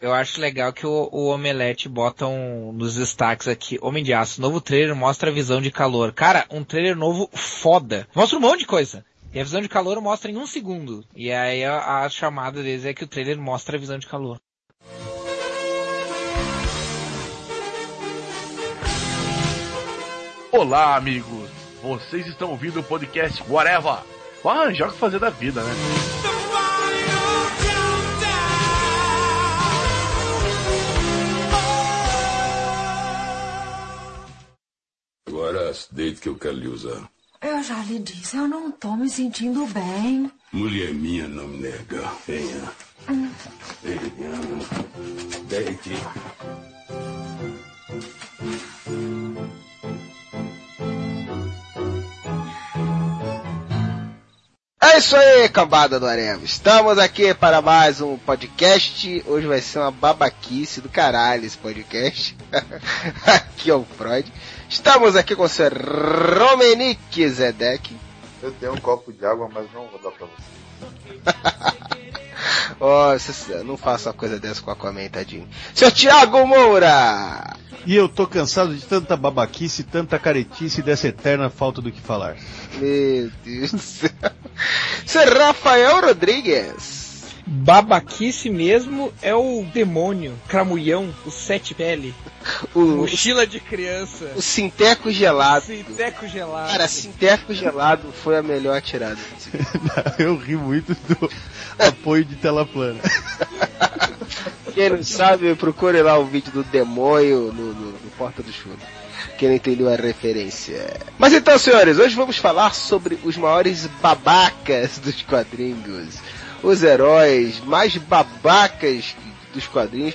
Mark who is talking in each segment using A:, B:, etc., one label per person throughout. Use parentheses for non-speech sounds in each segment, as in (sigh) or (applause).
A: Eu acho legal que o, o Omelete bota um, nos destaques aqui, Homem de Aço, novo trailer mostra a visão de calor. Cara, um trailer novo foda. Mostra um monte de coisa. E a visão de calor mostra em um segundo. E aí a, a chamada deles é que o trailer mostra a visão de calor.
B: Olá, amigos! Vocês estão ouvindo o podcast Whatever. Ah, joga fazer da vida, né?
C: Deite que eu quero lhe usar.
D: Eu já lhe disse, eu não tô me sentindo bem.
C: Mulher minha não me nega. Venha. Venha. Deite.
E: É isso aí, cambada do Areva. Estamos aqui para mais um podcast. Hoje vai ser uma babaquice do caralho esse podcast. (laughs) aqui é o Freud. Estamos aqui com o Sr. Romenick Zedek.
F: Eu tenho um copo de água, mas não vou dar pra você. (laughs)
E: oh, não faça uma coisa dessa com a comentadinho. Seu Thiago Moura!
G: E eu tô cansado de tanta babaquice, tanta caretice e dessa eterna falta do que falar.
E: Meu Deus do céu. Seu Rafael Rodrigues.
A: Babaquice mesmo é o demônio, cramulhão, o sete pele,
E: O,
A: mochila de criança,
E: o Sinteco Gelado.
A: sinteco gelado.
E: Cara, Sinteco Gelado foi a melhor tirada. (laughs)
G: eu ri muito do apoio de tela plana.
E: Quem não sabe, procure lá o vídeo do demônio no, no- no Porta do Choro. Quem não entendeu a referência. Mas então, senhores, hoje vamos falar sobre os maiores babacas dos quadrinhos. Os heróis mais babacas dos quadrinhos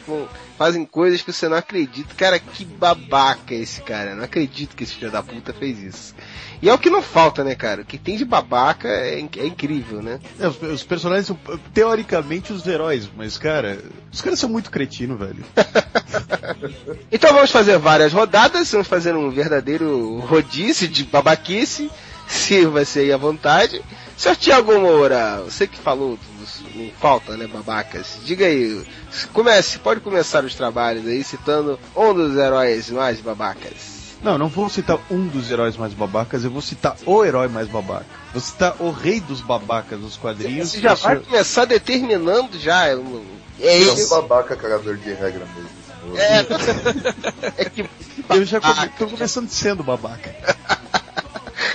E: fazem coisas que você não acredita. Cara, que babaca esse cara. Não acredito que esse filho da puta fez isso. E é o que não falta, né, cara? O que tem de babaca é, é incrível, né?
G: É, os, os personagens são teoricamente os heróis, mas cara, os caras são muito cretinos, velho. (laughs)
E: Então vamos fazer várias rodadas, vamos fazer um verdadeiro rodízio de babaquice. Sirva-se aí à vontade. Senhor Tiago Moura, você que falou, dos- não falta, né, babacas? Diga aí, comece, pode começar os trabalhos aí citando um dos heróis mais babacas.
G: Não, não vou citar um dos heróis mais babacas, eu vou citar o herói mais babaca. Vou citar o rei dos babacas dos quadrinhos.
E: Você já vai
G: senhor-
E: começar determinando já. É
F: É
E: ele.
F: um babaca cagador de regra mesmo.
E: É, (laughs) é que.
G: Eu já come,
E: babaca.
G: tô começando sendo babaca. (laughs)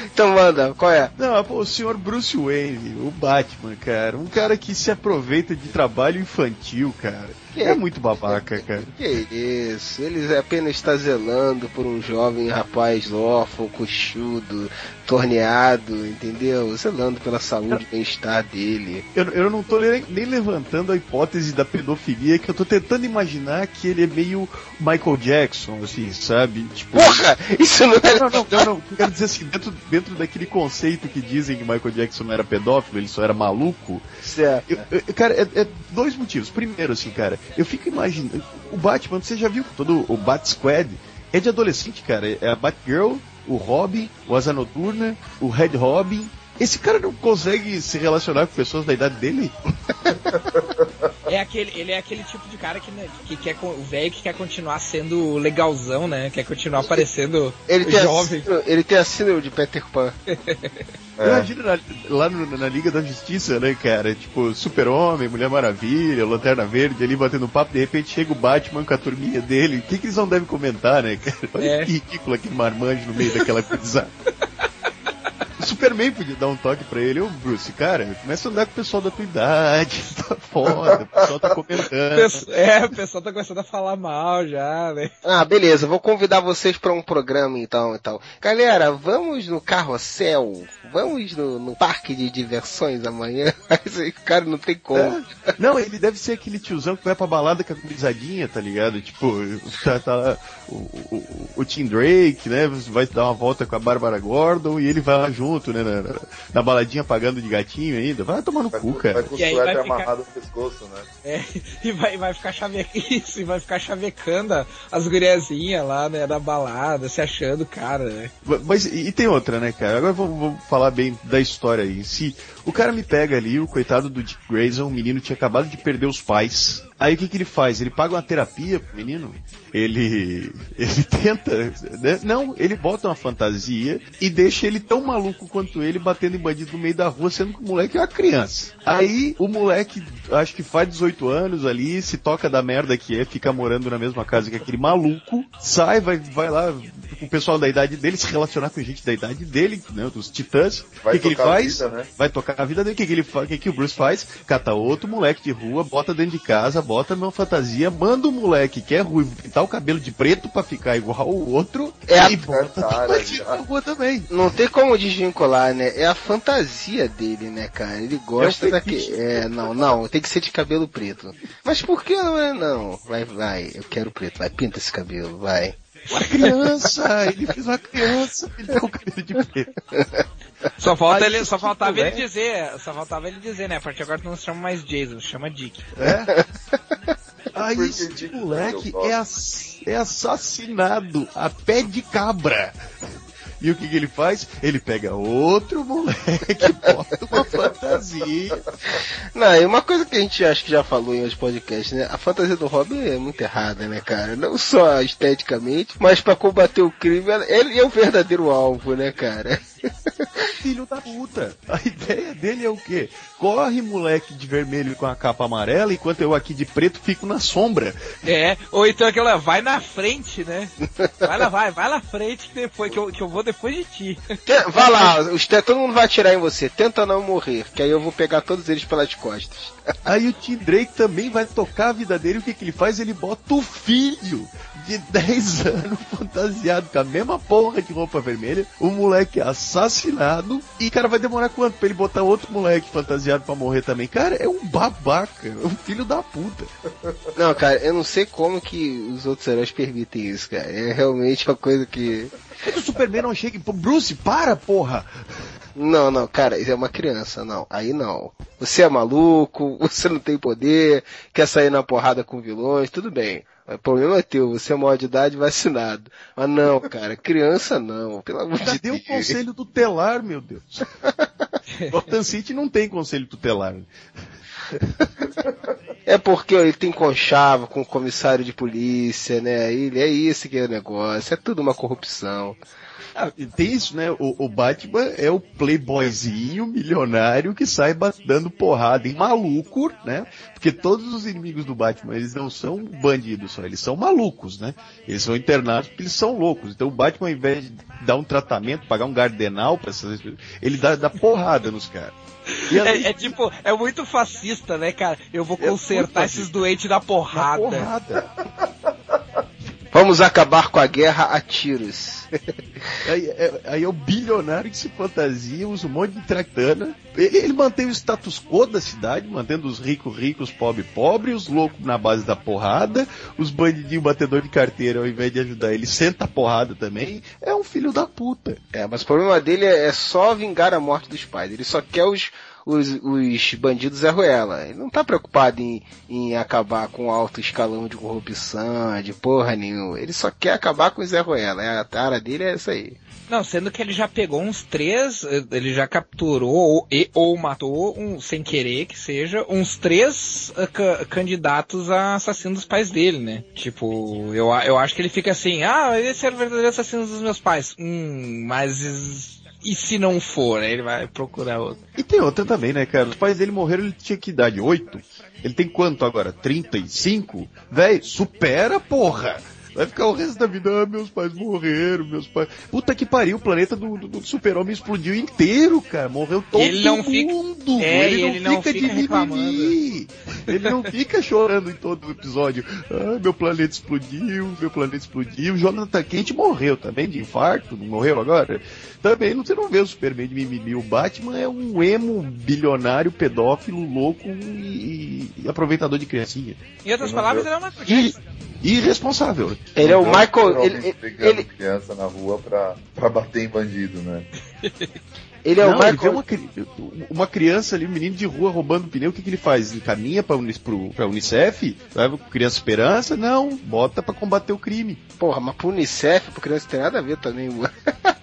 E: Então manda, qual é?
G: Não, pô, o senhor Bruce Wayne, o Batman, cara. Um cara que se aproveita de trabalho infantil, cara.
E: Que
G: É muito babaca, cara.
E: Que isso, ele apenas está zelando por um jovem rapaz órfão, coxudo, torneado, entendeu? Zelando pela saúde e bem-estar dele.
G: Eu, eu não tô nem, nem levantando a hipótese da pedofilia, que eu tô tentando imaginar que ele é meio Michael Jackson, assim, sabe? Tipo.
E: Porra! Isso não é.
G: Não, não, não, não. Quero dizer assim, dentro, dentro daquele conceito que dizem que Michael Jackson não era pedófilo, ele só era maluco.
E: Certo.
G: Eu- eu- cara, é, é dois motivos. Primeiro, assim, cara, eu fico imaginando. O Batman, você já viu todo o Bat Squad? É de adolescente, cara. É a Batgirl, o Robin, o Asa Noturna, o Red Robin. Esse cara não consegue se relacionar com pessoas da idade dele? (laughs)
A: É aquele, ele é aquele tipo de cara que, né, que quer, o velho que quer continuar sendo legalzão, né? Quer continuar parecendo
E: Ele tem, a
A: jovem.
E: ele tem a síndrome de Peter Pan. (laughs)
G: Imagina na- lá no- na Liga da Justiça, né, cara? Tipo, Super-Homem, Mulher Maravilha, Lanterna Verde, ali batendo papo, de repente chega o Batman com a turminha dele. O que, que eles não devem comentar, né, cara? Olha
A: É.
G: que ridículo aquele marmanjo no meio daquela coisa. (laughs) O Superman podia dar um toque pra ele, ô Bruce, cara, começa a andar com o pessoal da tua idade, (laughs) tá foda, o pessoal tá comentando.
A: É, o pessoal tá começando a falar mal já, né?
E: Ah, beleza, vou convidar vocês para um programa então e tal. Galera, vamos no carrossel, vamos no, no parque de diversões amanhã. (laughs) Mas aí, cara, não tem como.
G: É. Não, ele deve ser aquele tiozão que vai pra balada com a gurizadinha, tá ligado? Tipo, tá, tá lá o, o, o Tim Drake, né? Vai dar uma volta com a Bárbara Gordon e ele vai lá junto, né? Na, na- baladinha pagando de gatinho ainda. Vai tomar no
F: Vai,
G: cu, cara.
F: vai com o
A: E
F: suéter
A: ficar-
F: amarrado no pescoço, né?
A: É, (laughs) e vai, vai ficar chave... (laughs) Isso, e vai ficar chavecando as guriazinhas lá, né, da balada, se achando cara, né?
G: Mas e, e tem outra, né, cara? Agora vamos, vamos falar bem da história aí. Se o cara me pega ali, o coitado do Dick Grayson, o menino tinha acabado de perder os pais. Aí o que, que ele faz? Ele paga uma terapia pro menino? Ele. (laughs) Ele tenta. Né? Não, ele bota uma fantasia e deixa ele tão maluco quanto ele batendo em bandido no meio da rua, sendo que o moleque é uma criança. Aí o moleque, acho que faz 18 anos ali, se toca da merda que é, fica morando na mesma casa que aquele maluco, sai, vai, vai lá com o pessoal da idade dele, se relacionar com gente da idade dele, né, dos titãs. O que, que ele faz?
F: vida, né?
G: Vai tocar a vida dele. O que, que ele faz? O que, que o Bruce faz? Cata outro moleque de rua, bota dentro de casa, bota numa fantasia, manda o moleque que é ruivo pintar o cabelo de preto pra ficar igual o outro
E: É a-
G: rua também.
E: Não tem como desvincular, né? É a fantasia dele, né, cara? Ele gosta
G: É
E: daquele. É, não, não, tem que ser de cabelo preto. Mas por que não é? Não, vai, vai, eu quero preto, vai, pinta esse cabelo, vai.
G: Uma criança, ele fez uma criança pintar o cabelo de preto.
A: Só falta
G: Aí,
A: ele, só faltava ele dizer, só faltava ele dizer, né? A partir de agora tu não se chama mais Jason, se chama Dick.
G: É? (laughs) Aí
F: Porque
G: esse
F: Dick
G: moleque
F: Tracy,
G: é, ass- é assassinado a pé de cabra. E o que, que ele faz? Ele pega outro moleque, (laughs) bota uma fantasia.
E: Não, e uma coisa que a gente acho que já falou em outros podcasts, né? A fantasia do Robin é muito errada, né, cara? Não só esteticamente, mas pra combater o crime, ele é o verdadeiro alvo, né, cara?
G: Filho da puta. (laughs) A ideia dele é o quê? Corre moleque de vermelho com a capa amarela, enquanto eu aqui de preto fico na sombra.
A: É, ou então aquela, vai na frente, né? Vai lá, vai, vai na frente que depois, que eu, que eu vou depois de ti.
E: Vai lá, os todo mundo vai atirar em você. Tenta não morrer, que aí eu vou pegar todos eles pelas costas. (laughs)
G: Aí o Tim Drake também vai tocar a vida dele. O que, que ele faz? Ele bota o filho de 10 (laughs) anos fantasiado com a mesma porra de roupa vermelha. O moleque é E, cara, vai demorar quanto pra ele botar outro moleque fantasiado pra morrer também? Cara, é um babaca. É um filho da puta.
E: Não, cara, eu não sei como que os outros heróis permitem isso, cara. É realmente uma coisa que.
G: É que o Superman não chega e... Bruce, para, porra!
E: Não, não, cara, isso é uma criança, não. Aí não. Você é maluco, (laughs) você não tem poder, quer sair na porrada com vilões, tudo bem. O problema é teu, você é maior de idade vacinado. Mas não, cara, criança não, pelo amor de
G: Cadê o
E: Deus.
G: conselho tutelar, meu Deus? (laughs) Gotham City não tem conselho tutelar.
E: É porque ó, ele tem conchavo com o comissário de polícia, né? Ele é isso que é o negócio, é tudo uma corrupção.
G: Ah, tem isso, né? O, o Batman é o playboyzinho milionário que sai dando porrada em maluco, né? Porque todos os inimigos do Batman, eles não são bandidos só, eles são malucos, né? Eles são internados porque eles são loucos. Então o Batman, ao invés de dar um tratamento, pagar um gardenal pra essas ele dá, dá porrada nos caras.
A: É, é tipo, é muito fascista, né, cara? Eu vou
G: É
A: consertar
G: muito
A: esses doentes da porrada.
G: porrada.
E: Vamos acabar com a guerra a tiros. (laughs)
G: Aí é, aí é o bilionário que se fantasia, usa um monte de tractana. Ele, ele mantém o status quo da cidade, mantendo os ricos ricos, pobre pobre, os loucos na base da porrada, os bandidinhos batedor de carteira, ao invés de ajudar ele, senta a porrada também. É um filho da puta.
E: É, mas o problema dele é é só vingar a morte dos pais. Ele só quer os, os, os bandidos Zé Ruela. Ele não tá preocupado em, em acabar com alto escalão de corrupção, de porra nenhuma. Ele só quer acabar com o Zé Ruela. É, A tara dele é essa aí.
A: Não, sendo que ele já pegou uns três, ele já capturou ou, e, ou matou, um, sem querer que seja, uns três ca- candidatos a assassino dos pais dele, né? Tipo, eu, eu acho que ele fica assim, ah, esse era o verdadeiro assassino dos meus pais. Hum, mas e se não for? Aí ele vai procurar outro.
G: E tem outra também, né, cara? Os pais dele morreram, ele tinha que idade? Oito? Ele tem quanto agora? 35? Véi, supera, porra! Vai ficar o resto da vida, ah, meus pais morreram, meus pais. Puta que pariu, o planeta do, do, do super-homem explodiu inteiro, cara. Morreu todo
A: Ele não fica-
G: mundo.
A: É,
G: ele,
A: e
G: não
A: ele não
G: fica,
A: fica
G: de mimimi. Ele não fica chorando em todo o episódio. Ah, meu planeta explodiu, meu planeta explodiu. Jonathan Kent morreu também de infarto, não morreu agora? Também você não vê o Superman de mimimi. O Batman é um emo bilionário, pedófilo, louco e, e aproveitador de criancinha.
A: Em outras palavras, ele é uma
G: E irresponsável.
E: Ele é o
F: Não,
E: Michael. Ele, ele,
F: pegando
E: ele,
F: criança na rua pra, pra bater em bandido, né? (laughs)
E: ele é o
G: não, ele vê
E: Michael.
G: uma, cri- uma criança ali, um menino de rua roubando pneu, o que, que ele faz? Ele caminha pra, Unis, pro, pra Unicef, leva criança esperança? Não, bota pra combater o crime.
E: Porra, mas pro Unicef, pro criança tem nada a ver também, mano. (laughs)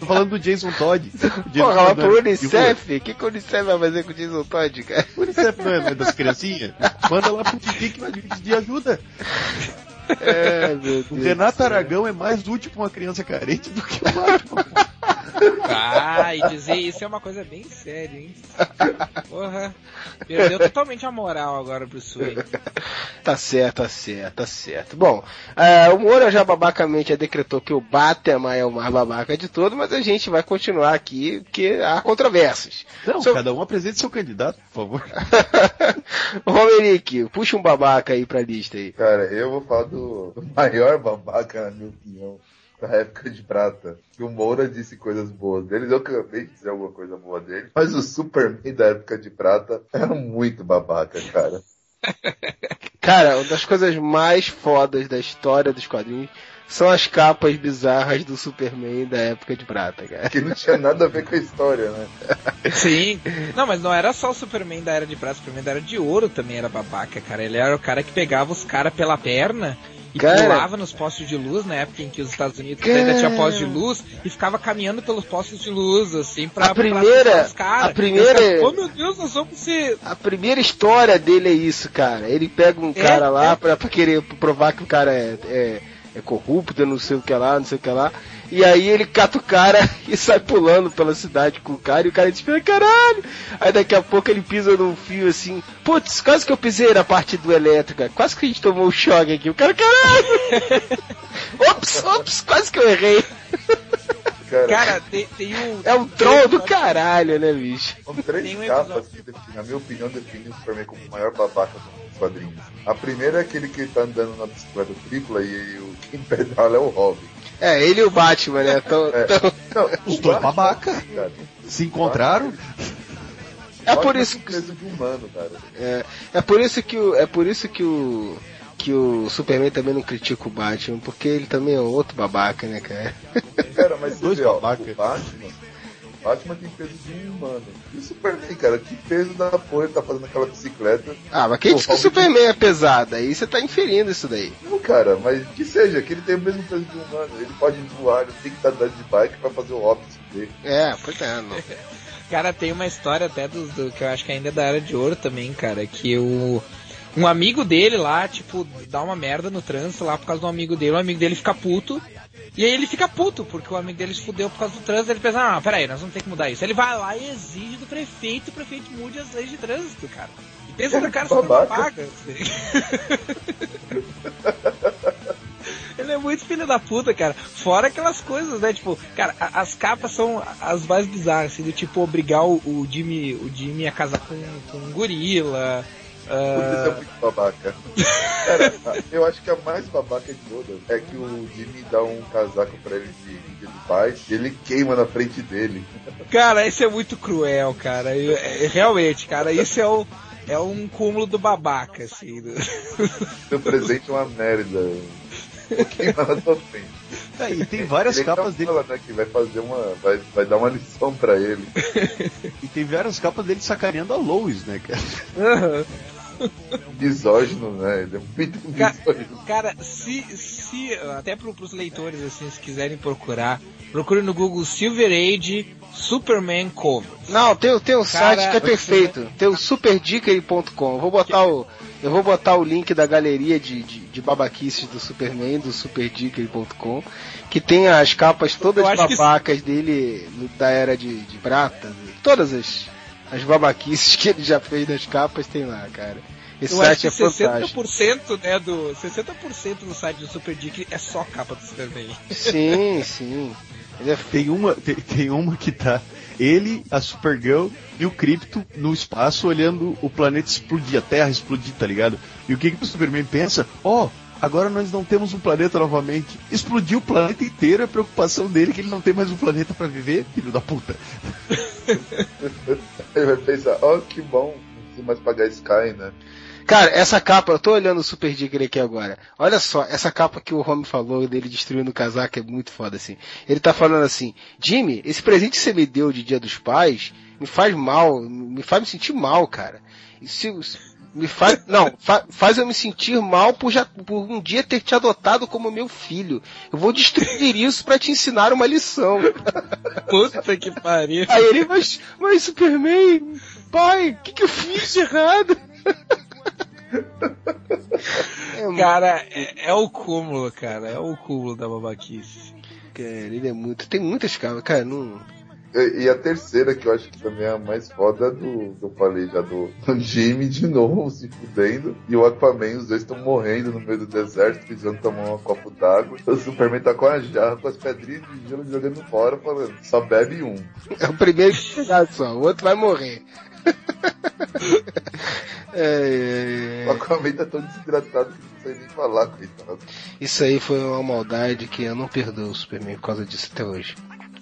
G: Tô falando do Jason Todd. O Jason
E: Porra,
G: Todd
E: pro
G: é-
E: Unicef? O que, que o Unicef vai fazer com o Jason Todd, cara?
G: O Unicef não é, das criancinhas? Manda lá pro Titi que vai pedir ajuda.
E: É, meu
G: O
E: Deus.
G: Renato Aragão é mais útil pra uma criança carente do que o Batman.
A: Ah, e dizer isso é uma coisa bem séria, hein? Porra. Perdeu totalmente a moral agora pro Sway.
E: Tá certo, tá certo, tá certo. Bom, é, o Moura já babacamente decretou que o Batman é o mais babaca de todo, mas a gente vai continuar aqui, porque há controvérsias.
G: Não,
E: So-
G: cada um apresente seu candidato, por favor. (laughs)
E: Romerick, puxa um babaca aí pra lista aí.
F: Cara, eu vou falar do maior babaca, na minha opinião, (laughs) da época de prata. Que o Moura disse coisas boas deles, eu acabei de dizer alguma coisa boa dele. Mas o Superman da época de prata era muito babaca, cara. (laughs)
E: Cara, uma das coisas mais fodas da história dos quadrinhos são as capas bizarras do Superman da época de prata, cara.
F: Que não tinha nada a ver com a história, né? (laughs)
A: Sim. Não, mas não era só o Superman da Era de Prata, o Superman da Era de Ouro também era babaca, cara. Ele era o cara que pegava os caras pela perna e
E: Cara.
A: pulava nos postos de luz, na época em que os Estados Unidos
E: Cara.
A: ainda tinha postos de luz, e ficava caminhando pelos postos de luz, assim, pra,
E: A primeira-
A: os caras.
E: a primeira-
A: caras, Oh meu Deus, nós vamos ser.
E: A primeira história dele é isso, cara. Ele pega um
A: É,
E: cara lá
A: é.
E: Pra, pra querer provar que o cara é, é, é corrupto, não sei o que lá, não sei o que lá. E aí ele cata o cara (laughs) e sai pulando pela cidade com o cara e o cara diz, caralho! Aí daqui a pouco ele pisa num fio assim, putz, quase que eu pisei na parte do elétrica, quase que a gente tomou um choque aqui. O cara, caralho! (laughs) ops, ops, quase que eu errei.
F: Cara,
A: Cara, tem, tem um.
E: É um troll do caralho, né, bicho?
F: são três
A: tem um
F: capas que, definem, na minha opinião, definem o Superman como o maior babaca dos quadrinhos. A primeira é aquele que tá andando na bicicleta tripla e o quem pedala é o Robin.
E: É, ele e o Batman, né? Tão,
F: É.
E: tão-
F: Não,
G: Os
F: o
G: dois babaca.
F: cara.
G: Se encontraram,
E: É por
F: Batman
E: isso que
F: humano, cara.
E: É, é por isso que o, é por isso que o que o Superman também não critica o Batman, porque ele também é outro babaca, né, cara?
F: Cara, mas
G: Dois
F: vê, ó,
G: babaca.
F: o Batman, Batman tem peso de um humano. E o Superman, cara, que peso da porra ele tá fazendo aquela bicicleta?
E: Ah, mas quem
F: Pô,
E: disse que o Superman é pesado? Aí você tá inferindo isso daí.
F: Não, cara, mas que seja, que ele tem o mesmo peso de um humano. Ele pode voar, ele tem que estar andando de bike pra fazer o óbito dele.
E: É, pois é, não.
A: Cara, tem uma história até do, do- que eu acho que ainda é da Era de Ouro também, cara, que o um amigo dele lá, tipo, dá uma merda no trânsito lá por causa do amigo dele, o amigo dele fica puto. E aí ele fica puto, porque o amigo dele se fudeu por causa do trânsito, ele pensa, ah, peraí, nós vamos ter que mudar isso. Ele vai lá e exige do prefeito, o prefeito mude as leis de trânsito, cara. E pensa que o cara
F: Babaca.
A: babaca. assim. (laughs) Ele é muito filho da puta, cara. Fora aquelas coisas, né? Tipo, cara, a- as capas são as mais bizarras, assim, do tipo obrigar o, o Jimmy, o Jimmy a casar com, com um gorila.
F: Isso é muito babaca. Cara, eu acho que a mais babaca de todas é que o Jimmy dá um casaco pra ele de dia do pai e ele queima na frente dele.
A: cara, isso é muito cruel, cara. Eu- é- realmente, cara, isso é o. É um cúmulo do babaca, assim. do-
F: Seu presente é uma merda. Vou queimar na sua frente.
G: É, e tem várias
F: Ele
G: capas
F: ainda
G: dele.
F: fala, né, que vai fazer uma. Vai, vai dar uma lição pra ele.
G: E tem várias capas dele sacaneando a Lois, né, cara?
A: Aham.
F: Misógino, né? Ele é muito misógino.
A: Cara, se, se até pro, pros leitores assim, se quiserem procurar, procure no Google Silver Age Superman Cover.
E: Não, tem, tem um
A: Cara,
E: site que é perfeito. Tem o superdickery.com. Eu vou botar o eu vou botar o link da galeria de, de, de babaquices do Superman, do superdickery.com, que tem as capas todas
A: acho que
E: babacas dele da era de, de prata. Todas as, as babaquices que ele já fez nas capas tem lá, cara. Esse
A: Eu acho
E: site
A: que
E: é fantástico.
A: 60% né, do 60% do site do Super Dick é só capa do Superman.
E: Sim, sim. Ele é
G: Tem uma, tem, tem uma que tá ele, a Supergirl e o Krypto no espaço olhando o planeta explodir, a Terra explodir, tá ligado? E o que, que o Superman pensa? Ó, agora nós não temos um planeta novamente. Explodiu o planeta inteiro, a preocupação dele é que ele não tem mais um planeta pra viver, filho da puta. (laughs) (laughs)
F: Ele vai pensar, ó, que bom, não mais pagar Sky, né?
E: Cara, essa capa, eu tô olhando o Super Digger aqui agora. Olha só, essa capa que o Home falou dele destruindo o casaco é muito foda, assim. Ele tá falando assim, Jimmy, esse presente que você me deu de Dia dos Pais me faz mal, me faz me sentir mal, cara. Se, Me faz, não, fa- faz eu me sentir mal por, já, por um dia ter te adotado como meu filho. Eu vou destruir (laughs) isso pra te ensinar uma lição.
A: Puta que pariu.
E: Aí ele, mas, mas Superman, pai, o que, que eu fiz de errado? (laughs) É,
A: Cara, é, é o cúmulo, cara. É o cúmulo da babaquice.
E: cara, ele é muito. Tem muitas caras, cara, não.
F: E, a terceira, que eu acho que também é a mais foda, é do que eu falei já, do, do Jimmy de novo se fudendo. E o Aquaman, os dois estão morrendo no meio do deserto, precisando tomar um copo d'água. O Superman tá com a jarra, com as pedrinhas de gelo jogando fora, falando, só bebe um.
E: É o primeiro que chegar só, o outro vai morrer. (laughs) É, é,
F: O
E: é.
F: Aquaman tá tão desidratado que não sei nem falar, coitado.
E: Isso aí foi uma maldade que eu não perdoo o Superman por causa disso até hoje.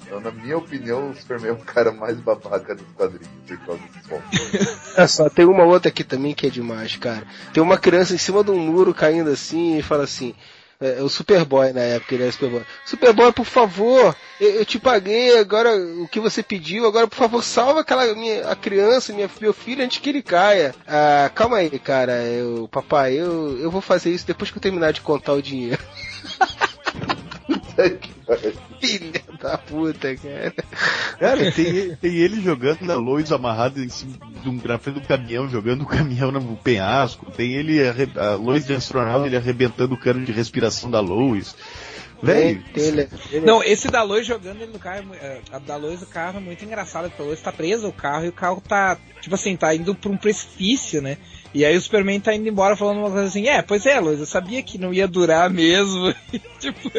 F: Então, na minha opinião, o Superman é o cara mais babaca dos quadrinhos, por causa desses pontos.
E: É só, tem uma outra aqui também que é demais, cara. Tem uma criança em cima de um muro caindo assim e fala assim. É, o Superboy na época, ele era Superboy. Superboy, por favor, eu, eu te paguei agora o que você pediu, agora por favor salva aquela minha a criança, minha, meu filho, antes que ele caia. Ah, calma aí, cara, eu, papai, eu, eu vou fazer isso depois que eu terminar de contar o dinheiro. (laughs) (laughs) Filha da puta, cara.
G: Cara, tem, tem ele jogando na Lois amarrado em cima de um, na frente do caminhão, jogando o caminhão no penhasco. Tem ele, a Lois de astronauta, ele arrebentando o cano de respiração da Lois. Velho,
A: Não, esse da Lois jogando ele no carro, é é, a da Lois do carro é muito engraçado, porque a Lois tá presa o carro e o carro tá, tipo assim, tá indo pra um precipício, né? E aí o Superman tá indo embora falando uma coisa assim, é, pois é, Lois, eu sabia que não ia durar mesmo. (laughs) tipo,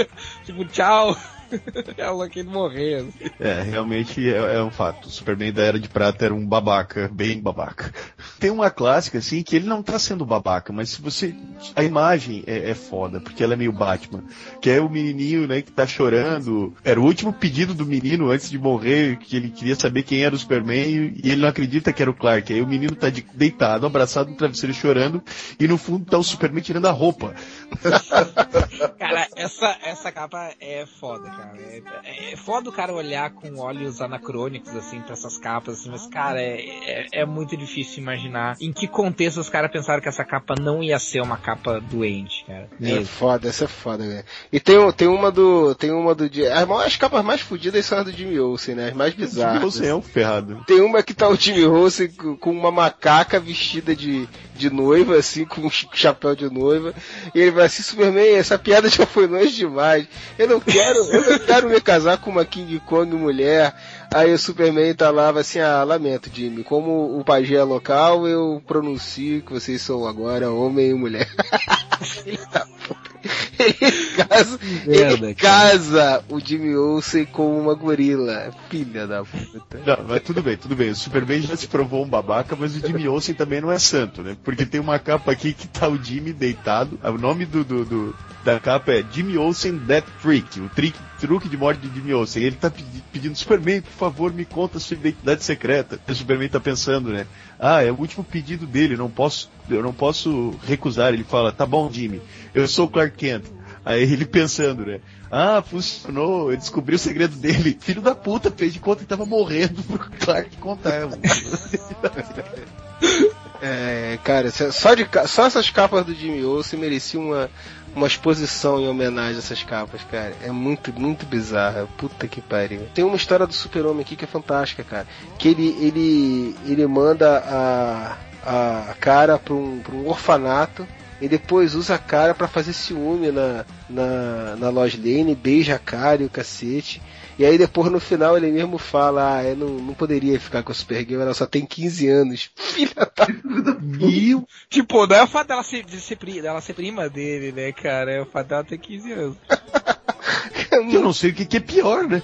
A: tipo, tchau. (laughs) Ela querendo morrer. assim.
G: É, realmente é, é um fato. O Superman da Era de Prata era um babaca, bem babaca. Tem uma clássica, assim, que ele não tá sendo babaca, mas se você. A imagem é, é foda, porque ela é meio Batman. Que é o menininho, né, que tá chorando. Era o último pedido do menino antes de morrer, que ele queria saber quem era o Superman e e ele não acredita que era o Clark. Aí o menino tá de- deitado, abraçado no travesseiro chorando, e no fundo tá o Superman tirando a roupa.
A: Cara, essa, essa capa é foda, cara. É, é foda o cara olhar com olhos anacrônicos, assim, pra essas capas, assim, mas, cara, é, é, é muito difícil imaginar em que contexto os caras pensaram que essa capa não ia ser uma capa doente, cara.
E: É
A: Mesmo.
E: foda, essa é foda, velho. E tem, tem uma do. Tem uma do. As, as capas mais fodidas são as do Jimmy Olsen, né? As mais bizarras.
G: Você é um ferrado.
E: Tem uma que tá o Jimmy Olsen com uma macaca vestida de, de noiva, assim, com um ch- chapéu de noiva. E ele vai assim, Superman, essa piada já foi longe demais. Eu não quero, eu não quero me casar com uma King Kong mulher. Aí o Superman tá lá, vai assim, ah, lamento, Jimmy. Como o pajé é local, eu pronuncio que vocês são agora homem e mulher. Filho da puta. (laughs) Ele casa,
A: Merda,
E: ele casa o Jimmy Olsen com uma gorila. Filha da puta.
G: Não, mas tudo bem, tudo bem. O Superman já se provou um babaca, mas o Jimmy Olsen também não é santo, né? Porque tem uma capa aqui que tá o Jimmy deitado. O nome do, do- do- da capa é Jimmy Olsen Death Trick, o trick, truque de morte de Jimmy Olsen. Ele tá pedi- pedindo, Superman, por favor, me conta a sua identidade secreta. O Superman tá pensando, né? Ah, é o último pedido dele, não posso, eu não posso recusar. Ele fala, tá bom, Jimmy, eu sou o Clark Kent. Aí ele pensando, né? Ah, funcionou, eu descobri o segredo dele. Filho da puta, fez de conta que tava morrendo pro Clark contar.
E: É, cara, só, de, só essas capas do Jimmy Olsen mereciam uma, uma exposição em homenagem a essas capas, cara. É muito, muito bizarra. Puta que pariu. Tem uma história do super-homem aqui que é fantástica, cara. Que ele, ele, ele manda a, a cara pra um, pra um orfanato e depois usa a cara pra fazer ciúme na, na, na Lois Lane, beija a cara e o cacete. E aí depois no final ele mesmo fala, ah, eu não, não poderia ficar com a Supergirl, ela só tem 15 anos. (laughs) Filha da
A: E, tipo, não é o fato dela ser, de ser, dela ser prima dele, né, cara? É o fato dela ter 15 anos. (laughs) (laughs)
G: Eu não sei o que, que é pior, né?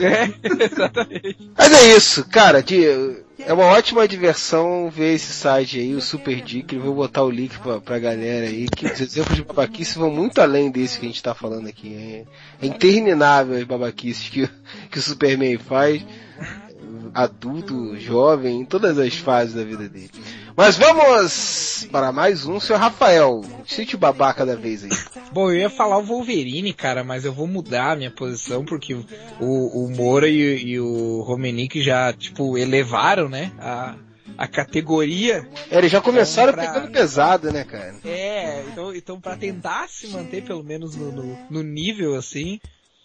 A: É, (laughs) exatamente.
E: Mas é isso, cara, de, é uma ótima diversão ver esse site aí, o Super Dick, eu vou botar o link pra, pra galera aí, que os exemplos de babaquice vão muito além desse que a gente tá falando aqui. É, é interminável as babaquices que, que o Superman faz, adulto, jovem, em todas as fases da vida dele. Mas vamos para mais um, senhor Rafael, cite o babaca da vez aí.
A: Bom, eu ia falar o Wolverine, cara, mas eu vou mudar a minha posição porque o, o Moura e, e o Romenick já, tipo, elevaram, né, a, a categoria.
E: É, eles já começaram
A: Pra-
E: pegando pesado, né, cara?
A: É, então, então para tentar se manter pelo menos no, no, no nível assim,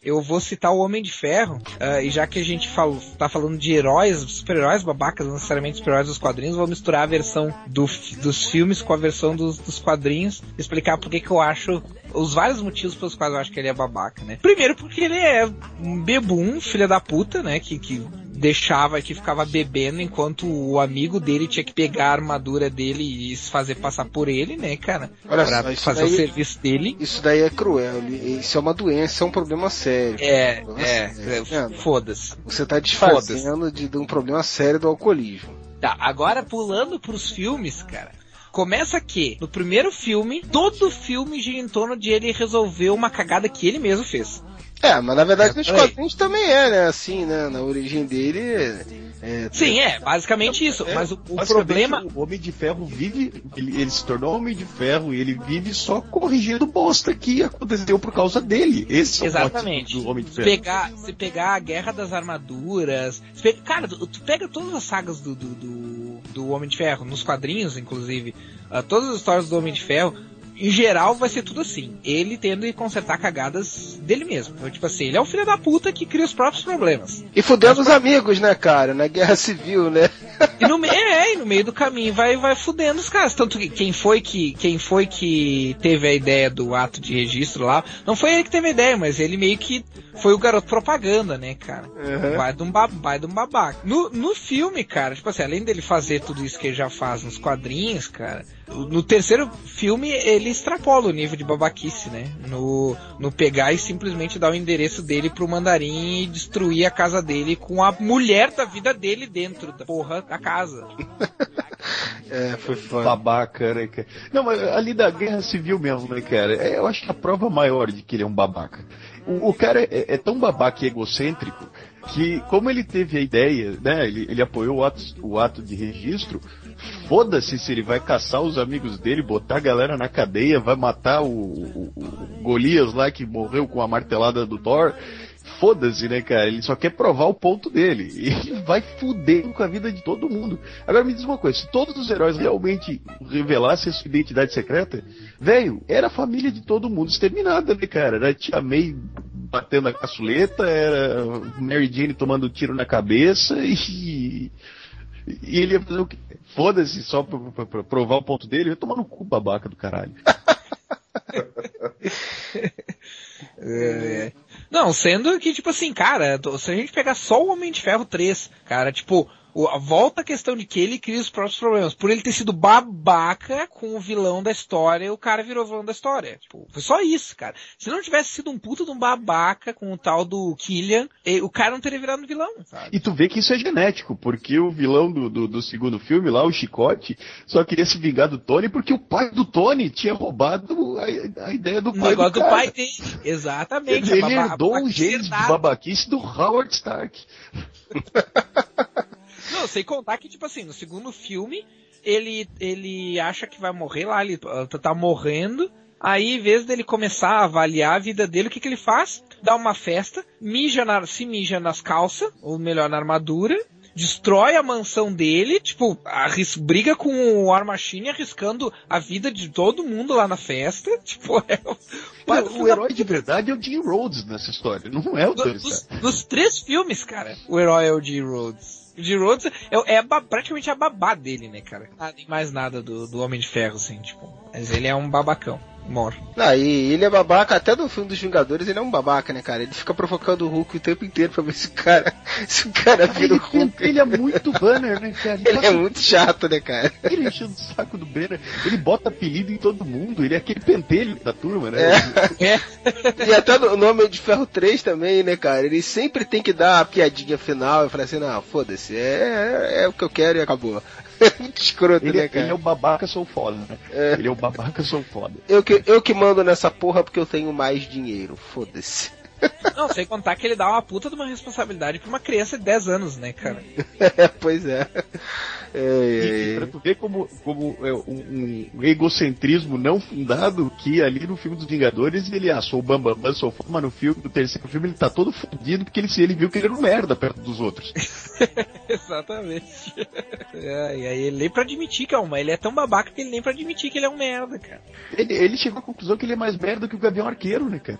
A: eu vou citar o Homem de Ferro, ah, e já que a gente fal, tá falando de heróis, super-heróis babacas, não necessariamente super-heróis dos quadrinhos, vou misturar a versão do dos filmes com a versão dos, dos quadrinhos, explicar por que eu acho os vários motivos pelos quais eu acho que ele é babaca, né? Primeiro porque ele é um bebum, filha da puta, né? Que, que deixava que ficava bebendo enquanto o amigo dele tinha que pegar a armadura dele e se fazer passar por ele, né, cara?
E: Olha
A: pra
E: só,
A: fazer o
E: daí-
A: serviço dele.
E: Isso daí é cruel. Isso é uma doença, é um problema sério.
A: É,
E: Nossa,
A: é,
E: é.
A: é, foda-se.
E: Você tá desfazendo de, de um problema sério do alcoolismo.
A: Tá, agora pulando pros filmes, cara. Começa que, no primeiro filme, todo filme gira em torno de ele resolver uma cagada que ele mesmo fez.
E: É, mas na verdade
A: É,
E: nos quadrinhos também é, né? Assim, né? Na origem dele. É,
A: Sim, é, basicamente isso.
G: É,
A: Mas o, o problema.
G: O Homem de Ferro vive. Ele, ele se tornou Homem de Ferro e ele vive só corrigindo bosta que aconteceu por causa dele. Esse é o
A: Exatamente.
G: do Homem de Ferro.
A: pegar, se pegar a Guerra das Armaduras. se pe- Cara, tu, tu pega todas as sagas do, do, do, do Homem de Ferro, nos quadrinhos, inclusive, ah, todas as histórias do Homem de Ferro. Em geral vai ser tudo assim. Ele tendo que consertar cagadas dele mesmo. Então, tipo assim, ele é o filho da puta que cria os próprios problemas.
E: E fudendo os amigos, né, cara? Na guerra civil, né? (laughs)
A: E no, é, e no meio do caminho vai, vai fudendo os caras. Tanto que quem foi que quem foi que teve a ideia do ato de registro lá, não foi ele que teve a ideia, mas ele meio que foi o garoto propaganda, né, cara?
E: Uhum.
A: Vai de um, ba- vai de um babaca. No, no filme, cara, tipo assim, além dele fazer tudo isso que ele já faz nos quadrinhos, cara, no terceiro filme ele extrapola o nível de babaquice, né? No, no pegar e simplesmente dar o endereço dele pro mandarim e destruir a casa dele com a mulher da vida dele dentro da porra da casa. (laughs)
E: É, foi foda.
G: Babaca, né, cara? Não, mas ali da guerra civil mesmo, né, cara? É, eu acho que a prova maior de que ele é um babaca. O, o cara é, é tão babaca e egocêntrico que, como ele teve a ideia, né? Ele, ele apoiou o ato, o ato de registro. Foda-se se ele vai caçar os amigos dele, botar a galera na cadeia, vai matar o, o- o Golias lá que morreu com a martelada do Thor. Foda-se, né, cara? Ele só quer provar o ponto dele. E ele vai fuder com a vida de todo mundo. Agora me diz uma coisa: se todos os heróis realmente revelassem sua identidade secreta, velho, era a família de todo mundo exterminada, né, cara? Era Tia May batendo a caçuleta, era Mary Jane tomando tiro na cabeça e. E ele ia fazer o quê? Foda-se só pra, pra- pra provar o ponto dele, ia tomar no cu babaca do caralho. (laughs)
A: Não, sendo que, tipo assim, cara, se a gente pegar só o Homem de Ferro 3, cara, tipo, o- a volta à questão de que ele cria os próprios problemas. Por ele ter sido babaca com o vilão da história, o cara virou vilão da história. Tipo, foi só isso, cara. Se não tivesse sido um puta de um babaca com o tal do Killian, o cara não teria virado vilão, sabe?
G: E tu vê que isso é genético, porque o vilão do, do, do segundo filme lá, o Chicote, só queria se vingar do Tony porque o pai do Tony tinha roubado a, a ideia do
A: O
G: pai
A: negócio
G: do,
A: do pai.
G: Quer
A: Exatamente. a
G: ele
A: baba-
G: herdou
A: a
G: um gênio de babaquice do Howard Stark. (laughs)
A: Não, sem contar que, tipo assim, no segundo filme, ele, ele acha que vai morrer lá, ele ah, tá morrendo. Aí, em vez dele começar a avaliar a vida dele, o que, que ele faz? Dá uma festa, mija na- se mija nas calças, ou melhor, na armadura, destrói a mansão dele, tipo, arris, briga com o War Machine arriscando a vida de todo mundo lá na festa. (laughs) Tipo, é o, do
G: o herói de verdade é o Jim Rhodes nessa história, não é o Tony Stark.
A: dos três filmes, cara, o herói é o G. Rhodes. G. Rhodes é, é a praticamente a babá dele, né, cara? Nada e mais nada do, do Homem de Ferro, assim, tipo. Mas ele é um babacão. Mor.
E: Não, e ele é babaca, até no filme dos Vingadores ele é um babaca, né, cara? Ele fica provocando o Hulk o tempo inteiro pra ver se o cara, (laughs) se o cara vira o
G: Ele,
E: Hulk.
G: ele é muito banner, né, cara?
E: Ele é muito chato, né, cara?
G: Ele enchendo o saco do Banner. Ele bota apelido em todo mundo. Ele é aquele pentelho da turma, né?
E: É. E até no nome de Ferro 3 também, né, cara? Ele sempre tem que dar a piadinha final e falar assim, não, foda-se, é, é o que eu quero e acabou. Muito (laughs) escroto,
G: Ele,
E: né,
G: ele
E: cara?
G: é o babaca, sou foda, né?
E: É.
G: Ele é o babaca, sou foda.
E: Eu, que, eu que mando nessa porra porque eu tenho mais dinheiro, foda-se. (laughs)
A: Não, sem contar que ele dá uma puta de uma responsabilidade pra uma criança de 10 anos, né, cara?
E: É, pois é.
G: E, e pra tu ver como, como é um, um egocentrismo não fundado que ali no filme dos Vingadores ele, ah, sou o Bambam, Bam, sou fã, mas no filme, no terceiro filme ele tá todo fudido porque ele, ele viu que ele era um merda perto dos outros. (laughs)
A: Exatamente. É, e aí ele nem pra admitir que é uma, ele é tão babaca que ele nem pra admitir que ele é um merda, cara.
G: Ele, ele chegou à conclusão que ele é mais merda que o Gavião Arqueiro, né, cara?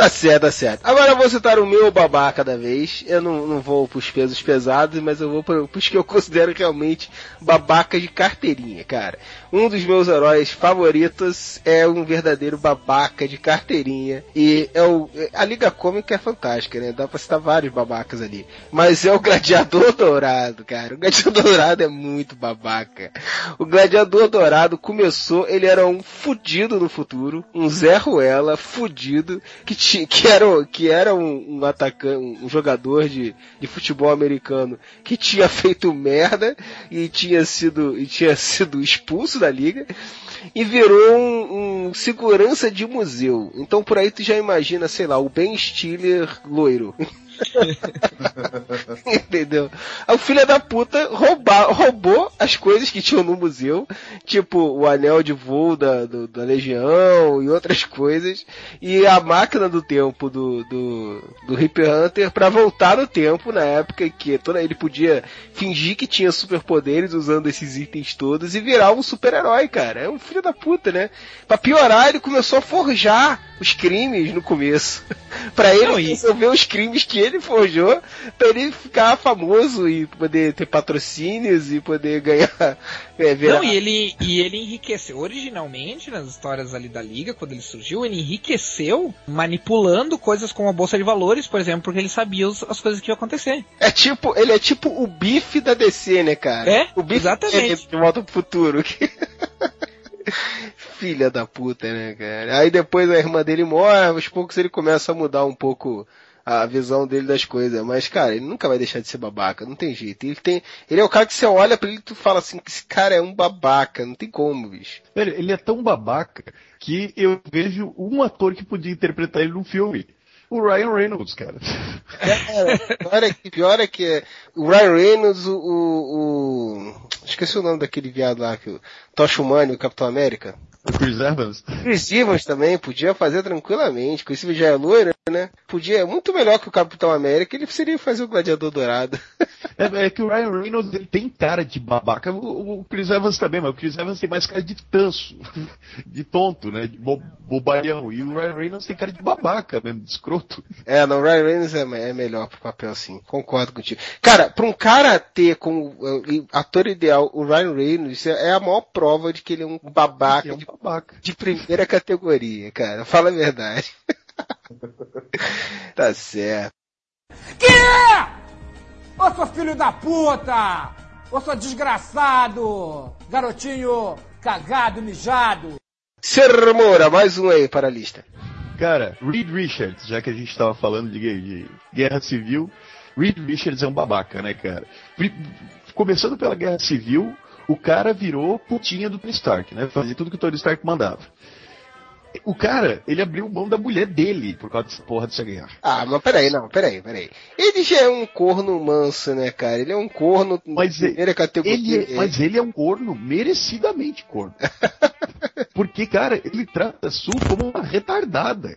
E: Tá certo, tá certo. Agora eu vou citar o meu babaca da vez. Eu não, não vou pros pesos pesados, mas eu vou pros que eu considero realmente babaca de carteirinha, cara. Um dos meus heróis favoritos é um verdadeiro babaca de carteirinha. E é o. A Liga Cômica é fantástica, né? Dá pra citar vários babacas ali. Mas é o Gladiador (laughs) Dourado, cara. O Gladiador Dourado é muito babaca. O Gladiador Dourado começou, ele era um fudido no futuro, um Zé Ruela fudido, que tinha que era, que era um, um atacante, um jogador de, de futebol americano que tinha (laughs) feito merda e tinha sido, e tinha sido expulso da liga e virou um, um segurança de museu. Então por aí tu já imagina, sei lá, o Ben Stiller loiro. (laughs) (laughs) Entendeu? O filho da puta rouba, roubou as coisas que tinham no museu, tipo o anel de voo da, do, da Legião e outras coisas, e a máquina do tempo do, do, do Hip Hunter para voltar no tempo na época que toda, ele podia fingir que tinha superpoderes usando esses itens todos e virar um super-herói, cara. É um filho da puta, né? Pra piorar, ele começou a forjar os crimes no começo. (laughs) para ele Não, resolver os crimes que ele forjou pra ele ficar famoso e poder ter patrocínios e poder ganhar.
A: É, virar... Não, e ele, e ele enriqueceu. Originalmente, nas histórias ali da Liga, quando ele surgiu, ele enriqueceu manipulando coisas como a Bolsa de Valores, por exemplo, porque ele sabia os, as coisas que iam acontecer.
E: É tipo, ele é tipo o bife da DC, né, cara?
A: É,
E: o bife
A: exatamente.
E: De volta pro futuro. (laughs) Filha da puta, né, cara? Aí depois a irmã dele morre, aos poucos ele começa a mudar um pouco a visão dele das coisas. Mas, cara, ele nunca vai deixar de ser babaca, não tem jeito. Ele tem. Ele é o cara que você olha pra ele e tu fala assim, que esse cara é um babaca, não tem como, bicho.
G: Velho, ele é tão babaca que eu vejo um ator que podia interpretar ele num filme. O Ryan Reynolds, cara.
E: É, pior é que, pior é que é, o Ryan Reynolds, o, o, o, Esqueci o nome daquele viado lá, que o Tosh Humani, o Capitão América.
G: O Chris Evans.
E: Chris Evans também podia fazer tranquilamente. Chris Evans já é loiro, né? Podia, muito melhor que o Capitão América, ele seria fazer o Gladiador Dourado.
G: É, é, que o Ryan Reynolds ele tem cara de babaca. O, o, Chris Evans também, mas o Chris Evans tem mais cara de tanso, (laughs) de tonto, né? De bo, bobalhão. E o Ryan Reynolds tem cara de babaca mesmo, de escroto.
E: É, não, o Ryan Reynolds é, é melhor pro papel assim. Concordo contigo. Cara, pra um cara ter como uh, ator ideal o Ryan Reynolds, é a maior prova de que ele é um babaca, é um babaca. De, primeira categoria, cara. Fala a verdade. (laughs) tá certo.
H: Que? Ô seu filho da puta! Ô seu desgraçado! Garotinho cagado, mijado!
E: Ser Moura, mais um aí para a lista.
G: Cara, Reed Richards, já que a gente estava falando de, de, guerra civil, Reed Richards é um babaca, né, cara? Começando pela guerra civil, o cara virou putinha do Tony Stark, né? Fazia tudo que o Tony Stark mandava. O cara, ele abriu mão da mulher dele por causa dessa porra dessa guerra.
E: Ah, mas peraí, não, peraí, peraí. Ele já é um corno manso, né, cara? Ele é um corno
G: mas primeira categoria. Ele é, mas ele é um corno merecidamente corno. (laughs) Porque, cara, ele trata a Su como uma retardada.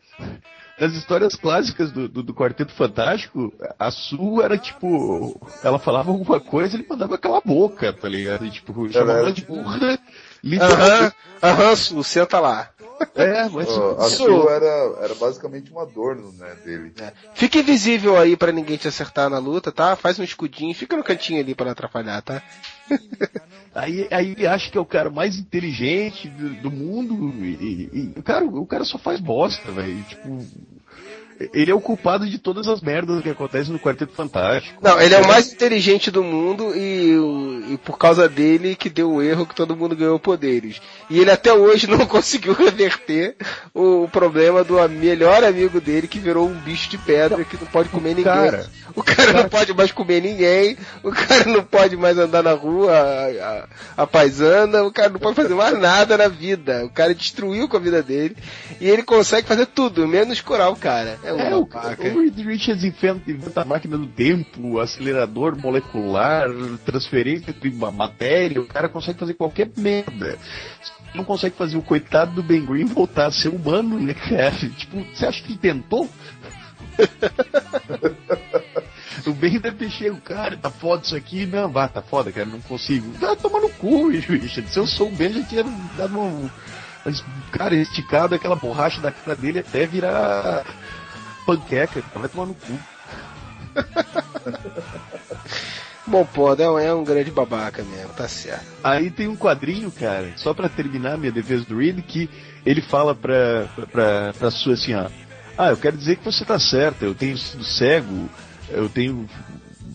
G: Nas histórias clássicas do, do, do, Quarteto Fantástico, a Su era tipo. Ela falava alguma coisa, ele mandava aquela boca, tá ligado? E, tipo, chamava ela de burra.
E: Aham, aham, Su, senta lá.
F: É, mas oh, a Su era, era basicamente um adorno, né, dele. É.
E: Fica invisível aí para ninguém te acertar na luta, tá? Faz um escudinho, fica no cantinho ali para atrapalhar, tá? (laughs)
G: aí, aí ele acha que é o cara mais inteligente do, do mundo e, e, e, cara, o cara só faz bosta, velho. Tipo, ele é o culpado de todas as merdas que acontecem no Quarteto Fantástico.
E: Não, ele é o mais inteligente do mundo e, e, por causa dele que deu o erro que todo mundo ganhou poderes. E ele até hoje (laughs) não conseguiu reverter o, problema do melhor amigo dele que virou um bicho de pedra que não pode comer ninguém. Cara, o cara, cara, não pode mais comer ninguém, o cara não pode mais andar na rua a, a, a paisana, o cara não pode fazer mais nada na vida. O cara destruiu com a vida dele e ele consegue fazer tudo, menos curar o cara. É
G: É, o,
E: babaca.
G: o Reed Richards inventa, inventa a máquina do tempo, acelerador molecular, transferência de ma- matéria, o cara consegue fazer qualquer merda. Não consegue fazer o coitado do Ben Green voltar a ser humano, né, cara? (laughs) Tipo, você acha que tentou? (laughs) o Ben deve ter chego, cara, tá foda isso aqui. Não, vá, tá foda, cara, não consigo. Vai tomar no cu, (laughs) Richard. Se eu sou o Ben, já tinha dado um. Cara, esticado aquela borracha da cara dele até virar panqueca, vai tomar no cu. (laughs)
E: Bom, pô, é um- é um grande babaca mesmo, tá certo.
G: Aí tem um quadrinho, cara, só pra terminar minha defesa do Reed, que ele fala pra, pra, pra sua assim, ó. Ah, eu quero dizer que você tá certa, eu tenho sido cego, eu tenho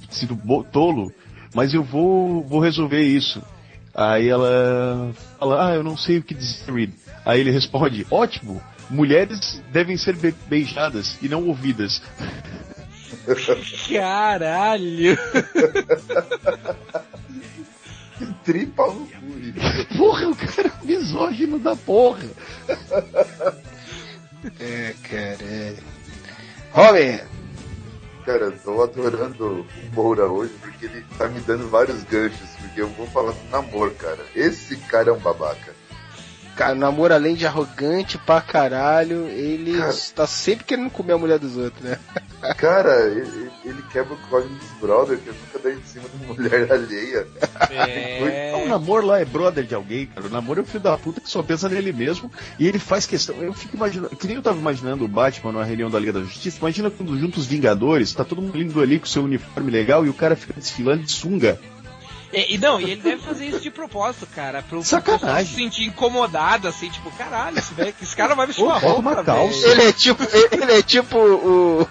G: sido tolo, mas eu vou, vou resolver isso. Aí ela fala, ah, eu não sei o que dizer, Reed. Aí ele responde, ótimo, mulheres devem ser be- beijadas e não ouvidas.
A: Caralho!
F: Tripa no cu.
G: Porra, o cara é um misógino da porra.
E: É, caralho. Homer,
F: Cara, eu tô adorando o Moura hoje porque ele tá me dando vários ganchos. Porque eu vou falar do namoro, cara. Esse cara é um babaca.
E: Cara, o namoro além de arrogante pra caralho, ele
F: Cara.
E: tá sempre querendo comer a mulher dos outros, né? (laughs)
F: Cara, ele, ele quebra o código dos brothers, que nunca dá em cima de mulher (laughs) alheia.
A: É...
G: O namoro lá é brother de alguém, cara. O namoro é o filho da puta que só pensa nele mesmo e ele faz questão. Eu fico imaginando, que nem eu tava imaginando o Batman numa reunião da Liga da Justiça. Imagina quando juntos os Vingadores, tá todo mundo lindo ali com seu uniforme legal e o cara fica desfilando de sunga.
A: É, e não, e ele deve fazer isso de propósito, cara. Pro,
G: Sacanagem.
A: se sentir incomodado, assim, tipo, caralho, esse, velho- esse cara vai vestir uma roupa,
G: uma calça.
E: Ele é tipo, ele é tipo o,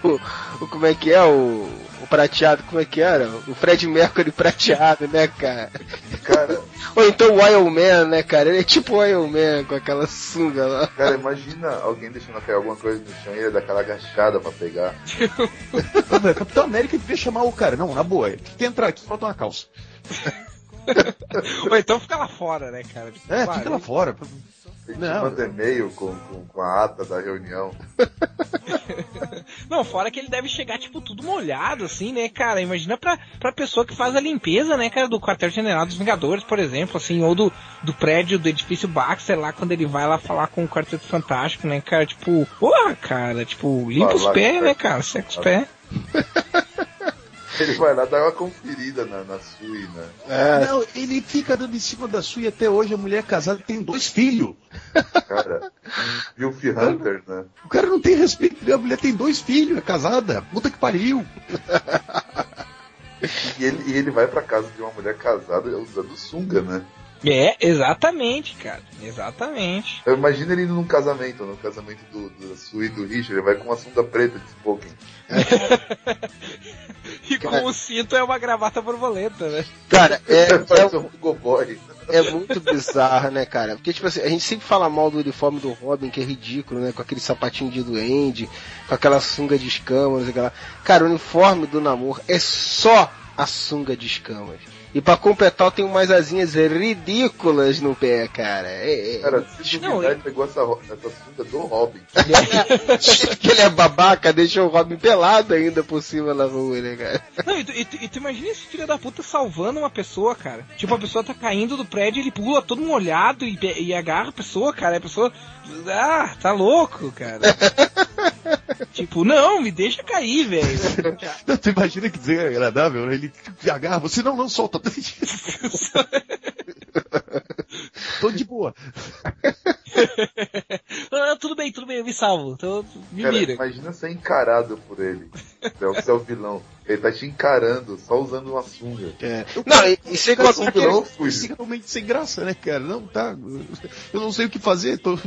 E: o, como é que é o, o prateado, como é que era? O Fred Mercury prateado, né, cara?
F: Cara,
E: Ou então o Iron Man, né, cara? Ele é tipo o Iron Man com aquela sunga lá.
F: cara, imagina alguém deixando cair alguma coisa no chão e ele dá aquela agachada pra pegar. (laughs)
G: Capitão América devia chamar o cara. Não, na boa, tem que entrar aqui, bota uma calça.
A: Ou então fica lá fora, né, cara? Tipo,
G: É, fica lá fora. Não.
F: manda e-mail com, com, com a ata da reunião. (laughs)
A: Não, fora que ele deve chegar, tipo, tudo molhado, assim, né, cara? Imagina pra, pra pessoa que faz a limpeza, né, cara, do quartel-general dos Vingadores, por exemplo, assim, ou do, do prédio do edifício Baxter lá, quando ele vai lá falar com o Quarteto Fantástico, né, cara? Tipo, porra, cara, tipo, limpa os pés, né, cara? Seca os pés. (laughs)
F: Ele vai lá dar uma conferida na, na Sui, né?
E: É,
G: Não, ele fica dando em cima da sua e até hoje a mulher casada tem dois filhos.
F: Cara, um Wilf Hunter, né?
G: O cara não tem respeito, a mulher tem dois filhos, é casada. Puta que pariu.
F: E ele, e ele vai pra casa de uma mulher casada usando sunga, né?
A: É, exatamente, cara. Exatamente.
F: Eu imagino ele indo num casamento, no casamento do, do Sui e do Richard, ele vai com uma sunga preta de smoking. (laughs)
A: E com o cinto é uma gravata borboleta, né?
E: cara, (laughs) é, é,
F: um
E: é muito bizarro, né, cara? Porque, tipo assim, a gente sempre fala mal do uniforme do Robin, que é ridículo, né? Com aquele sapatinho de duende, com aquela sunga de escamas, lá. Cara, o uniforme do namoro é só a sunga de escamas. E pra completar, tem umas asinhas ridículas no pé, cara. É, é-
F: Cara, se
A: Não,
F: duvidar,
A: e-
F: ele pegou essa, essa sunga do Robin. (laughs)
E: que ele é babaca, deixou o Robin pelado ainda por cima na rua, né, cara?
A: Não, e tu, e tu- e tu imagina esse filho da puta salvando uma pessoa, cara. Tipo, a pessoa tá caindo do prédio, ele pula todo molhado e, e agarra a pessoa, cara. A pessoa. Ah, tá louco, cara. (laughs) tipo, não, me deixa cair, velho.
G: Não, tu imagina que desagradável, né? Ele te agarra, você não, não solta. (laughs) Tô de boa. (laughs)
A: ah, tudo bem, tudo bem, eu me salvo. Então, me
F: Cara,
A: mira.
F: imagina ser encarado por ele. É o seu vilão. Ele tá te encarando, só usando uma sunga.
E: É. Não, e, e sem contar que
F: vilão,
E: ele,
F: fui.
G: Fica realmente sem graça, né, cara? Não, tá. Eu não sei o que fazer. Tô...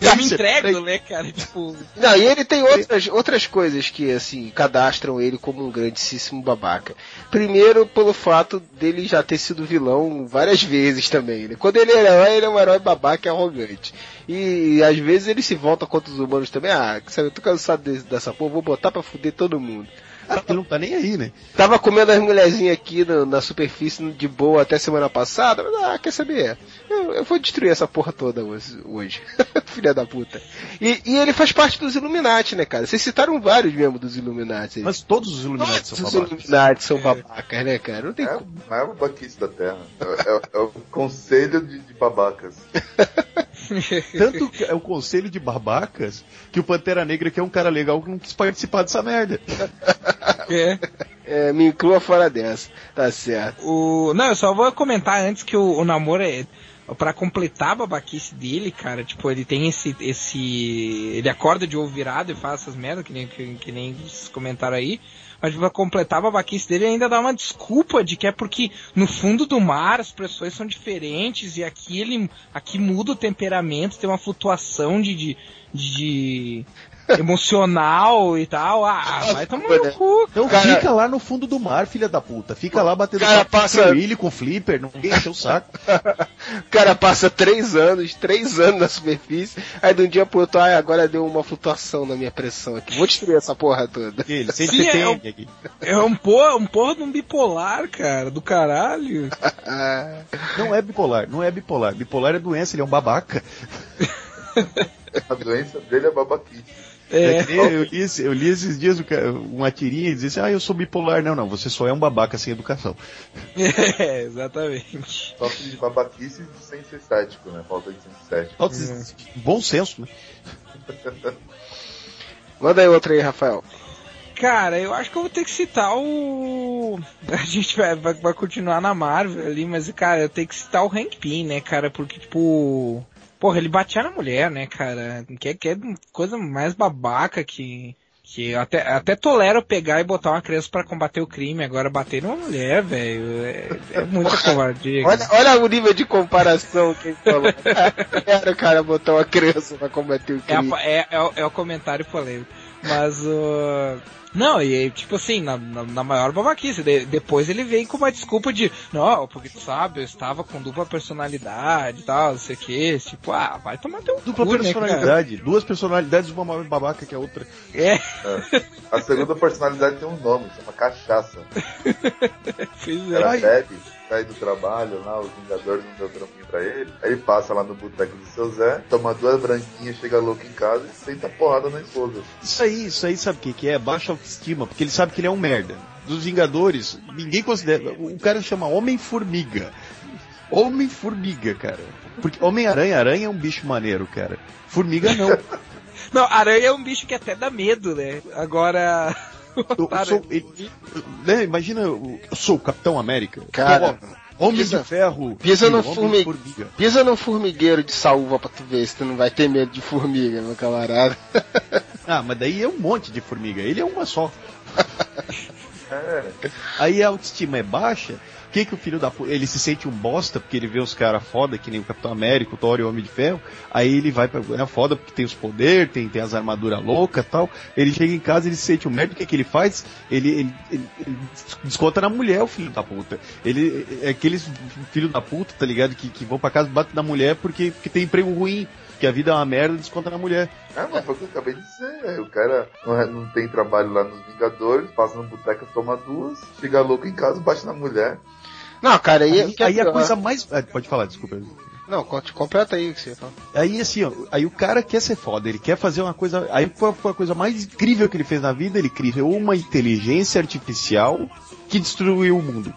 A: Eu me (laughs) entrego, né, cara? Tipo,
E: Não, e ele tem outras, outras coisas que, assim, cadastram ele como um grandíssimo babaca. Primeiro, pelo fato dele já ter sido vilão várias vezes também. Né? Quando ele é herói, ele é um herói babaca e arrogante. E às vezes ele se volta contra os humanos também. Ah, sabe, eu tô cansado desse- dessa porra, vou botar pra fuder todo mundo.
G: Ah, ele não tá nem aí, né?
E: Tava comendo as mulherzinhas aqui no- na superfície de boa até semana passada, mas ah, quer saber? Eu, eu vou destruir essa porra toda hoje. hoje. (laughs) Filha da puta. E, e ele faz parte dos Illuminati, né, cara? Vocês citaram vários membros dos Illuminati.
G: Mas todos os Illuminati são
E: Todos os
G: babacas.
E: Illuminati são babacas, né, cara? Não tem
F: É,
E: como.
F: é o babaquice da Terra. É, é- é o conselho de, de babacas. (laughs) (laughs)
G: Tanto que é o conselho de babacas que o Pantera Negra, que é um cara legal, não quis participar dessa merda. (laughs)
A: É.
E: É, me inclua fora dessa. Tá certo.
A: O... Não, eu só vou comentar antes que o, o namoro é. Pra completar a babaquice dele, cara, tipo, ele tem esse. esse ele acorda de ovo virado e faz essas merdas, que nem, que, que nem vocês comentaram aí. Mas pra completar a babaquice dele, ele ainda dá uma desculpa de que é porque no fundo do mar as pressões são diferentes e aqui ele. aqui muda o temperamento, tem uma flutuação de. de, de emocional e tal. Ah, vai tomar no cu.
G: Então
E: Cara-
G: fica lá no fundo do mar, filha da puta. Fica lá batendo
E: Cara,
G: com
E: passa-
G: o Willy, com o Flipper, ninguém enche o saco.
E: O (laughs) cara passa três anos, três anos na superfície, aí de um dia pro outro, ai, agora deu uma flutuação na minha pressão aqui. Vou destruir essa porra toda.
G: Ele sempre
A: Sim, é
G: tem
A: um-
G: aqui.
A: É um porra, um porra de um bipolar, cara, do caralho.
E: Ah, (laughs)
G: Não é bipolar, não é bipolar. Bipolar é doença, ele é um babaca. (laughs)
F: A doença dele é babaquice.
G: É
A: É.
G: que nem eu, li, eu li esses dias ca- uma tirinha e dizia assim, ah, eu sou bipolar. Não, não, você só é um babaca sem educação. (laughs)
A: É, exatamente.
F: Sofre de babaquice e de senso estético, né? Falta de senso estético.
G: Falta de Bom senso, né? (laughs)
E: Manda aí outra aí, Rafael.
A: Cara, eu acho que eu vou ter que citar o. (laughs) A gente vai, vai, vai continuar na Marvel ali, mas, cara, eu tenho que citar o Hank Pym, né, cara? Porque, tipo. Porra, ele batia na mulher, né, cara? Que, é- que é coisa mais babaca que. Que até, até tolero pegar e botar uma criança pra combater o crime, agora bater numa mulher, velho. É, é muita covardia.
E: Olha, olha o nível de comparação que ele falou. (laughs) Era o cara botar uma criança pra combater o
A: É, a-
E: crime.
A: é, é, o- é o comentário polêmico. Mas o. Não, e tipo assim, na, na, na maior babaquice. De- depois ele vem com uma desculpa de, não, porque tu sabe, eu estava com dupla personalidade e tal, não sei o que. Tipo, ah, vai tomar teu
G: Dupla
A: cu, né,
G: personalidade. Duas personalidades, uma mais babaca que a outra.
A: É,
F: É. A segunda personalidade tem um nome, chama cachaça. (laughs)
A: pois
F: O
A: é.
G: Ai.
F: bebe, sai do trabalho lá, os Vingadores não deu trampinho pra ele. Aí ele passa lá no boteco do seu Zé, toma duas branquinhas, chega louco em casa e senta porrada na esposa.
G: Isso aí, isso aí sabe o que, que é? Baixa autoestima, porque ele sabe que ele é um merda. Dos Vingadores, ninguém considera. O cara chama Homem-Formiga. Homem-Formiga, cara. Porque Homem-Aranha, aranha é um bicho maneiro, cara. Formiga não. (laughs)
A: Não, aranha é um bicho que até dá medo, né? Agora.
G: Eu sou, ele- né, imagina, eu eu sou o Capitão América.
E: Cara,
G: Homem
E: pisa-
G: de Ferro.
E: pisa no
G: Homem
E: formi-
G: formiga.
E: Pisa num formigueiro de saúva pra tu ver se tu não vai ter medo de formiga, meu camarada.
G: Ah, mas daí é um monte de formiga. Ele é uma só. (laughs) Aí a autoestima é baixa. Que que o filho da. Ele se sente um bosta porque ele vê os caras foda, que nem o Capitão América, o Thor e o Homem de Ferro. Aí ele vai pra... É foda porque tem os poderes, tem, tem as armaduras loucas tal. Ele chega em casa, ele se sente um merda. O que que ele faz? Ele, ele, ele- ele desconta na mulher, o filho da puta. Ele é aqueles filho da puta, tá ligado? Que, que vão pra casa e batem na mulher porque, porque tem emprego ruim. Que a vida é uma merda, desconta na mulher.
F: É, mas foi o que eu acabei de dizer. é, O cara não, é- não tem trabalho lá nos Vingadores, passa no boteco, toma duas, chega louco em casa, bate na mulher.
E: Não, cara, aí,
G: Aí,
E: que é
G: aí a coisa mais. ah, pode falar, desculpa.
E: Não, completa aí o que você fala.
G: Aí assim, ó, aí o cara quer ser foda, ele quer fazer uma coisa. Aí foi a coisa mais incrível que ele fez na vida? Ele criou uma inteligência artificial que destruiu o mundo.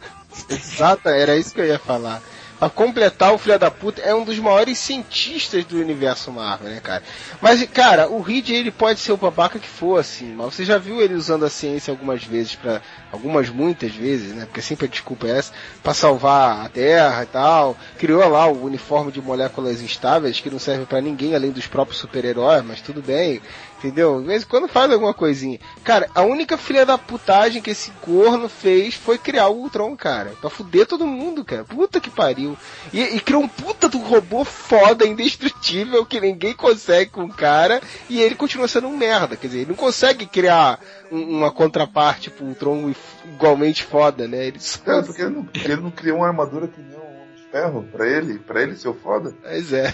E: Exato, era isso que eu ia falar. Pra completar, o filho da puta é um dos maiores cientistas do universo Marvel, né, cara? Mas, cara, o Reed, ele pode ser o babaca que for, assim, mas você já viu ele usando a ciência algumas vezes para algumas, muitas vezes, né? Porque sempre a desculpa é essa, pra salvar a Terra e tal. Criou lá o uniforme de moléculas instáveis, que não serve pra ninguém além dos próprios super-heróis, mas tudo bem. Entendeu? De vez em quando faz alguma coisinha. Cara, a única filha da putagem que esse corno fez foi criar o Ultron, cara. Pra fuder todo mundo, cara. Puta que pariu. E, e criou um puta do robô foda, indestrutível, que ninguém consegue com o cara. E ele continua sendo um merda. Quer dizer, ele não consegue criar um- uma contraparte pro Ultron igualmente foda, né? Ele só...
F: Cara, porque ele não, ele não criou uma armadura que nem um Homem de Ferro pra ele, pra ele ser o foda.
E: Mas é.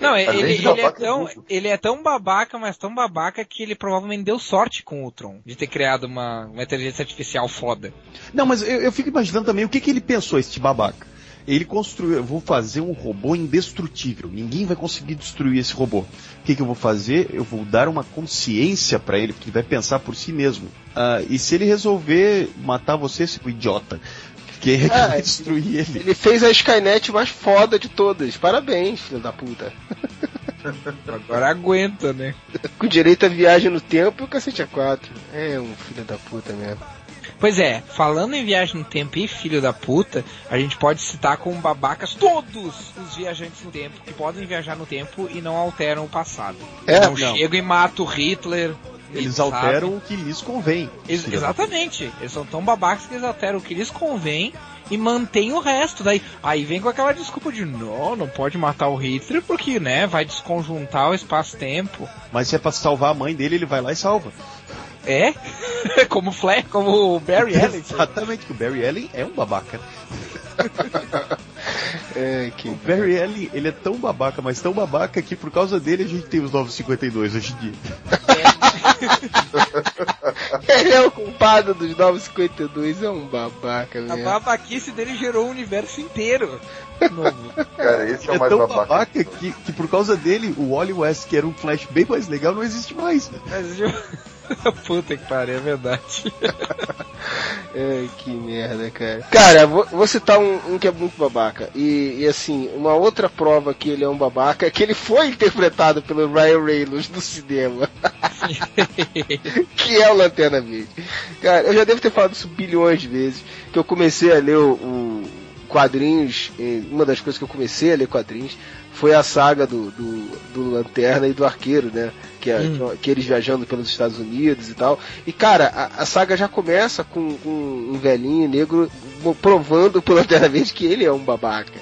A: Não, ele,
F: de
A: ele, é
F: é
A: tão, ele é tão babaca, mas tão babaca que ele provavelmente deu sorte com o Ultron. De ter criado uma, uma inteligência artificial foda.
G: Não, mas eu, eu fico imaginando também o que, que ele pensou, este babaca. Ele construiu, eu vou fazer um robô indestrutível. Ninguém vai conseguir destruir esse robô. O que, que eu vou fazer? Eu vou dar uma consciência para ele, porque ele vai pensar por si mesmo. Ah, e se ele resolver matar você, seu idiota, quem é que
E: Ah,
G: vai destruir ele?
E: Ele fez a Skynet mais foda de todas. Parabéns, filho da puta. (laughs)
A: Agora aguenta, né?
E: Com direito a viagem no tempo e o cacete a quatro. É um filho da puta mesmo.
A: Pois é, falando em viagem no tempo e filho da puta, a gente pode citar como babacas todos os viajantes no tempo que podem viajar no tempo e não alteram o passado.
E: É,
A: não,
G: não.
A: chegam e matam o Hitler.
G: Eles
A: sabe?
G: alteram o que lhes convém.
A: Ex- exatamente. Eles são tão babacas que eles alteram o que lhes convém e mantém o resto. Daí, aí vem com aquela desculpa de não, não pode matar o Hitler porque, né, vai desconjuntar o espaço-tempo.
G: Mas se é pra salvar a mãe dele, ele vai lá e salva.
A: É? (laughs) como o Flash, como o Barry Allen.
G: Exatamente, que o Barry Allen é um babaca. (laughs)
E: É, que...
G: O Barry Allen, ele é tão babaca, mas tão babaca que por causa dele a gente tem os 952 hoje em dia. (laughs) (laughs)
E: Ele é o culpado dos 952, é um babaca
A: A
E: mesmo.
A: babaquice dele gerou o universo inteiro. Novo.
F: Cara, esse é
G: É
F: o mais
G: tão
F: babaca.
G: babaca que, que por causa dele, o Wally West, que era um Flash bem mais legal, não existe mais.
A: Eu- (laughs) Puta que pariu, é verdade. (laughs)
E: É, que merda, cara. Cara, vou, vou citar um, um que é muito babaca. E, e, assim, uma outra prova que ele é um babaca é que ele foi interpretado pelo Ryan Reynolds no cinema. (laughs) que é o Lanterna Verde. Cara, eu já devo ter falado isso bilhões de vezes. Que eu comecei a ler o, o quadrinhos. Uma das coisas que eu comecei a ler quadrinhos foi a saga do, do, do Lanterna e do Arqueiro, né? Que, é, que eles viajando pelos Estados Unidos e tal. E cara, a, a saga já começa com, com um velhinho negro provando pro Lanterna Verde que ele é um babaca.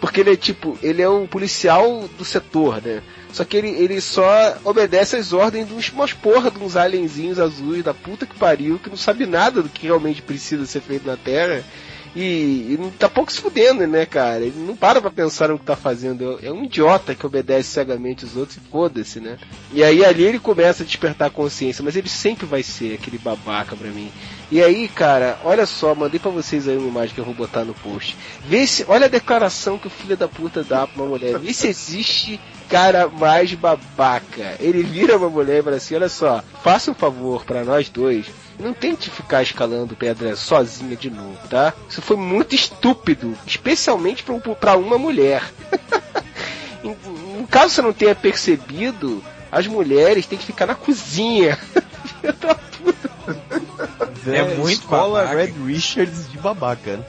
E: Porque ele é tipo, ele é um policial do setor, né? Só que ele, ele só obedece às ordens de umas porra de uns alienzinhos azuis da puta que pariu, que não sabe nada do que realmente precisa ser feito na Terra. E, e não tá pouco se fudendo, né, cara? Ele não para pra pensar no que tá fazendo. É um idiota que obedece cegamente os outros e foda-se, né? E aí ali ele começa a despertar a consciência, mas ele sempre vai ser aquele babaca pra mim. E aí, cara, olha só, mandei pra vocês aí uma imagem que eu vou botar no post. Vê se, olha a declaração que o filho da puta dá pra uma mulher. Vê se existe cara mais babaca. Ele vira uma mulher e fala assim: olha só, faça um favor pra nós dois. Não tente ficar escalando pedra sozinha de novo, tá? Isso foi muito estúpido, especialmente pra, pra uma mulher. (laughs) em caso você não tenha percebido, as mulheres têm que ficar na cozinha. (laughs)
A: É muito
G: Escola
A: babaca.
G: Red Richards de babaca, né?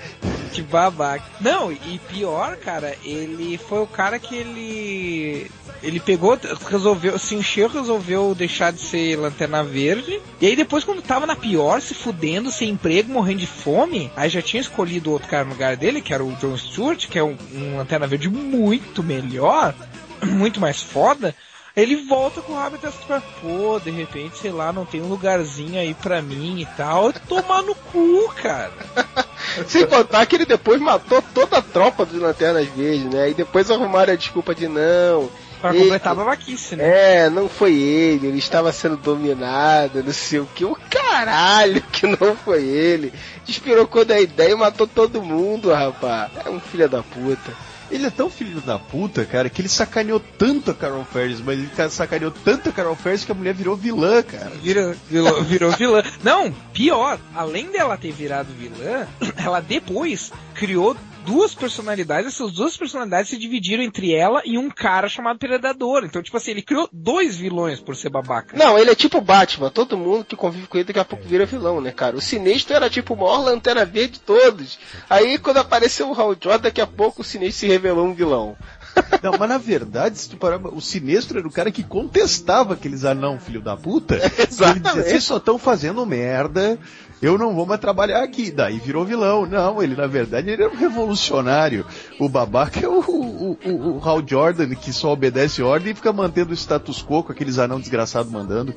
A: Que babaca. Não, e pior, cara, ele foi o cara que ele. Ele pegou, resolveu, se encheu, resolveu deixar de ser lanterna verde. E aí depois, quando tava na pior, se fudendo, sem emprego, morrendo de fome, aí já tinha escolhido outro cara no lugar dele, que era o John Stewart, que é um, um lanterna verde muito melhor, muito mais foda. Ele volta com o rabo até pra, pô, de repente, sei lá, não tem um lugarzinho aí pra mim e tal. Tomar no cu, cara. (laughs)
E: Sem contar que ele depois matou toda a tropa dos Lanternas Verdes, né? E depois arrumaram a desculpa de não.
A: Pra
E: ele-
A: completar a babaquice, né?
E: É, não foi ele, ele estava sendo dominado, não sei o que. O caralho que não foi ele. Despirocou da ideia e matou todo mundo, rapaz. É um filho da puta.
G: Ele é tão filho da puta, cara, que ele sacaneou tanto a Carol Ferris, mas ele ca- sacaneou tanto a Carol Ferris que a mulher virou vilã, cara.
A: Virou, virou, (laughs) virou vilã. Não, pior, além dela ter virado vilã, ela depois criou duas personalidades, essas duas personalidades se dividiram entre ela e um cara chamado Predador. Então, tipo assim, ele criou dois vilões por ser babaca.
E: Não, ele é tipo Batman, todo mundo que convive com ele daqui a pouco vira vilão, né, cara? O Sinistro era tipo o maior lanterna verde de todos. Aí quando apareceu o Hal Jordan, daqui a pouco o Sinistro se revelou um vilão. (laughs)
G: Não, mas na verdade, se tu parar, o Sinestro era o cara que contestava aqueles anão, filho da puta. (laughs) Ele dizia, vocês só estão fazendo merda, eu não vou mais trabalhar aqui. Daí virou vilão. Não, ele na verdade ele era um revolucionário. O babaca é o, o, o, o Hal Jordan, que só obedece ordem e fica mantendo o status quo com aqueles anão desgraçados mandando.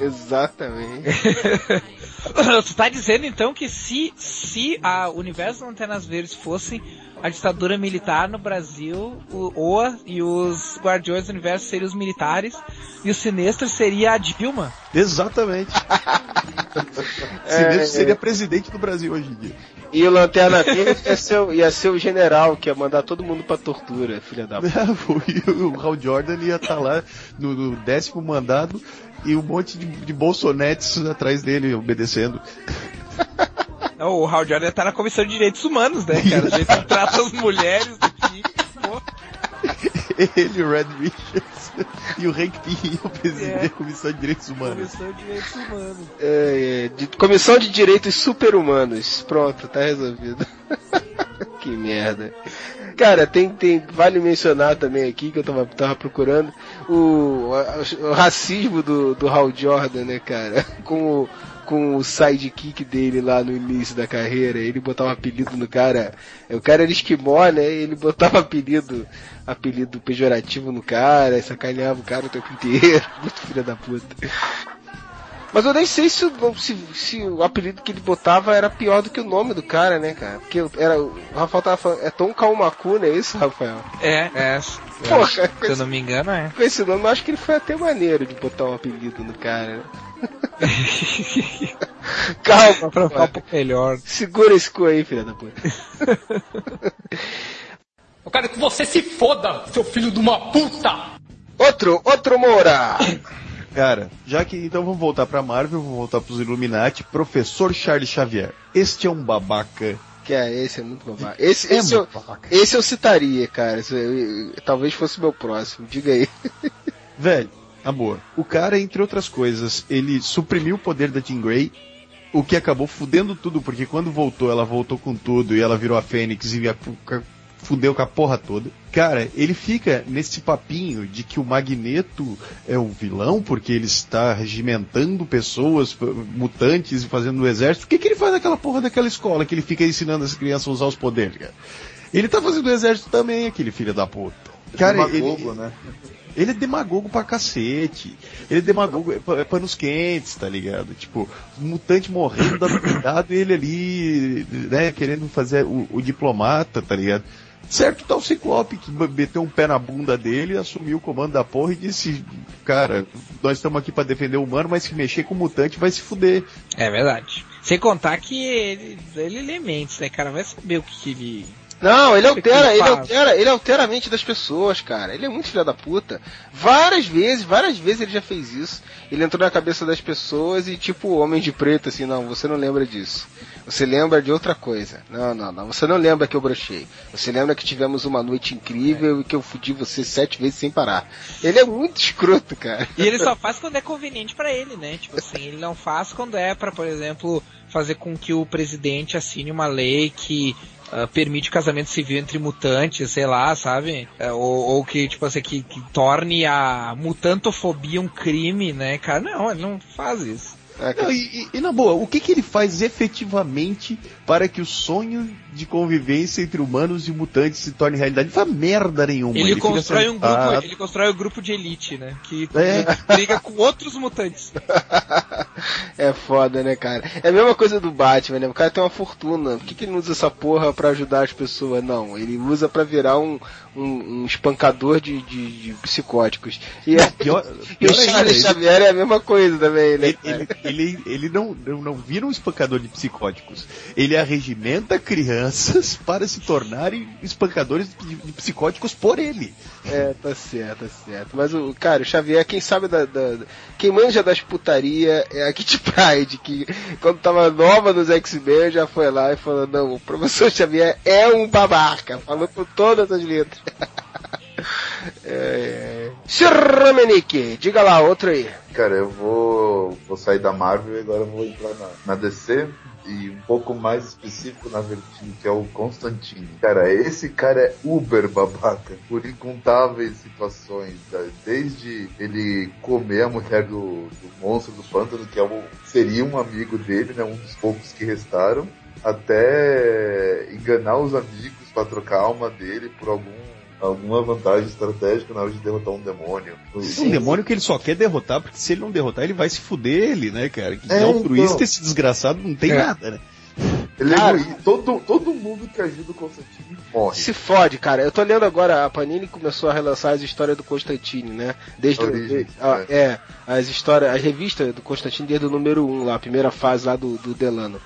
E: Exatamente. (laughs)
A: tu tá dizendo então que se, se a Universo das Lanternas Verdes fosse a ditadura militar no Brasil, o OA e os Guardiões do Universo seriam os militares e o Sinestro seria a Dilma?
G: Exatamente. (laughs) Se
E: É,
G: seria presidente do Brasil hoje em dia.
E: E o Lanterna Verde ia ser, o- ia ser o general que ia mandar todo mundo pra tortura, filha da puta. (laughs)
G: E o Hal Jordan ia estar lá no, no décimo mandado e um monte de, de bolsonetes atrás dele obedecendo. (laughs)
A: Não, o Hal Jordan tá na Comissão de Direitos Humanos, né, cara? A gente trata as mulheres aqui. (laughs)
G: Ele, o Red Richards (laughs) e o Hank Pym iam presidir
A: É.
G: a Comissão de Direitos Humanos.
A: Comissão de Direitos Humanos.
E: É, é, de- Comissão de Direitos Super-Humanos. Pronto, tá resolvido. (laughs) que merda. Cara, tem, tem, vale mencionar também aqui, que eu tava, tava procurando, o, a- o racismo do, do Hal Jordan, né, cara? Com o, com o sidekick dele lá no início da carreira, ele botava apelido no cara, o cara era esquimó, né, ele botava apelido, apelido pejorativo no cara, sacaneava o cara o tempo inteiro, (laughs) muito filha da puta. Mas eu nem sei se, o- se, se o apelido que ele botava era pior do que o nome do cara, né, cara? Porque era, o Rafael tava falando, é Tom Kalmaku, não é isso, Rafael?
A: É, é.
E: Porra,
A: Se eu não me engano, é.
E: Com esse nome, eu acho que ele foi até maneiro de botar um apelido no cara. né? (laughs) Calma,
A: pra ficar um pouco melhor.
E: Segura esse cu aí, filha da puta. (laughs)
H: Eu quero que você se foda, seu filho de uma puta!
E: Outro, outro Moura! (laughs)
G: Cara, já que então vamos voltar pra Marvel, vamos voltar pros Illuminati, Professor Charles Xavier. Este é um babaca.
E: Que é, esse é muito babaca. Esse,
G: É
E: esse, eu,
G: muito babaca.
E: esse eu citaria, cara. Esse eu- eu- talvez fosse meu próximo. Diga aí. (laughs)
G: Velho, amor, o cara, entre outras coisas, ele suprimiu o poder da Jean Grey, o que acabou fudendo tudo, porque quando voltou, ela voltou com tudo e ela virou a Fênix e via- fudeu com a porra toda. Cara, ele fica nesse papinho de que o Magneto é o vilão porque ele está regimentando pessoas, mutantes e fazendo o exército. O que, que ele faz naquela porra daquela escola que ele fica ensinando as crianças a usar os poderes, cara? Ele tá fazendo o exército também, aquele filho da puta. Cara, ele,
F: Demagogo, né?
G: ele é demagogo pra cacete. Ele é demagogo é é panos quentes, tá ligado? Tipo, mutante morrendo, dando cuidado, e ele ali, né, querendo fazer o, o diplomata, tá ligado? Certo tá o Ciclope, que meteu um pé na bunda dele, assumiu o comando da porra e disse, cara, nós estamos aqui pra defender o humano, mas se mexer com o mutante vai se fuder.
A: É verdade. Sem contar que ele, ele mentes, né, cara? Vai saber o que, que ele.
E: Não, ele altera, ele altera, ele altera a mente das pessoas, cara. Ele é muito filho da puta. Várias vezes, várias vezes ele já fez isso. Ele entrou na cabeça das pessoas e tipo homem de preto, assim, não, você não lembra disso. Você lembra de outra coisa. Não, não, não. Você não lembra que eu brochei. Você lembra que tivemos uma noite incrível e que eu fudi você sete vezes sem parar. Ele é muito escroto, cara.
A: E ele só faz quando é conveniente pra ele, né? Tipo assim, ele não faz quando é pra, por exemplo, fazer com que o presidente assine uma lei que ah, permite casamento civil entre mutantes, sei lá, sabe? É, ou, ou que, tipo assim, que, que torne a mutantofobia um crime, né, cara? Não, ele não faz isso.
E: É,
G: Não, e, e- e na boa, o que, que ele faz efetivamente para que o sonho de convivência entre humanos e mutantes se torne realidade? Não faz merda nenhuma.
A: Ele,
G: fica
A: constrói um grupo, ele constrói o grupo de elite, né? Que
G: É.
A: briga com outros mutantes. (laughs)
E: É foda, né, cara? É a mesma coisa do Batman, né? O cara tem uma fortuna. Por que, que ele não usa essa porra pra ajudar as pessoas? Não, ele usa pra virar um, um, um espancador de, de, de psicóticos. E, é-
G: Pior, (laughs)
E: e
G: pior
E: o
G: ainda,
E: Charles
G: ele-
E: Xavier é a mesma coisa também, né?
G: Ele, ele, ele, ele não, não, não vira um espancador de psicóticos. Ele arregimenta crianças (laughs) para se tornarem espancadores de, de psicóticos por ele.
E: É, tá certo, tá certo. Mas o cara, o Xavier, quem sabe da. da- quem manja das putaria é a Kitty Pride, que quando tava nova nos X-Men já foi lá e falou: não, o professor Xavier é um babaca. Falou com todas as letras. (laughs) é, é. Sr. Romenick, diga lá, outro aí.
F: Cara, eu vou, vou sair da Marvel e agora eu vou entrar na, na DC e um pouco mais específico na Vertigo, que é o Constantine. Cara, esse cara é uber babaca por incontáveis situações, tá? desde ele comer a mulher do, do monstro do pântano, que é um, seria um amigo dele, né, um dos poucos que restaram, até enganar os amigos para trocar a alma dele por algum alguma vantagem estratégica na hora de derrotar um demônio.
G: Um demônio que ele só quer derrotar, porque se ele não derrotar, ele vai se fuder ele, né, cara? Que
F: É,
G: altruísta
F: então.
G: esse desgraçado não tem
A: É.
G: nada, né?
F: Ele é
E: Cara.
F: egoísta. Todo, todo mundo que ajuda o Constantine morre.
E: Se fode, cara. Eu tô lendo agora, a Panini começou a relançar as histórias do Constantine, né? Desde o-
F: Origem,
E: de- ah,
F: é.
E: é. as histórias, as revistas do Constantine desde o número 1 lá, a primeira fase lá do, do Delano.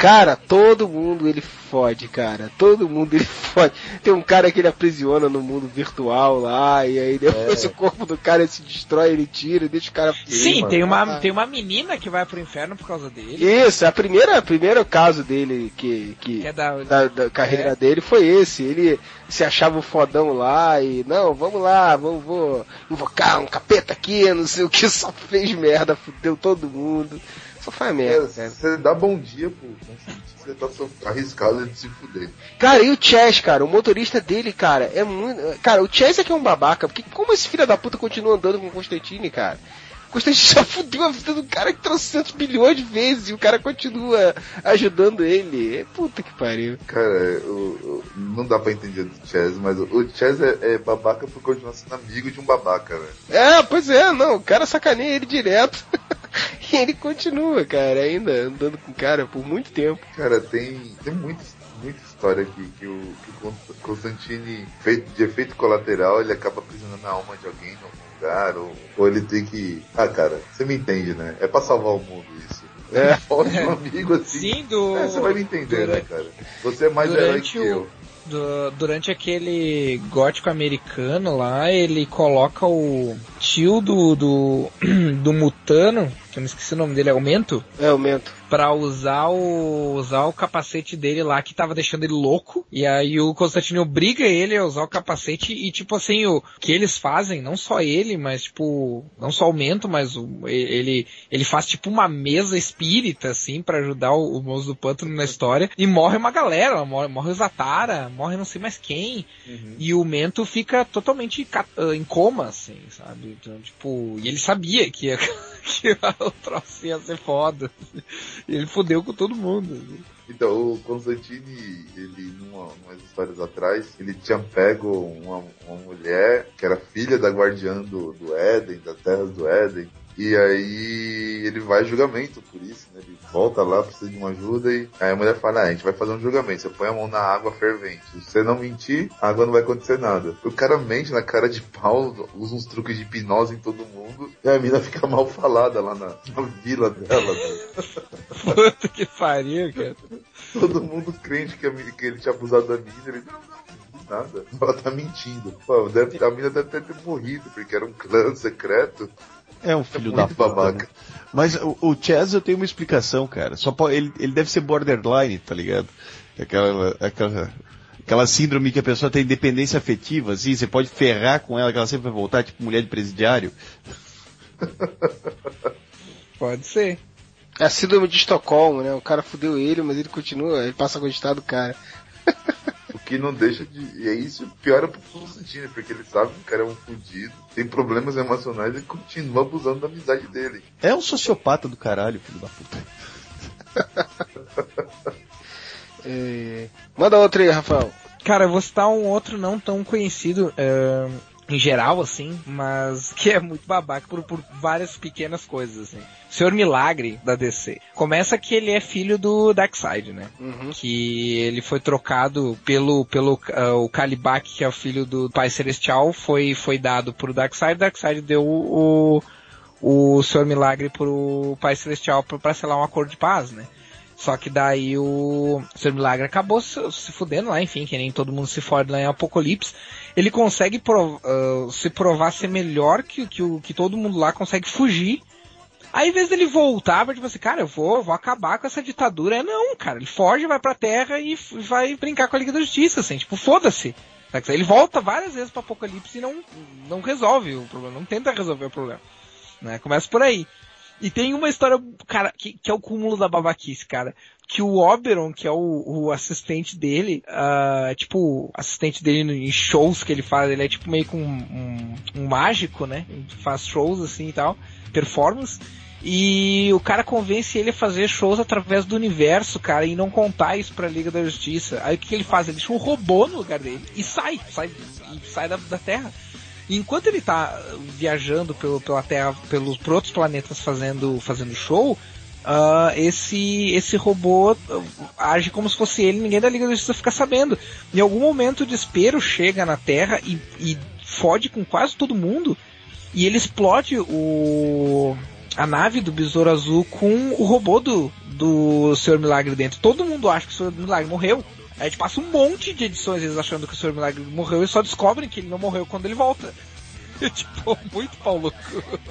E: Cara, todo mundo ele fode, cara. Todo mundo ele fode. Tem um cara que ele aprisiona no mundo virtual lá, e aí depois
F: É.
E: o corpo do cara se destrói, ele tira, deixa o cara.
A: Sim,
F: mano.
A: tem uma,
E: Ah.
A: tem uma menina que vai pro inferno por causa dele.
E: Isso, a primeira, o primeiro caso dele que, que
A: Que é da,
E: da, da carreira
A: É.
E: dele foi esse. Ele se achava o fodão lá e, não, vamos lá, vamos, vou invocar um capeta aqui, não sei o que, só fez merda, fudeu todo mundo. Só faz merda,
F: você dá bom dia pro Constantine, você tá so- arriscado de se fuder.
E: Cara, e o Chess, cara, o motorista dele, cara, é muito. Cara, o Chess é que é um babaca, porque como esse filho da puta continua andando com o Constantine, cara? O Constantine (laughs) já fudeu a vida do cara 300 bilhões de vezes e o cara continua ajudando ele. É puta que pariu.
F: Cara, o- o- não dá pra entender do Chess, mas o, o Chess é, é babaca por continuar sendo amigo de um babaca, velho.
E: É, pois é, não, o cara sacaneia ele direto. (laughs) (laughs) e ele continua, cara, ainda andando com o cara por muito tempo.
F: Cara, tem, tem muita, muita história aqui que o, que o Con- Constantine, feito, de efeito colateral, ele acaba aprisionando a alma de alguém em algum lugar, ou, ou ele tem que. Ah, cara, você me entende, né? É pra salvar o mundo isso.
E: É. (laughs)
F: Pode um (laughs) amigo assim.
A: Sim, do.
F: É, você vai me entender, né,
A: durante,
F: cara? Você é mais herói que
A: o-
F: eu.
A: do- durante aquele gótico americano lá, ele coloca o tio do, do, (clears throat) do Mutano, que eu não esqueci o nome dele, é o Mento,
E: É, o mento.
A: Pra usar o, usar o capacete dele lá que tava deixando ele louco. E aí o Constantino obriga ele a usar o capacete e tipo assim, o que eles fazem, não só ele, mas tipo, não só o Mento, mas o, ele, ele faz tipo uma mesa espírita assim pra ajudar o, o moço do pântano na história e morre uma galera, morre, morre o Zatara, morre não sei mais quem. E o Mento fica totalmente ah, em coma, assim, sabe? Então, tipo, e ele sabia que, ia, (laughs) que o troço ia ser foda. Ele fodeu com todo mundo.
F: Então, o Constantine, ele, numa, umas histórias atrás, ele tinha pego uma, uma mulher que era filha da guardiã do, do Éden, das terras do Éden. E aí ele vai a julgamento por isso, né? Ele volta lá, precisa de uma ajuda e aí a mulher fala, ah, a gente vai fazer um julgamento, você põe a mão na água fervente. Se você não mentir, a água não vai acontecer nada. O cara mente na cara de pau, usa uns truques de hipnose em todo mundo, e a mina fica mal falada lá na, na vila dela?
A: Puta que pariu, cara.
F: Todo mundo crente que, a que ele tinha abusado da mina, ele nada. Ela tá mentindo. Pô, deve, a mina deve ter morrido, porque era um clã secreto.
G: É um filho
F: muito
G: da puta.
F: babaca.
G: né? Mas o, o Chaz eu tenho uma explicação, cara. Só po- ele, ele deve ser borderline, tá ligado? Aquela, aquela, aquela síndrome que a pessoa tem dependência afetiva, assim, você pode ferrar com ela que ela sempre vai voltar, tipo mulher de presidiário. (laughs)
A: Pode ser.
E: É a síndrome de Estocolmo, né? O cara fudeu ele, mas ele continua, ele passa a gostar do cara. (laughs)
F: Que não deixa de. E é isso piora pro Constantino, porque ele sabe que o cara é um fudido, tem problemas emocionais e continua abusando da amizade dele.
G: É um sociopata do caralho, filho da puta. (laughs)
E: É... Manda outra aí, Rafael.
A: Cara, eu vou citar um outro não tão conhecido é, em geral, assim, mas que é muito babaca por, por várias pequenas coisas, assim. O Senhor Milagre, da DC. Começa que ele é filho do Darkseid, né?
E: Uhum.
A: que ele foi trocado pelo pelo ah, o Kalibak, que é o filho do Pai Celestial, foi foi dado pro Darkseid, Darkseid deu o o Senhor Milagre pro Pai Celestial pra, pra selar um acordo de paz, né? Só que daí o Senhor Milagre acabou se, se fudendo lá, enfim, que nem todo mundo se fode lá em Apocalipse. Ele consegue prov- ah, se provar ser melhor que, que, que todo mundo lá consegue fugir. Aí, em vez dele voltar, tipo assim, cara, eu vou, vou acabar com essa ditadura. Não, cara, ele foge, vai pra terra e vai brincar com a Liga da Justiça, assim, tipo, foda-se. Ele volta várias vezes pro Apocalipse e não, não resolve o problema, não tenta resolver o problema. Né? Começa por aí. E tem uma história, cara, que, que é o cúmulo da babaquice, cara. Que o Oberon, que é o, o assistente dele, ah, tipo, assistente dele em shows que ele faz, ele é tipo meio que um, um, um mágico, né? Ele faz shows assim e tal, performance. E o cara convence ele a fazer shows através do universo, cara, e não contar isso pra Liga da Justiça. Aí o que, que ele faz? Ele deixa um robô no lugar dele e sai, sai, e sai da, da Terra. E enquanto ele tá viajando pelo, pela Terra, pelos por outros planetas fazendo, fazendo show, uh, esse esse robô uh, age como se fosse ele, ninguém da Liga da Justiça fica sabendo. Em algum momento o desespero chega na Terra e, e fode com quase todo mundo e ele explode o a nave do Besouro Azul com o robô do, do Senhor Milagre dentro. Todo mundo acha que o Senhor Milagre morreu. A gente passa um monte de edições eles achando que o Senhor Milagre morreu e só descobrem que ele não morreu quando ele volta. (laughs) tipo, muito Paulo.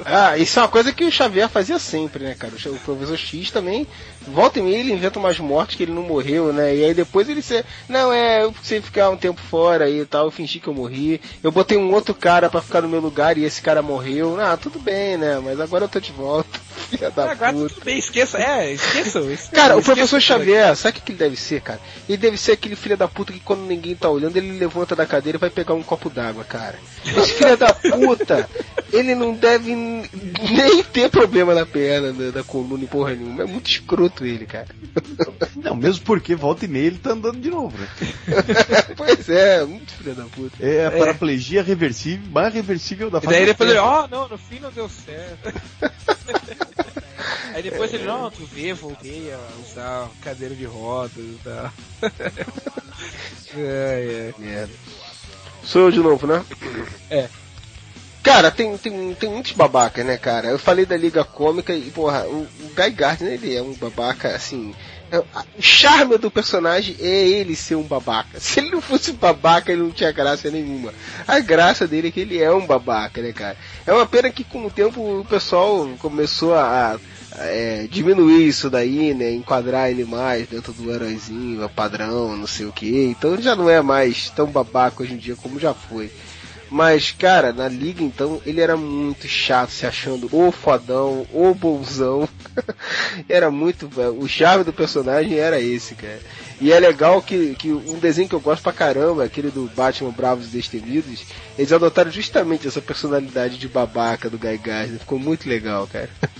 E: Ah, isso é uma coisa que o Xavier fazia sempre, né, cara? O professor X também, volta e meia ele inventa umas mortes que ele não morreu, né? E aí depois ele se. Não, é, eu precisei ficar um tempo fora e tal, eu fingi que eu morri. Eu botei um outro cara para ficar no meu lugar e esse cara morreu. Ah, tudo bem, né? Mas agora eu tô de volta. (laughs) Filha da
A: agora
E: puta.
A: tudo bem, esqueça. É, esqueça. esqueça
E: Cara, o professor Xavier, sabe o que ele deve ser, cara? Ele deve ser aquele filho da puta que quando ninguém tá olhando, ele levanta da cadeira e vai pegar um copo d'água, cara. Esse filho da puta, ele não deve nem ter problema na perna, da, da coluna e porra nenhuma. É muito escroto ele, cara. (laughs)
G: Não, mesmo porque volta e meia ele tá andando de novo, né? (laughs)
E: pois é, muito filho da puta.
G: É a paraplegia reversível, mais reversível da
A: E daí ele,
G: Terra.
A: ó, não, no fim não deu certo. (laughs) Aí depois ele, não, tu vê, voltei a usar cadeira de rodas e tal. é, é.
E: Merda. Sou eu de novo, né?
A: É.
E: Cara, tem, tem, tem muitos babacas, né, cara? Eu falei da Liga Cômica e, porra, o, o Guy Gardner, ele é um babaca, assim... é- O charme do personagem é ele ser um babaca. (laughs) Se ele não fosse babaca, ele não tinha graça nenhuma. A graça dele é que ele é um babaca, né, cara? É uma pena que com o tempo o pessoal começou a, a, é, diminuir isso daí, né? Enquadrar ele mais dentro do heróizinho, padrão, não sei o que. Então ele já não é mais tão babaca hoje em dia como já foi. Mas, cara, na liga então, ele era muito chato, se achando o fodão, o bonzão. (laughs) era muito. O charme do personagem era esse, cara. E é legal que, que um desenho que eu gosto pra caramba, aquele do Batman Bravos e Destemidos, eles adotaram justamente essa personalidade de babaca do Guy Gardner. Ficou muito legal, cara. (laughs)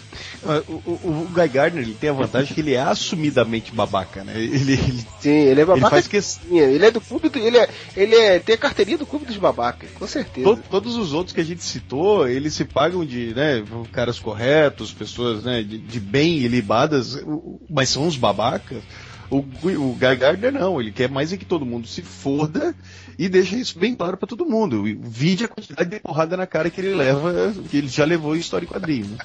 G: O, o, o Guy Gardner ele tem a vantagem que ele é assumidamente babaca, né? Ele, ele,
E: Sim, ele é
G: ele
E: babaca.
G: faz questão.
E: Ele é do clube do. Ele é, ele é, tem a carteirinha do clube dos babacas, com certeza.
G: To- todos os outros que a gente citou, eles se pagam de, né, caras corretos, pessoas, né, de, de bem e libadas, mas são os babacas. O, o Guy Gardner não, ele quer mais é que todo mundo se foda e deixa isso bem claro pra todo mundo. Vide a quantidade de porrada na cara que ele leva, que ele já levou em história e quadrinho. Né?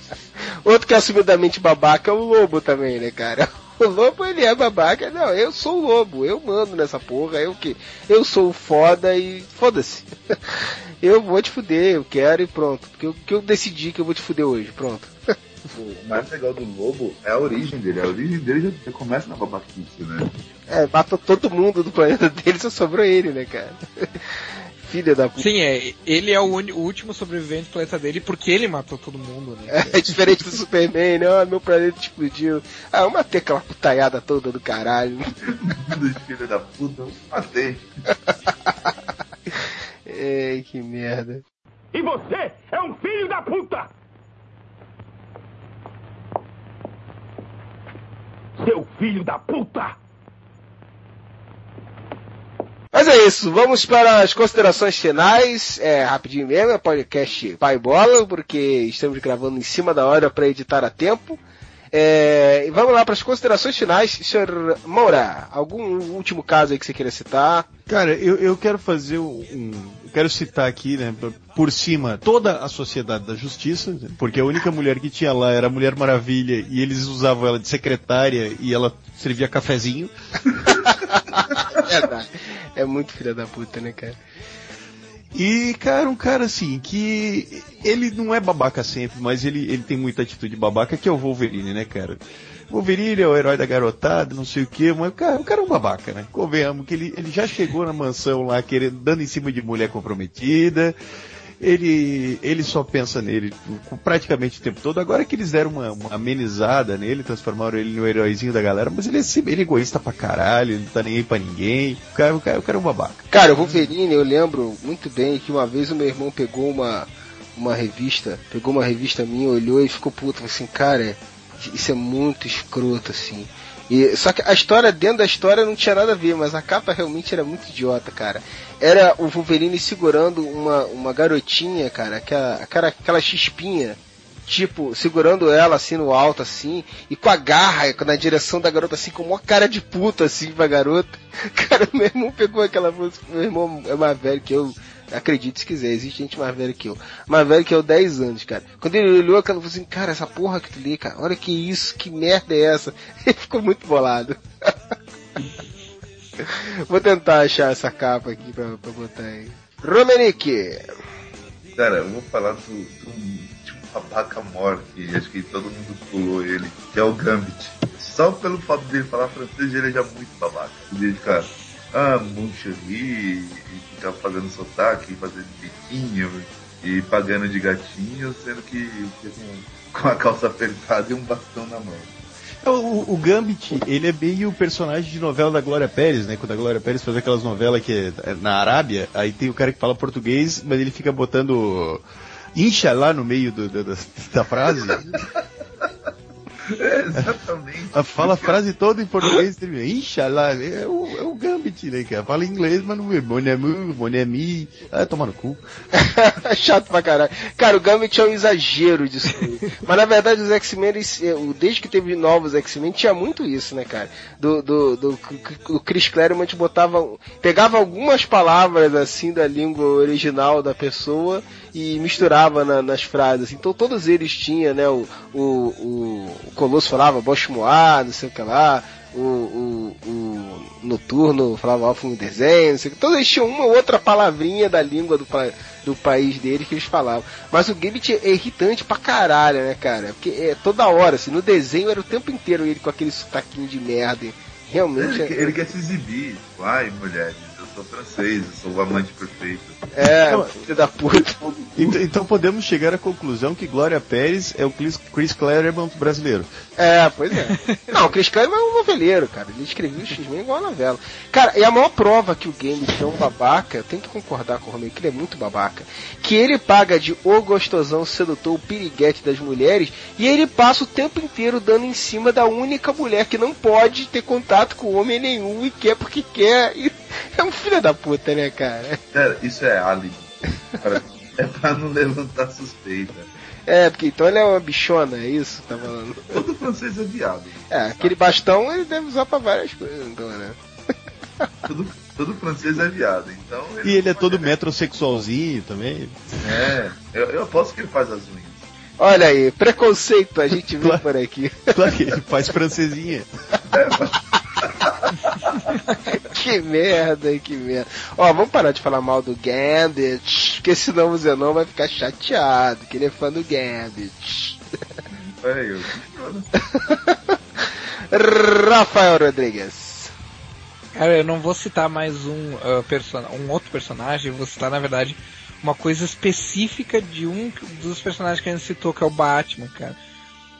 E: Outro que é assumidamente babaca é o Lobo também, né, cara? (laughs) O Lobo, ele é babaca. Não, eu sou o Lobo, eu mando nessa porra, eu que Eu sou foda e foda-se. (laughs) Eu vou te fuder, eu quero e pronto. Porque eu, que eu decidi que eu vou te fuder hoje, pronto. (laughs)
F: O mais legal do Lobo é a origem dele. A origem dele já começa na babaquice, né?
E: É, matou todo mundo do planeta (laughs) dele, só sobrou ele, né, cara? (laughs) Filha da puta.
A: Sim, é, ele é o, uni- o último sobrevivente do planeta dele porque ele matou todo mundo, né? (laughs)
E: É diferente do Superman, né? Ah, meu planeta explodiu. Ah, eu matei aquela putaiada toda do caralho.
F: Dos filhos da puta, eu matei.
E: Ei, que merda.
H: E você é um filho da puta! Seu filho da puta!
E: Mas é isso, vamos para as considerações finais. É rapidinho mesmo, é podcast Pai Bola, porque estamos gravando em cima da hora para editar a tempo. É, e vamos lá para as considerações finais, senhor Moura. Algum último caso aí que você queira citar?
G: Cara, eu, eu quero fazer um. Quero citar aqui, né, por cima, toda a Sociedade da Justiça, porque a única mulher que tinha lá era a Mulher Maravilha e eles usavam ela de secretária e ela servia cafezinho.
E: Verdade. (laughs) É muito filha da puta, né, cara?
G: E, cara, um cara assim, que ele não é babaca sempre, mas ele, ele tem muita atitude babaca, que é o Wolverine, né, cara? Wolverine é o herói da garotada, não sei o que, mas cara, o cara é um babaca, né? Convenhamos que ele, ele já chegou na mansão lá, querendo, dando em cima de mulher comprometida. Ele, ele só pensa nele praticamente o tempo todo. Agora que eles deram uma, uma amenizada nele, transformaram ele no heróizinho da galera, mas ele é, ele é egoísta pra caralho, não tá nem aí pra ninguém. O cara, o cara, o cara é um babaca.
E: Cara, o Wolverine, eu lembro muito bem que uma vez o meu irmão pegou uma, uma revista, pegou uma revista minha, olhou e ficou puto, assim, cara, isso é muito escroto, assim. E, só que a história, dentro da história não tinha nada a ver, mas a capa realmente era muito idiota, cara. Era o Wolverine segurando uma, uma garotinha, cara, aquela, aquela, aquela chispinha tipo, segurando ela assim no alto, assim, e com a garra na direção da garota, assim, com uma cara de puta, assim, pra garota. (laughs) Cara, meu irmão pegou aquela música, meu irmão é mais velho que eu, acredite se quiser, existe gente mais velha que eu. Mais velho que eu, 10 anos, cara. Quando ele olhou aquela, falou assim, cara, essa porra que tu lê, cara, olha que isso, que merda é essa? (laughs) Ele ficou muito bolado. (laughs) Vou tentar achar essa capa aqui pra, pra botar aí. Romanique!
F: Cara, eu vou falar do, do babaca mor que acho que todo mundo pulou ele, que é o Gambit. Só pelo fato dele falar francês, ele é já muito babaca. Ele fica, ah, mon chéri, e ficar fazendo sotaque, fazendo biquinho e pagando de gatinho, sendo que com, (laughs) com a calça apertada e um bastão na mão.
G: O, o Gambit, ele é meio o personagem de novela da Glória Pérez, né? Quando a Glória Pérez faz aquelas novelas que é na Arábia, aí tem o cara que fala português, mas ele fica botando incha lá no meio do, do, da, da frase. (laughs)
F: É, exatamente.
G: Fala a frase toda em português. Inshallah, é o, é o Gambit, né, cara? Fala inglês, mas não é mon amour, mon ami. Ah, toma no cu. (laughs)
E: Chato pra caralho. Cara, o Gambit é um exagero disso. mas na verdade, os X-Men, desde que teve novos X-Men, tinha muito isso, né, cara? Do, do, do, o Chris Claremont botava, pegava algumas palavras assim da língua original da pessoa e misturava na, nas frases. Então todos eles tinham, né? O, o, o, o Colosso falava Boschmoá, não sei o que lá. O, o, o Noturno falava alfa no desenho, não sei o que. Todos eles tinham uma ou outra palavrinha da língua do, do país deles que eles falavam. Mas o Gambit é irritante pra caralho, né, cara? Porque é toda hora, assim, no desenho era o tempo inteiro ele com aquele sotaquinho de merda. Realmente.
F: Ele, é... ele quer se exibir. Ai, mulheres sou francês, eu sou o amante perfeito.
E: É, então, filho da puta.
G: Então, então, podemos chegar à conclusão que Glória Pérez é o Chris Claremont brasileiro.
E: É, pois é. (laughs) Não, o Chris Claremont é um noveleiro, cara. Ele escreveu o X-Men igual a novela. Cara, e a maior prova que o game é um babaca, eu tenho que concordar com o Romeu, que ele é muito babaca, que ele paga de o gostosão sedutor, o piriguete das mulheres, e ele passa o tempo inteiro dando em cima da única mulher que não pode ter contato com homem nenhum e quer porque quer. E é um filho da puta, né, cara?
F: Cara, isso é álibi. (laughs) é pra não levantar suspeita.
E: É, porque então ele é uma bichona, é isso que tá falando?
F: Todo francês é viado.
E: É, aquele bastão ele deve usar pra várias coisas, então, né?
F: Todo, todo francês é viado, então.
G: Ele e ele é todo metrosexualzinho também.
F: É, eu, eu aposto que ele faz as unhas.
E: Olha aí, preconceito a gente vê por aqui. (laughs)
G: Claro que ele faz francesinha. É, mas... (laughs)
E: que merda, que merda. Ó, vamos parar de falar mal do Gambit, porque senão o Zenon vai ficar chateado, que ele é fã do Gambit.
F: É eu. (laughs)
E: Rafael Rodrigues.
A: Cara, eu não vou citar mais um, uh, um outro personagem, vou citar, na verdade, uma coisa específica de um dos personagens que a gente citou, que é o Batman, cara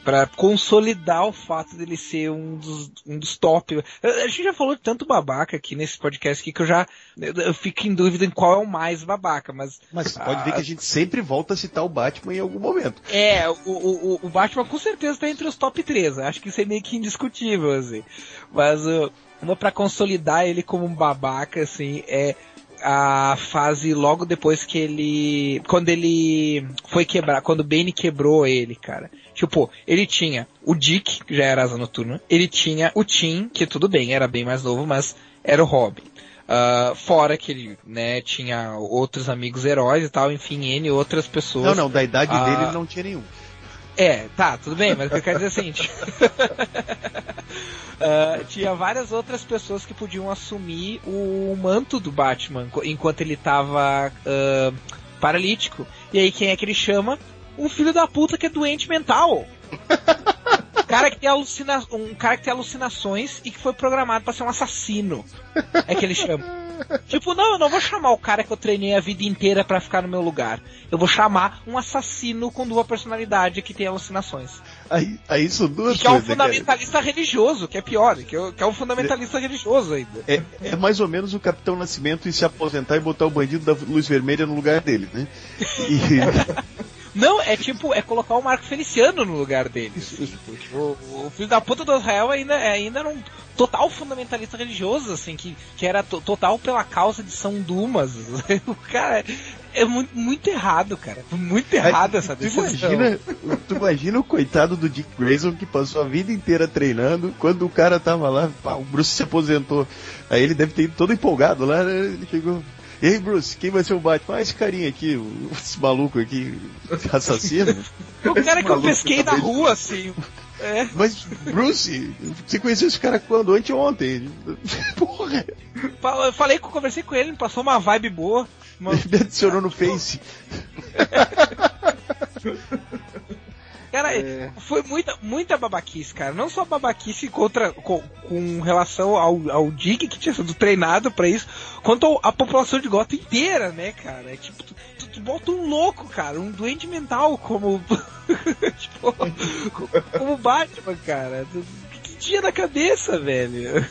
A: para consolidar o fato dele ser um dos, um dos top. A gente já falou de tanto babaca aqui nesse podcast aqui que eu já eu, fico em dúvida em qual é o mais babaca, mas.
G: Mas você pode ver que a gente sempre volta a citar o Batman em algum momento.
A: É, o, o, o Batman com certeza tá entre os top 3. Acho que isso é meio que indiscutível, assim. Mas uh, uma para consolidar ele como um babaca, assim, é a fase logo depois que ele. Quando ele foi quebrar. Quando o Bane quebrou ele, cara. Tipo, ele tinha o Dick, que já era asa noturna. Ele tinha o Tim, que tudo bem, era bem mais novo, mas era o Robin. Uh, fora que ele, né, tinha outros amigos heróis e tal, enfim, N outras pessoas.
G: Não, não, da idade uh, dele não tinha nenhum.
A: É, tá, tudo bem, mas o que eu quero dizer é o seguinte. Uh, (laughs) tinha várias outras pessoas que podiam assumir o manto do Batman enquanto ele estava uh, paralítico. E aí quem é que ele chama? Um filho da puta que é doente mental. (laughs) cara que tem alucina... um cara que tem alucinações e que foi programado para ser um assassino. É que ele chama. Tipo, não, eu não vou chamar o cara que eu treinei a vida inteira para ficar no meu lugar. Eu vou chamar um assassino com duas personalidades que tem alucinações.
G: Aí, aí são duas
A: e que coisas, é um fundamentalista cara. religioso, que é pior, que é, que é um fundamentalista é, religioso ainda.
G: É, é mais ou menos o Capitão Nascimento e se aposentar e botar o bandido da luz vermelha no lugar dele, né? E... (laughs)
A: Não, é tipo, é colocar o Marco Feliciano no lugar dele. O, o, filho da puta do Israel ainda, é, ainda era um total fundamentalista religioso, assim, que, que era total pela causa de São Dumas. (laughs) o cara é muito, muito errado, cara. Muito errado essa
G: tu
A: decisão.
G: imagina, tu imagina o coitado do Dick Grayson que passou a vida inteira treinando, quando o cara tava lá, pá, o Bruce se aposentou. Aí ele deve ter ido todo empolgado lá, né? Ele chegou. E aí, Bruce, quem vai ser o Batman? Ah, esse carinha aqui, o- esse maluco aqui, assassino.
A: O cara que eu pesquei na rua, assim. É.
G: Mas, Bruce, você conheceu esse cara quando? Anteontem. Porra,
A: falei que eu conversei com ele, me passou uma vibe boa. (laughs) Uma-
G: ele me adicionou no Face. (laughs)
A: Cara,
E: É.
A: foi muita, muita babaquice, cara. Não só babaquice contra, com, com relação ao, ao Dick, que tinha sido treinado pra isso, quanto a população de Gotham inteira, né, cara? É tipo, tu, tu, tu bota um louco, cara, um doente mental como. (laughs) tipo, como Batman, cara. Que tinha na cabeça, velho?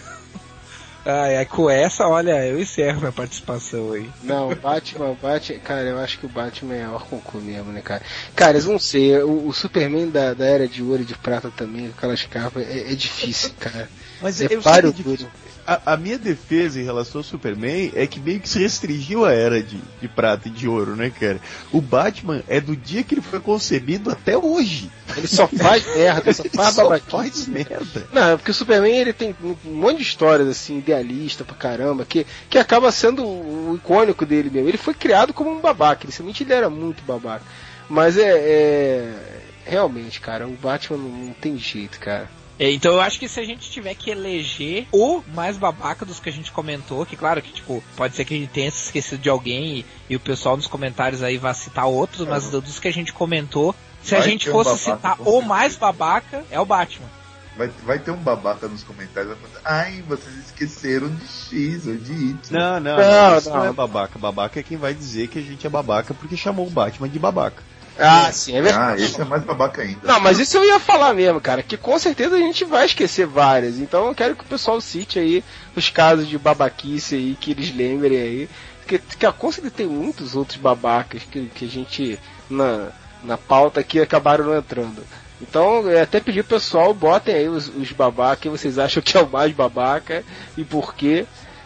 A: Ai, ai, com essa, olha, eu encerro minha participação aí.
E: Não, Batman, Batman, cara, eu acho que o Batman é Orconcu mesmo, né, cara? Cara, eu não sei, o, o Superman da, da Era de Ouro e de Prata também, aquelas capas, é, é difícil, cara.
G: Mas
E: É
G: eu sei que é difícil. A, a minha defesa em relação ao Superman é que meio que se restringiu a era de, de prata e de ouro, né, cara? O Batman é do dia que ele foi concebido até hoje.
E: Ele só faz merda, só (laughs)
G: Ele
E: faz
G: só faz merda.
E: Não, é porque o Superman ele tem um monte de histórias assim, idealista pra caramba, que, que acaba sendo o, icônico dele mesmo. Ele foi criado como um babaca, inicialmente ele era muito babaca. Mas é, é- Realmente, cara, o Batman não tem jeito, cara.
A: É, Então eu acho que se a gente tiver que eleger o mais babaca dos que a gente comentou, que claro que tipo, pode ser que a gente tenha se esquecido de alguém e, e o pessoal nos comentários aí vai citar outros, mas dos que a gente comentou, se a
F: Vai
A: gente
F: ter um
A: fosse
F: babaca,
A: citar o mais babaca, é o Batman.
F: Vai, vai ter um babaca nos comentários. Vai falar, Ai, vocês esqueceram de X ou de Y.
G: Não, não,
E: Não,
G: não, isso
E: não.
G: não é babaca. Babaca é quem vai dizer que a gente é babaca porque chamou o Batman de babaca.
E: Ah, sim, é verdade.
F: Ah, esse é mais babaca ainda.
E: Não, mas isso eu ia falar mesmo, cara, que com certeza a gente vai esquecer várias. Então eu quero que o pessoal cite aí os casos de babaquice aí, que eles lembrem aí. Porque que a com certeza tem muitos outros babacas que, que a gente, na, na pauta aqui, acabaram não entrando. Então, eu até pedir pro pessoal, botem aí os, os babacas, que vocês acham que é o mais babaca e por quê.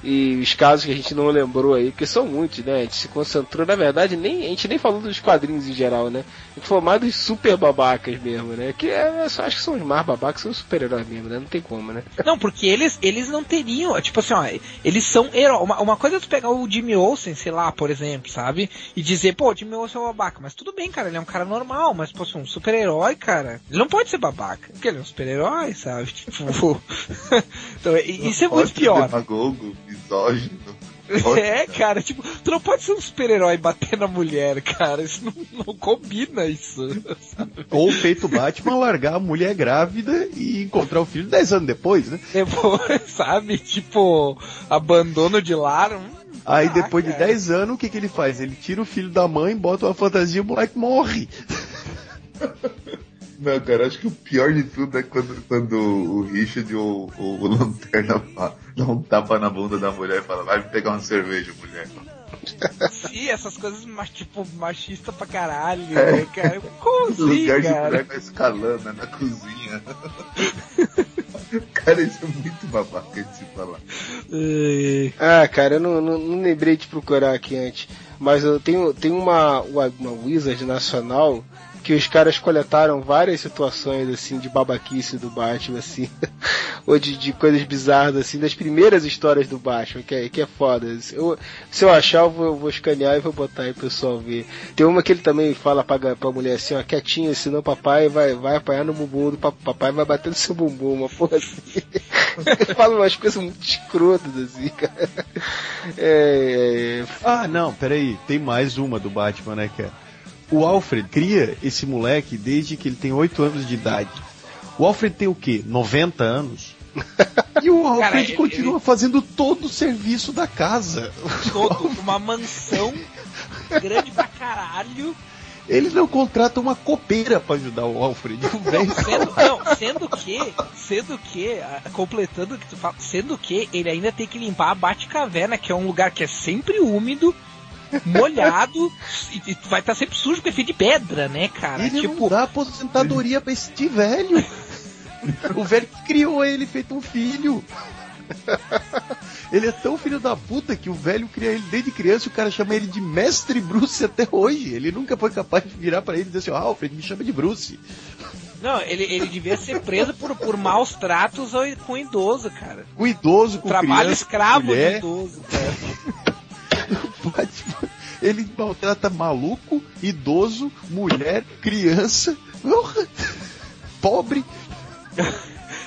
E: E os casos que a gente não lembrou aí, porque são muitos, né? A gente se concentrou, na verdade, nem, a gente nem falou dos quadrinhos em geral, né? A gente falou mais dos super babacas mesmo, né? Que é, eu só acho que são os mais babacas, são os super-heróis mesmo, né? Não tem como, né?
A: Não, porque eles, eles não teriam, tipo assim, ó, eles são heróis. Uma, uma coisa é tu pegar o Jimmy Olsen, sei lá, por exemplo, sabe? E dizer, pô, o Jimmy Olsen é um babaca. Mas tudo bem, cara, ele é um cara normal, mas, pô, assim, um super-herói, cara, ele não pode ser babaca. Porque ele é um super-herói, sabe? (laughs) Tipo. (laughs) então, isso é muito pior.
F: Demagogo, misógino. (laughs)
A: É, cara, tipo, tu não pode ser um super-herói bater na mulher, cara. Isso não, não combina isso.
G: Ou feito o Batman largar a mulher grávida e encontrar o filho 10 anos depois, né?
A: Depois, (laughs) sabe? Tipo, abandono de lar. hum,
G: Aí
A: ah,
G: depois de
A: cara.
G: 10 anos, o que, que ele faz? Ele tira o filho da mãe, bota uma fantasia e o moleque morre. (laughs)
F: Não, cara, acho que o pior de tudo é quando, quando o Richard ou o, Lanterna fa- dá um tapa na bunda da mulher e fala, vai pegar uma cerveja, mulher.
A: Sim, essas coisas, mas, tipo, machista pra caralho, né, cara? Como assim,
F: Lugar de
A: cara?
F: escalando na cozinha. (laughs) cara, isso é muito babaca de se falar.
A: Ai,
E: Ah, cara, eu não, não, não lembrei de procurar aqui antes. Mas eu tenho, tenho uma, uma, uma Wizard nacional que os caras coletaram várias situações assim de babaquice do Batman, assim, (laughs) ou de, de coisas bizarras assim, das primeiras histórias do Batman, que é, que é foda. Eu, se eu achar, eu vou, eu vou escanear e vou botar aí pro pessoal ver. Tem uma que ele também fala pra, pra mulher assim, ó, quietinha, senão papai vai, vai apanhar no bumbum do papai, vai bater no seu bumbum, uma porra assim. (laughs) Fala umas coisas muito escrotas assim, cara. É, é,
G: Ah, não, peraí, tem mais uma do Batman, né, cara? O Alfred cria esse moleque desde que ele tem 8 anos de idade. O Alfred tem o quê? 90 anos? (laughs) E o Alfred
A: Cara, ele-
G: continua fazendo todo o serviço da casa.
A: todo, (laughs) uma mansão grande pra caralho.
G: Ele não contrata uma copeira pra ajudar o Alfred. O velho
A: Sendo, não, sendo que, sendo que, ah, completando o que tu fala, sendo que ele ainda tem que limpar a Batcaverna, que é um lugar que é sempre úmido, molhado, e, e vai estar sempre sujo porque é feito de pedra, né, cara?
G: Ele
A: tipo,
G: não dá aposentadoria pra este velho. (laughs) o velho que criou ele, feito um filho. Ele é tão filho da puta que o velho cria ele desde criança e o cara chama ele de Mestre Bruce até hoje. Ele nunca foi capaz de virar para ele e dizer assim, ah, Alfred, me chama de Bruce.
A: Não, ele, ele devia ser preso por, por maus tratos ou- com idoso, cara.
G: Com idoso, com
A: Trabalho
G: criança,
A: escravo
G: mulher.
A: de idoso, cara.
G: Batman, ele maltrata maluco, idoso, mulher, criança, (laughs) pobre.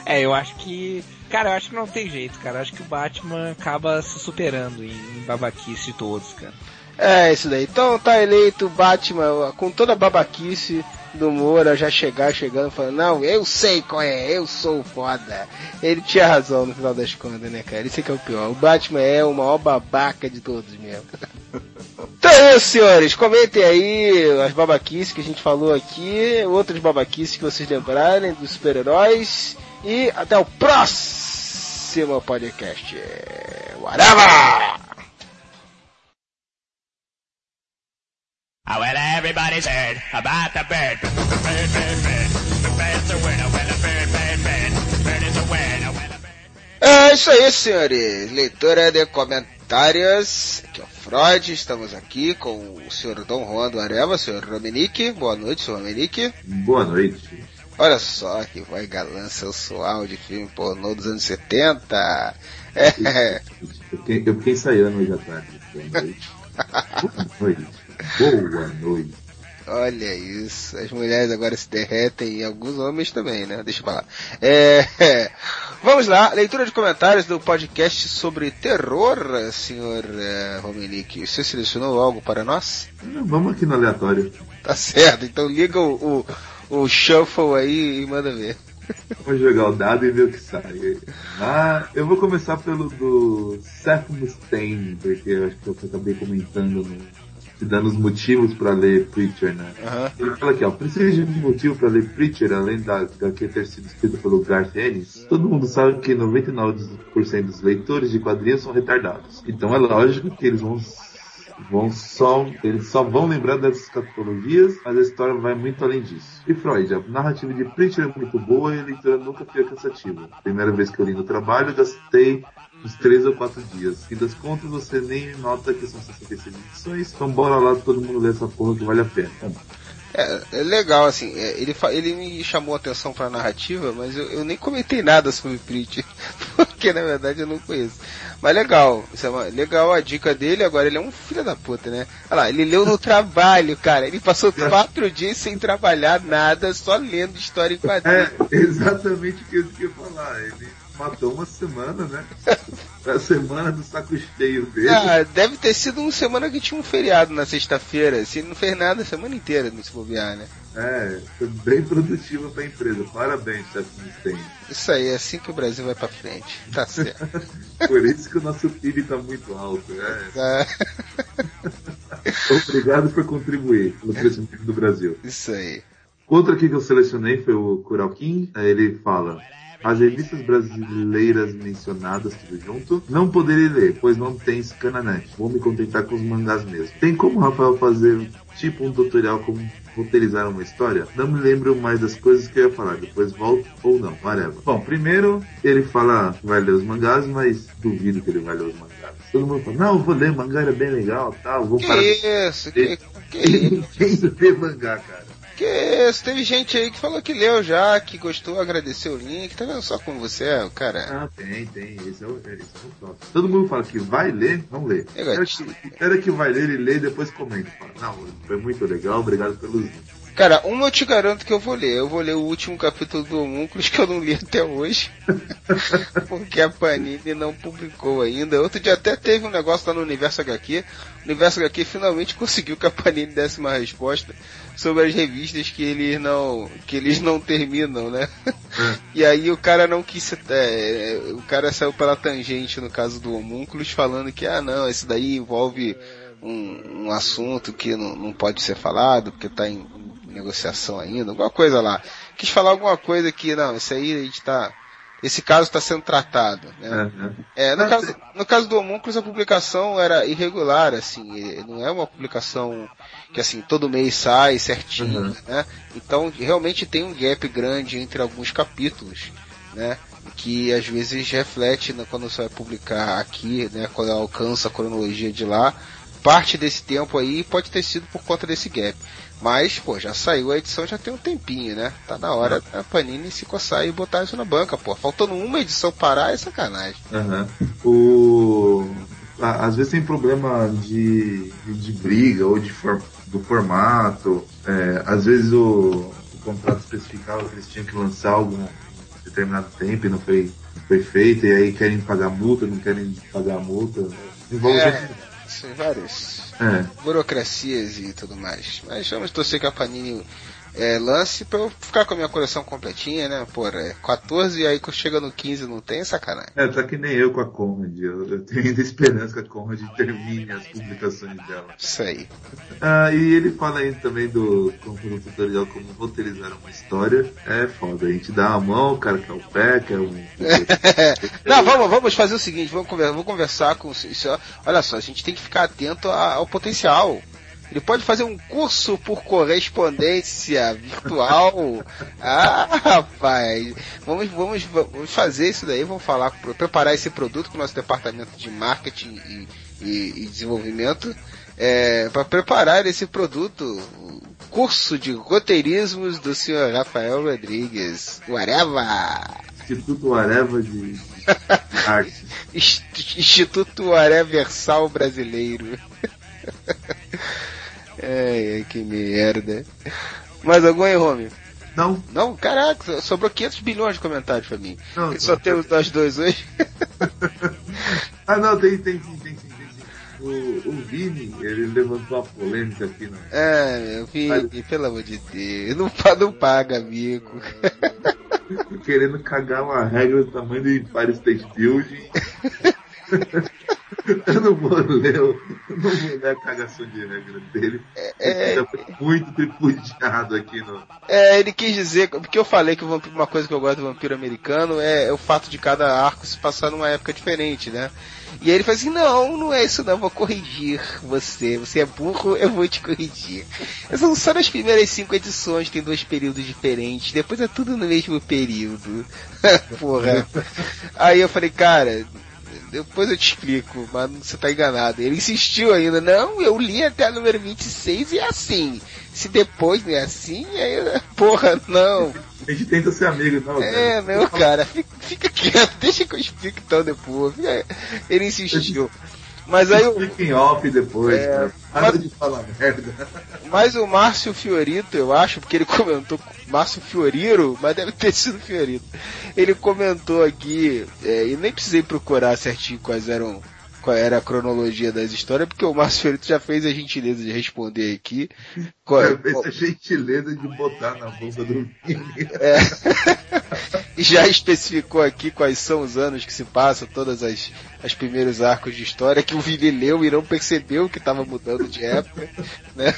A: É, eu acho que. Cara, eu acho que não tem jeito, cara. Eu acho que o Batman acaba se superando em, em babaquice todos, cara.
E: É isso daí. Então tá eleito o Batman com toda a babaquice do Moura já chegar chegando falando, não, eu sei qual é, eu sou foda. Ele tinha razão no final das contas, né, cara? Isso é que é o pior. O Batman é o maior babaca de todos mesmo. (laughs) Então é isso, senhores. Comentem aí as babaquices que a gente falou aqui, outras babaquices que vocês lembrarem dos super-heróis. E até o próximo podcast. Whatever!
I: Well, everybody's heard about the bird. Bird, bird, bird. The bird's a winner. Well, a bird, bird, bird. Bird is a winner. Well, a bird.
E: É isso aí, senhores. Leitura de comentários. Aqui é o Freud. Estamos aqui com o senhor Dom Juan do Areva, senhor Romenick. Boa noite, senhor Romenick.
F: Boa noite.
E: Olha só que vai galã sensual de filme pornô dos anos 70. É.
F: Eu fiquei, eu fiquei ensaiando hoje à tarde. Boa noite. (laughs) Boa noite. Boa noite.
E: Olha isso. As mulheres agora se derretem e alguns homens também, né? Deixa eu falar. É, (laughs) vamos lá, leitura de comentários do podcast sobre terror, senhor é, Romenick. Você selecionou algo para nós?
F: Vamos aqui no aleatório.
E: Tá certo, então liga o, o, o shuffle aí e manda ver. (laughs)
F: Vamos jogar o dado e ver o que sai. Ah, eu vou começar pelo do Seth Mustaine, porque eu acho que eu acabei comentando no te dando os motivos para ler Preacher, né?
E: Aham.
F: Ele fala aqui, ó, precisa de um motivo para ler Preacher, além da HQ ter sido escrito pelo Garth Ennis. Todo mundo sabe que 99% dos leitores de quadrinhos são retardados. Então é lógico que eles vão vão só, eles só vão lembrar dessas escatologias, mas a história vai muito além disso. E Freud, a narrativa de Preacher é muito boa e a leitura nunca fica cansativa. Primeira vez que eu li no trabalho, gastei uns 3 ou 4 dias. Fim das contas, você nem nota que são 66 edições, então bora lá todo mundo ler essa porra que vale a pena.
E: É, é legal, assim, é, ele, ele me chamou a atenção pra narrativa, mas eu, eu nem comentei nada sobre Preacher, (laughs) porque na verdade eu não conheço. Mas legal, isso é uma- legal a dica dele, agora ele é um filho da puta, né? Olha lá, ele leu no (laughs) trabalho, cara, ele passou quatro dias sem trabalhar nada, só lendo história em quadrinhos.
F: É, exatamente o que eu ia falar. Ele matou uma semana, né? (laughs) A semana do saco cheio dele.
E: Ah, deve ter sido uma semana que tinha um feriado na sexta-feira, se ele não fez nada a semana inteira, não se bobear, né?
F: É, foi bem produtiva pra empresa. Parabéns, Seth Mustaine.
E: Isso aí, é assim que o Brasil vai pra frente, tá certo. (laughs)
F: Por isso que o nosso PIB tá muito alto. É.
E: Tá. (laughs)
F: Obrigado por contribuir no crescimento do Brasil.
E: Isso aí.
F: Outro aqui que eu selecionei foi o Kuraukin. Aí Ele fala: As revistas brasileiras mencionadas, tudo junto, não poderei ler, pois não tem Scananet. Vou me contentar com os mangás mesmo. Tem como, Rafael, fazer tipo um tutorial como roteirizar uma história? Não me lembro mais das coisas que eu ia falar, depois volto ou não, whatever. Bom, primeiro ele fala que vai ler os mangás, mas duvido que ele vai ler os mangás. Todo mundo fala, não, vou ler, mangá é bem legal, tal, vou parar.
E: Que isso? Que, (laughs) que
F: Ele tem ler mangá, cara.
E: Que isso? Teve gente aí que falou que leu já, que gostou, agradeceu o link. Tá vendo só como você é, o cara?
F: Ah, tem, tem. Esse é o, esse é o. Todo mundo fala que vai ler, não lê. Era que, era que vai ler, ele lê e depois comenta. Fala, não, foi muito legal, obrigado pelos links.
E: Cara, uma eu te garanto que eu vou ler. Eu vou ler o último capítulo do Homúnculos que eu não li até hoje. (laughs) porque a Panini não publicou ainda. Outro dia até teve um negócio lá no Universo HQ. O Universo HQ finalmente conseguiu que a Panini desse uma resposta sobre as revistas que eles não, que eles não terminam, né? E aí o cara não quis, é, o cara saiu pela tangente no caso do Homúnculos falando que, ah não, esse daí envolve um, um assunto que não, não pode ser falado porque está em, em negociação ainda, alguma coisa lá. Quis falar alguma coisa que, não, isso aí a gente tá, esse caso está sendo tratado, né? É, no, caso, no caso do Homúnculos, a publicação era irregular, assim, não é uma publicação que, assim, todo mês sai certinho,
F: Uhum.
E: né? Então, realmente tem um gap grande entre alguns capítulos. né? Que às vezes reflete né, quando você vai publicar aqui, né? Quando alcança a cronologia de lá. Parte desse tempo aí pode ter sido por conta desse gap. Mas, pô, já saiu a edição já tem um tempinho, né? Tá na hora a Panini se coçar e botar isso na banca, pô. Faltando uma edição parar é sacanagem.
F: Aham. O... Às vezes tem problema de, de, briga ou de for- do formato. É, às vezes o, o contrato especificava que eles tinham que lançar algum determinado tempo e não foi, foi feito, e aí querem pagar multa, não querem pagar multa. Envolve
E: É, sim, vários
F: É.
E: burocracias e tudo mais. Mas vamos torcer que a Panini é, lance pra eu ficar com a minha coleção completinha, né? Pô, é 14 e aí quando chega no 15 não tem sacanagem.
F: É, tá que nem eu com a Conrad. Eu, eu tenho ainda esperança que a Conrad termine as publicações dela.
E: Isso aí.
F: Ah, e ele fala aí também do como tutorial como roteirizar uma história. É foda, a gente dá a mão, o cara quer o pé, quer um. (laughs)
E: Não, vamos, vamos fazer o seguinte, vamos conversar, vou conversar com isso. Olha só, a gente tem que ficar atento ao potencial. Ele pode fazer um curso por correspondência virtual. (laughs) Ah, rapaz. Vamos, vamos, vamos fazer isso daí, vamos falar, preparar esse produto com o nosso departamento de marketing e, e- e desenvolvimento. para preparar esse produto, o curso de roteirismos do senhor Rafael Rodrigues. Whatever!
F: Instituto Areva de, de (laughs) arte.
E: Inst- Instituto Areversal Brasileiro. (laughs) ai, ai, que merda. Mais algum aí, Home?
F: Não.
E: Não? Caraca, sobrou 500 bilhões de comentários pra mim.
F: Não,
E: só temos nós dois hoje. (laughs)
F: Ah não, tem, tem sim, tem sim, tem sim. O, o Vini, ele levantou uma polêmica aqui, né?
E: É, meu filho, pelo amor de Deus. Não, não paga, amigo.
F: Querendo cagar uma regra do tamanho do Empire State Building. Eu não vou ler, eu não vou ler a cagação de regra dele.
E: É,
F: Já foi muito tripudiado aqui no.
E: É, ele quis dizer, porque eu falei que vampiro, uma coisa que eu gosto do vampiro americano é, é o fato de cada arco se passar numa época diferente, né? E aí ele falou assim, não, não é isso não, vou corrigir você. Você é burro, eu vou te corrigir. São só nas primeiras cinco edições, tem dois períodos diferentes, depois é tudo no mesmo período. (laughs) Porra. Aí eu falei, cara, depois eu te explico, mas você tá enganado. Ele insistiu ainda, não, eu li até a número 26 e é assim. Se depois não é assim, aí, eu- (laughs) porra, não.
F: A gente tenta ser amigo, não.
E: É,
F: cara.
E: não, cara, fica, fica quieto, (laughs) deixa que eu explique então depois. É, Ele insistiu. Mas aí o,
F: Fica em off depois,
E: É,
F: cara. Nada
E: mas-
F: de falar merda.
E: mas o Márcio Fiorito, eu acho, porque ele comentou Márcio Fioriro, mas deve ter sido Fiorito. Ele comentou aqui, é, e nem precisei procurar certinho quais eram qual era a cronologia das histórias, porque o Márcio Fiorito já fez a gentileza de responder aqui. Qual- (laughs)
F: Eu fiz a gentileza de botar na boca do. (laughs)
E: É. E já especificou aqui quais são os anos que se passam, todas as, as primeiros arcos de história que o Vini leu e não percebeu que estava mudando de época, (laughs) né?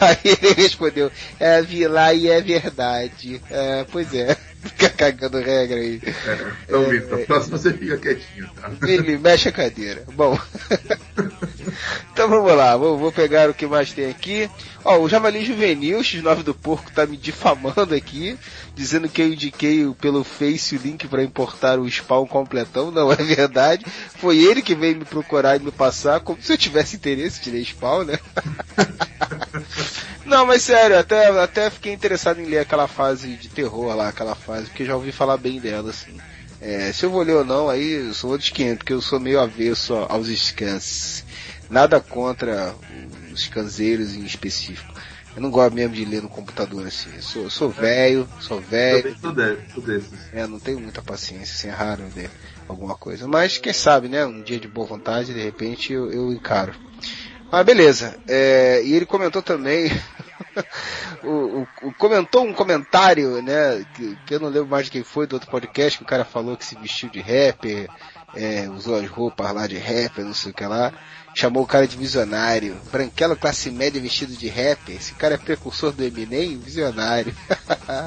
E: Aí ele respondeu, é, vi lá e é verdade. É, pois é, fica cagando regra aí.
F: Então, Vitor, a próxima você fica quietinho, tá?
E: Ele mexe a cadeira. Bom. (laughs) então vamos lá, vou, vou pegar o que mais tem aqui. Ó, o Javali Juvenil, X9 do Porco, tá me difamando aqui, dizendo que eu indiquei o- pelo Face o link para importar o spawn completão. Não é verdade. Foi ele que veio me procurar e me passar, como se eu tivesse interesse, tirei spawn, né? (laughs) Não, mas sério, até, até fiquei interessado em ler aquela fase de terror lá, aquela fase, porque já ouvi falar bem dela, assim. É, se eu vou ler ou não, aí eu sou outro esquema, porque eu sou meio avesso aos scans. Nada contra os scanzeiros em específico. Eu não gosto mesmo de ler no computador assim. Eu sou, sou velho, sou velho. É, não tenho muita paciência, assim, é raro ler alguma coisa. Mas quem sabe, né? Um dia de boa vontade, de repente eu, eu encaro. Mas beleza. É, e ele comentou também. (laughs) o, o- comentou um comentário, né? Que, que eu não lembro mais de quem foi do outro podcast, que o cara falou que se vestiu de rapper, é, usou as roupas lá de rapper, não sei o que lá. Chamou o cara de visionário. Branquelo classe média vestido de rapper. Esse cara é precursor do Eminem, visionário.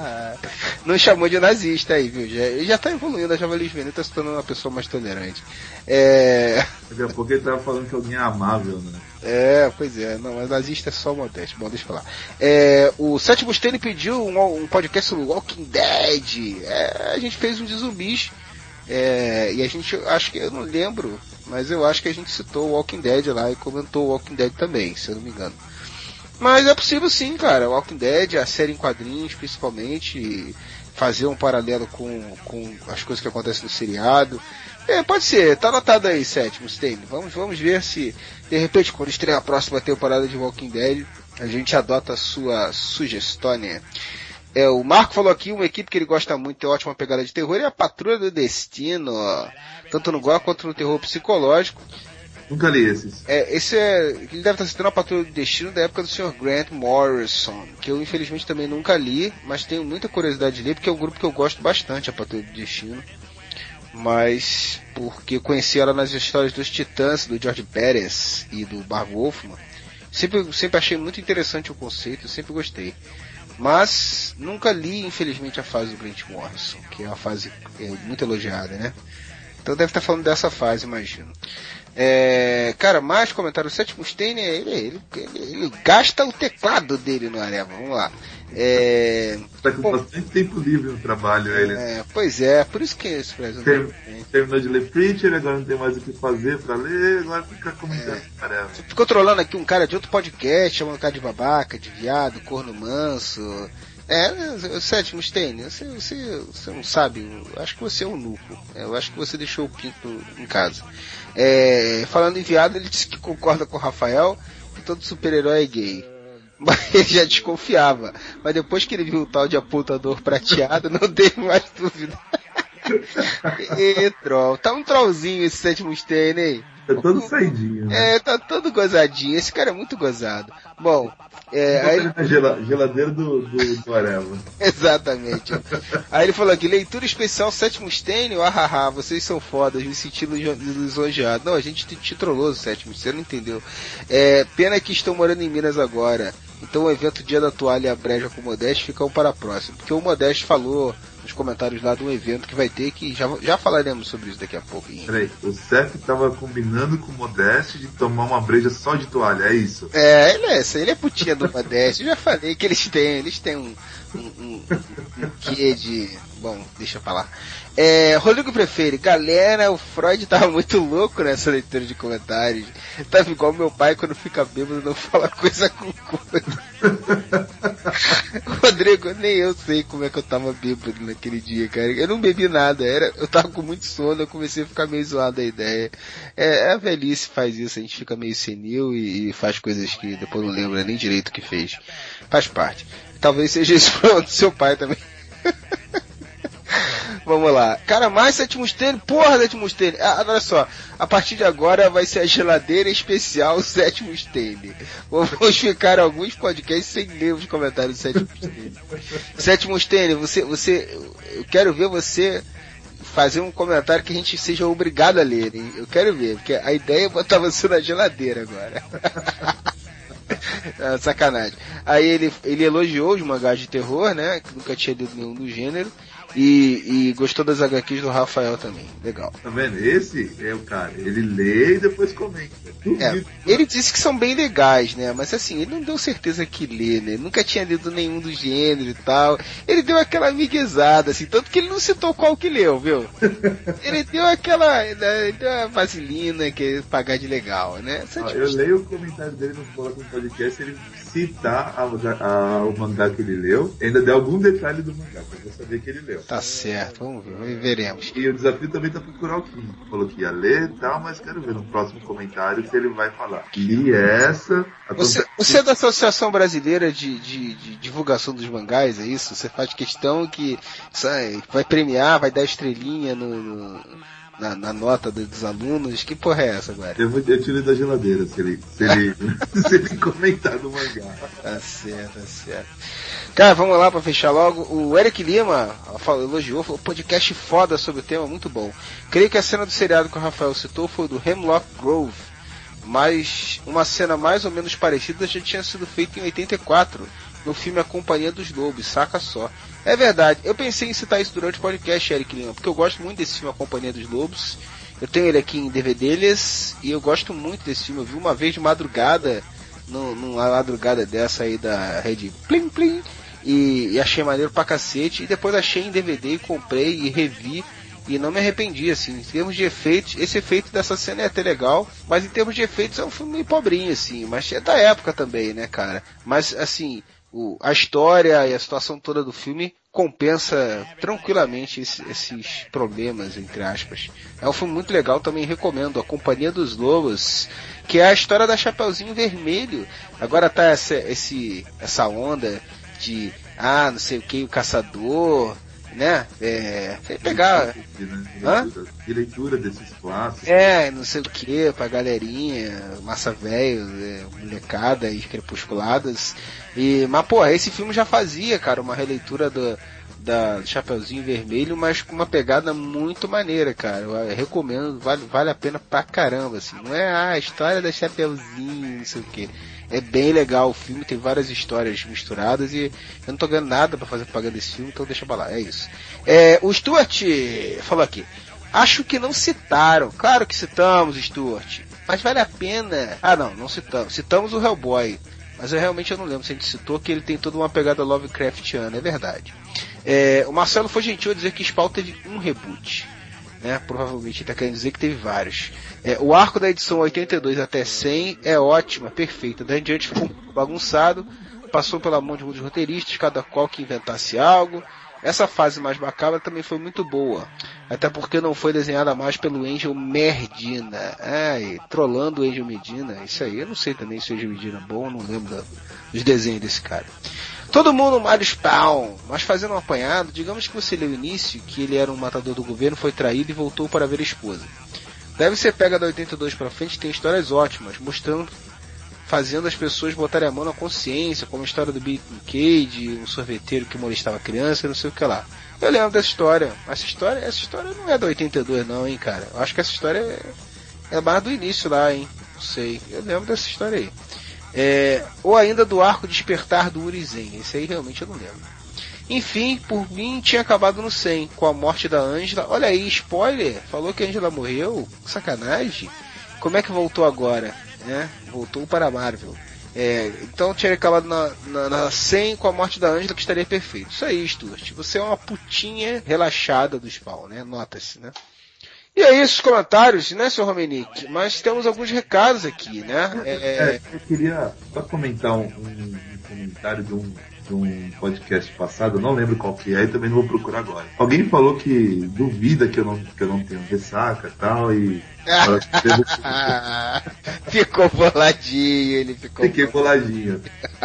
E: (laughs) não chamou de nazista aí, viu? Já, já tá evoluindo, a Javali Juvenil tá se tornando uma pessoa mais tolerante. É...
F: Daqui a pouco ele tava falando que alguém é amável, né?
E: É, pois é, não, mas nazista é só modesto. Bom, deixa eu falar. É, o Sétimo Stane pediu um, um podcast sobre Walking Dead. É, a gente fez um de zumbis. É, e a gente, acho que eu não lembro, mas eu acho que a gente citou Walking Dead lá e comentou Walking Dead também, se eu não me engano. Mas é possível sim, cara. Walking Dead, a série em quadrinhos, principalmente, fazer um paralelo com, com as coisas que acontecem no seriado. É, pode ser, tá anotado aí, sétimo Stane. Vamos, vamos ver se, de repente, quando estrear a próxima temporada de Walking Dead, a gente adota a sua sugestão, né? É, o Marco falou aqui, uma equipe que ele gosta muito, tem ótima pegada de terror, é a Patrulha do Destino, tanto no gore quanto no terror psicológico.
F: Nunca li esses.
E: É, esse é. Ele deve estar citando a Patrulha do Destino da época do Sr. Grant Morrison, que eu infelizmente também nunca li, mas tenho muita curiosidade de ler, porque é um grupo que eu gosto bastante, a Patrulha do Destino. Mas porque conheci ela nas histórias dos Titãs, do George Pérez e do Bar Wolfman. Sempre, sempre achei muito interessante o conceito, sempre gostei. Mas nunca li, infelizmente, a fase do Grant Morrison, que é uma fase é, muito elogiada, né? Então deve estar falando dessa fase, imagino. É, cara, mais comentário. O sétimo Stein, ele, ele, ele, ele, gasta o teclado dele no Areva. Vamos lá. É,
F: tá com bom, bastante tempo livre no trabalho, ele.
E: É, pois é, por isso que esse Brasil
F: Term, Terminou de ler Preacher, agora não tem mais o que fazer pra ler, agora fica comentando é.
E: Ficou trolando aqui um cara de outro podcast, chamando o cara de babaca, de viado, corno manso. É, o sétimo Stein, você, você, você não sabe, eu acho que você é um nuco. Eu acho que você deixou o pinto em casa. É, falando em viado, ele disse que concorda com o Rafael que todo super-herói é gay. (laughs) Mas ele já desconfiava. Mas depois que ele viu o tal de apontador prateado, não teve mais dúvida. (laughs) e troll. Tá um trollzinho esse sétimo Stein, hein?
F: Tá todo saidinho. Né?
E: É, tá todo gozadinho. Esse cara é muito gozado. Bom, é, aí...
F: geladeira do, do, do Areva. (laughs)
E: Exatamente. aí ele falou aqui, leitura especial sétimo Stênio, ahaha, vocês são fodas, me senti lisonjeado. Não, a gente te, te trollou, sétimo, você não entendeu. É, pena que estão morando em Minas agora. Então o evento Dia da Toalha e a Breja com o Modeste ficam para a próxima. Porque o Modeste falou nos comentários lá um evento que vai ter, que já, já falaremos sobre isso daqui a pouco.
F: Peraí, o Seth tava combinando com o Modeste de tomar uma breja só de toalha, é isso?
E: É, ele é, ele é putinha do Modeste. Eu já falei que eles têm, eles têm um, um, um, um quê de. Bom, deixa eu falar. É, Rodrigo prefere, galera, o Freud tava muito louco nessa leitura de comentários. Tava igual meu pai quando fica bêbado não fala coisa com coisa. (laughs) Rodrigo, nem eu sei como é que eu tava bêbado naquele dia, cara. Eu não bebi nada, era, eu tava com muito sono, eu comecei a ficar meio zoado a ideia. É, a velhice faz isso, a gente fica meio senil e, e faz coisas que depois não lembra nem direito o que fez. Faz parte. Talvez seja isso (laughs) pro seu pai também. (laughs) (laughs) Vamos lá. Cara, mais sétimo Stênio. Porra, sétimo Stênio. Ah, olha só. A partir de agora vai ser a geladeira especial sétimo Stênio. Vamos (laughs) ficar alguns podcasts sem ler os comentários do sétimo Stênio. sétimo Stênio, você, você, eu quero ver você fazer um comentário que a gente seja obrigado a ler, hein? Eu quero ver, porque a ideia é botar você na geladeira agora. (laughs) ah, sacanagem. Aí ele, ele elogiou os mangás de terror, né? Que nunca tinha lido nenhum do gênero. E, e, gostou das HQs do Rafael também. Legal.
F: Tá vendo? Esse é o cara. Ele lê e depois comenta.
E: É, ele disse que são bem legais, né? Mas assim, ele não deu certeza que lê, né? Ele nunca tinha lido nenhum do gênero e tal. Ele deu aquela miguezada, assim, tanto que ele não citou qual que leu, viu? (laughs) ele deu aquela. Né, deu uma vaselina que é pagar de legal, né?
F: Ah, eu leio o comentário dele no podcast, ele citar a, a, o mangá que ele leu, ainda deu algum detalhe do mangá, pra eu saber que ele leu.
E: Tá certo, vamos ver, veremos.
F: E o desafio também tá procurar o Kim. Falou que ia ler e tal, mas quero ver no próximo comentário se ele vai falar. E essa.
E: Você, você é da Associação Brasileira de, de, de, Divulgação dos Mangás, é isso? Você faz questão que sabe, vai premiar, vai dar estrelinha no, no na, na, nota dos alunos. Que porra é essa agora?
F: Eu, vou, eu tiro ele da geladeira se ele, se ele, (laughs) se ele comentar no mangá.
E: Tá certo, tá certo. Cara, vamos lá para fechar logo. O Eric Lima falou, elogiou, falou podcast foda sobre o tema, muito bom. Creio que a cena do seriado que o Rafael citou foi do Hemlock Grove, mas uma cena mais ou menos parecida já tinha sido feita em 84 no filme A Companhia dos Lobos, saca só. É verdade, eu pensei em citar isso durante o podcast, Eric Lima, porque eu gosto muito desse filme A Companhia dos Lobos. Eu tenho ele aqui em DVDs e eu gosto muito desse filme. Eu vi uma vez de madrugada, numa madrugada dessa aí da rede Plim Plim, e, e achei maneiro pra cacete. E depois achei em DVD e comprei e revi. E não me arrependi, assim, em termos de efeitos, esse efeito dessa cena é até legal, mas em termos de efeitos é um filme meio pobrinho, assim, mas é da época também, né, cara? Mas, assim, o, a história e a situação toda do filme compensa tranquilamente esse, esses problemas, entre aspas. É um filme muito legal, também recomendo. A Companhia dos Lobos, que é a história da Chapeuzinho Vermelho. Agora tá essa, esse, essa onda de, ah, não sei o que, o caçador, né? É, pegar. Hã?
F: De leitura desses clássicos.
E: É, não sei o que, pra galerinha, massa velho, é, molecada e crepusculadas. E, mas, pô, esse filme já fazia, cara, uma releitura do, da do Chapeuzinho Vermelho, mas com uma pegada muito maneira, cara. Eu recomendo, vale, vale a pena pra caramba, assim. Não é ah, a história da Chapeuzinho, não sei o que. É bem legal o filme, tem várias histórias misturadas e eu não tô ganhando nada para fazer propaganda desse filme, então deixa pra lá, é isso. É, o Stuart falou aqui. Acho que não citaram. Claro que citamos, Stuart. Mas vale a pena. Ah, não, não citamos. Citamos o Hellboy. Mas eu realmente eu não lembro se a gente citou que ele tem toda uma pegada Lovecraftiana, é verdade. É, o Marcelo foi gentil a dizer que Spawn teve um reboot. Né? Provavelmente está querendo dizer que teve vários. É, o arco da edição 82 até 100 é ótima, perfeita. Daí em diante ficou bagunçado, passou pela mão de muitos roteiristas, cada qual que inventasse algo. Essa fase mais macabra também foi muito boa. Até porque não foi desenhada mais pelo Angel Medina. Ai, trolando o Angel Medina. Isso aí, eu não sei também se o Angel Medina é bom, não lembro dos desenhos desse cara. Todo mundo Mario Spawn, mas fazendo um apanhado, digamos que você leu o início, que ele era um matador do governo, foi traído e voltou para ver a esposa. Deve ser pega da 82 para frente, tem histórias ótimas, mostrando, fazendo as pessoas botarem a mão na consciência, como a história do Bill Cage, um sorveteiro que molestava criança, não sei o que lá. Eu lembro dessa história. Essa história, essa história não é da 82 não, hein, cara. Eu acho que essa história é, é mais do início lá, hein. Não sei. Eu lembro dessa história aí. É, ou ainda do arco Despertar do Urizen. Esse aí realmente eu não lembro. Enfim, por mim tinha acabado no 100, com a morte da Angela. Olha aí, spoiler! Falou que a Angela morreu? Sacanagem! Como é que voltou agora? Né? Voltou para a Marvel. É, então tinha acabado na, na, na 100 com a morte da Angela, que estaria perfeito. Isso aí, Stuart. Você é uma putinha relaxada do Spawn, né? Nota-se, né? E aí, esses comentários, né, seu Romenick? Mas temos alguns recados aqui, né?
F: É... É, eu queria só comentar um, um, comentário de um de um podcast passado, não lembro qual que é e também não vou procurar agora. Alguém falou que duvida que eu não, que eu não tenho ressaca e tal, e (laughs)
E: ficou boladinho, ele ficou.
F: Fiquei boladinho.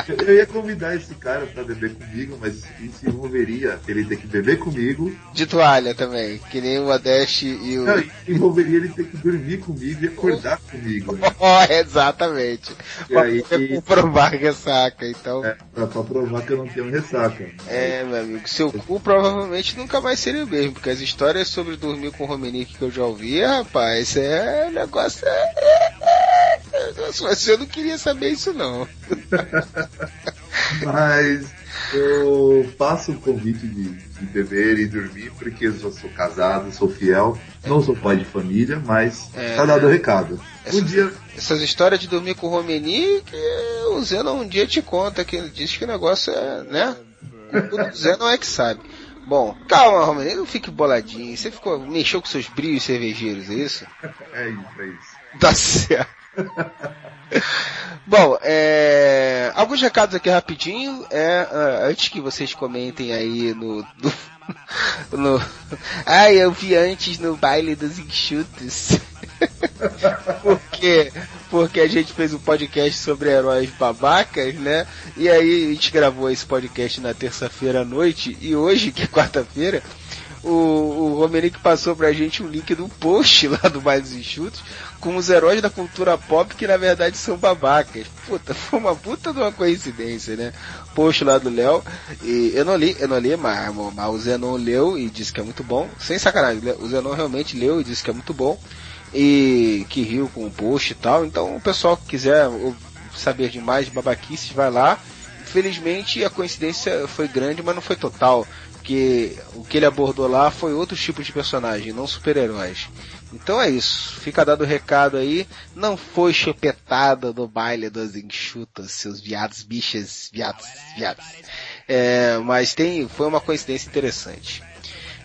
F: Eu ia convidar esse cara pra beber comigo, mas isso envolveria ele ter que beber comigo.
E: De toalha também, que nem o Adesh e o. Não,
F: envolveria ele ter que dormir comigo e acordar comigo. Né? (laughs)
E: Oh, exatamente. E pra aí, comprovar ressaca, então.
F: É, pra, pra, provar que eu não tenho ressaca.
E: É, meu amigo, seu cu provavelmente nunca vai ser o mesmo, porque as histórias sobre dormir com o Romenick que eu já ouvi, rapaz, é é, o negócio é. Você não queria saber isso não.
F: Mas eu faço o convite de, de, beber e dormir, porque eu sou casado, sou fiel, não sou pai de família, mas é, tá dado o recado.
E: Essa, um dia. Essas histórias de dormir com o Romeni, que o Zeno um dia te conta, que ele diz que o negócio é, né? O Zeno é que sabe. Bom, calma, Romero, não fique boladinho. Você ficou, mexeu com seus brilhos cervejeiros, é isso?
F: É isso, é isso.
E: Tá certo. Bom, é, alguns recados aqui rapidinho. É, uh, antes que vocês comentem aí no, no, (laughs) no. Ah, eu vi antes no baile dos enxutos. (laughs) Porque porque a gente fez um podcast sobre heróis babacas, né? E aí a gente gravou esse podcast na terça-feira à noite e hoje, que é quarta-feira, o, o Romerick passou pra gente um link do post lá do Mais Enxutos com os heróis da cultura pop que na verdade são babacas. Puta, foi uma puta de uma coincidência, né? Post lá do Léo. E eu não li, eu não li, mas, mas o Zenon leu e disse que é muito bom. Sem sacanagem, o Zenon realmente leu e disse que é muito bom e que riu com o post e tal. Então, o pessoal que quiser saber de mais babaquices, vai lá. Infelizmente, a coincidência foi grande, mas não foi total. Porque o que ele abordou lá foi outro tipo de personagem, não super-heróis. Então é isso. Fica dado o recado aí. Não foi chupetada no baile das enxutas, seus viados, bichas, viados, viados. É, mas tem, foi uma coincidência interessante.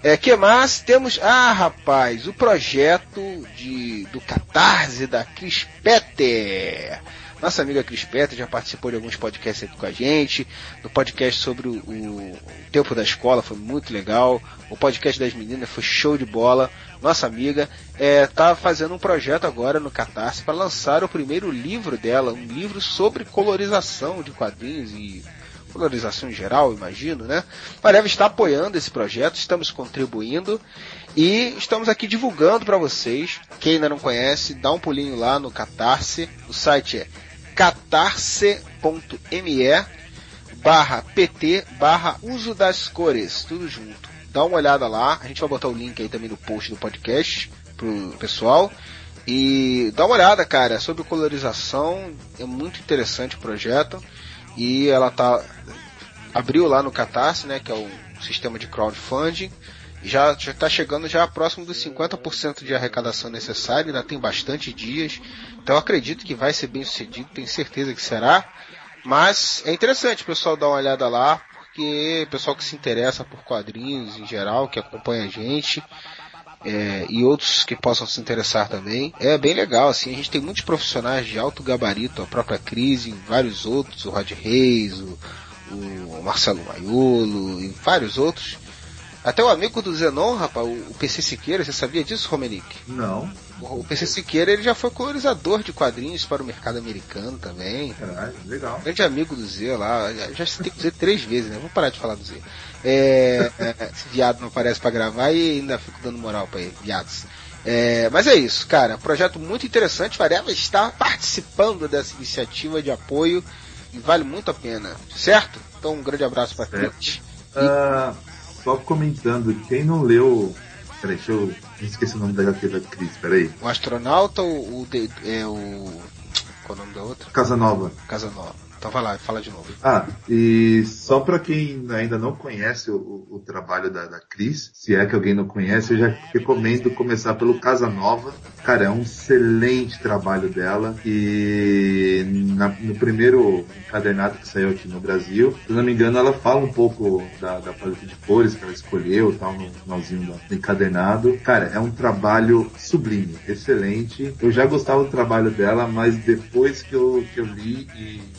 E: É, que mais? Temos, ah, rapaz, o projeto de, do Catarse da Cris Petter. Nossa amiga Cris Petter já participou de alguns podcasts aqui com a gente. No podcast sobre o, o tempo da escola foi muito legal. O podcast das meninas foi show de bola. Nossa amiga está é, fazendo um projeto agora no Catarse para lançar o primeiro livro dela, um livro sobre colorização de quadrinhos e colorização em geral, imagino, né? Mareva está apoiando esse projeto, estamos contribuindo e estamos aqui divulgando para vocês. Quem ainda não conhece, dá um pulinho lá no Catarse. O site é catarse.me barra pt barra uso das cores, tudo junto. Dá uma olhada lá, a gente vai botar o link aí também no post do podcast pro pessoal. E dá uma olhada, cara, sobre colorização, é muito interessante o projeto. E ela tá abriu lá no Catarse, né, que é o sistema de crowdfunding. Já está chegando já próximo dos 50% de arrecadação necessária, ainda tem bastante dias. Então acredito que vai ser bem sucedido, tenho certeza que será. Mas é interessante o pessoal dar uma olhada lá, porque o pessoal que se interessa por quadrinhos em geral, que acompanha a gente, é, e outros que possam se interessar também. É bem legal, assim, a gente tem muitos profissionais de alto gabarito, a própria Crise, vários outros, o Rod Reis, o, o Marcelo Maiolo e vários outros. Até o amigo do Zenon, rapaz, o PC Siqueira, você sabia disso, Romenick?
F: Não.
E: O PC Siqueira ele já foi colorizador de quadrinhos para o mercado americano também.
F: Caralho, legal.
E: Grande amigo do Z lá, já citei o Z três vezes, né? Vou parar de falar do Z. É, esse viado não aparece para gravar e ainda fico dando moral para ele, viados. É, mas é isso, cara. Projeto muito interessante. Varela está participando dessa iniciativa de apoio e vale muito a pena, certo? Então um grande abraço para Cris.
F: Uh, só comentando, quem não leu. Peraí, deixa eu. Esqueci o nome da HQ da Cris, peraí.
E: O astronauta ou o. É o. Qual é o nome da outra?
F: Casa Nova.
E: Então vai lá, fala de novo.
F: Ah, e só para quem ainda não conhece o, o, o trabalho da, da, Cris, se é que alguém não conhece, eu já recomendo começar pelo Casa Nova. Cara, é um excelente trabalho dela e na, no primeiro encadernado que saiu aqui no Brasil, se não me engano, ela fala um pouco da, da paleta de cores que ela escolheu, tal, no finalzinho do encadernado. Cara, é um trabalho sublime, excelente. Eu já gostava do trabalho dela, mas depois que eu, que eu li e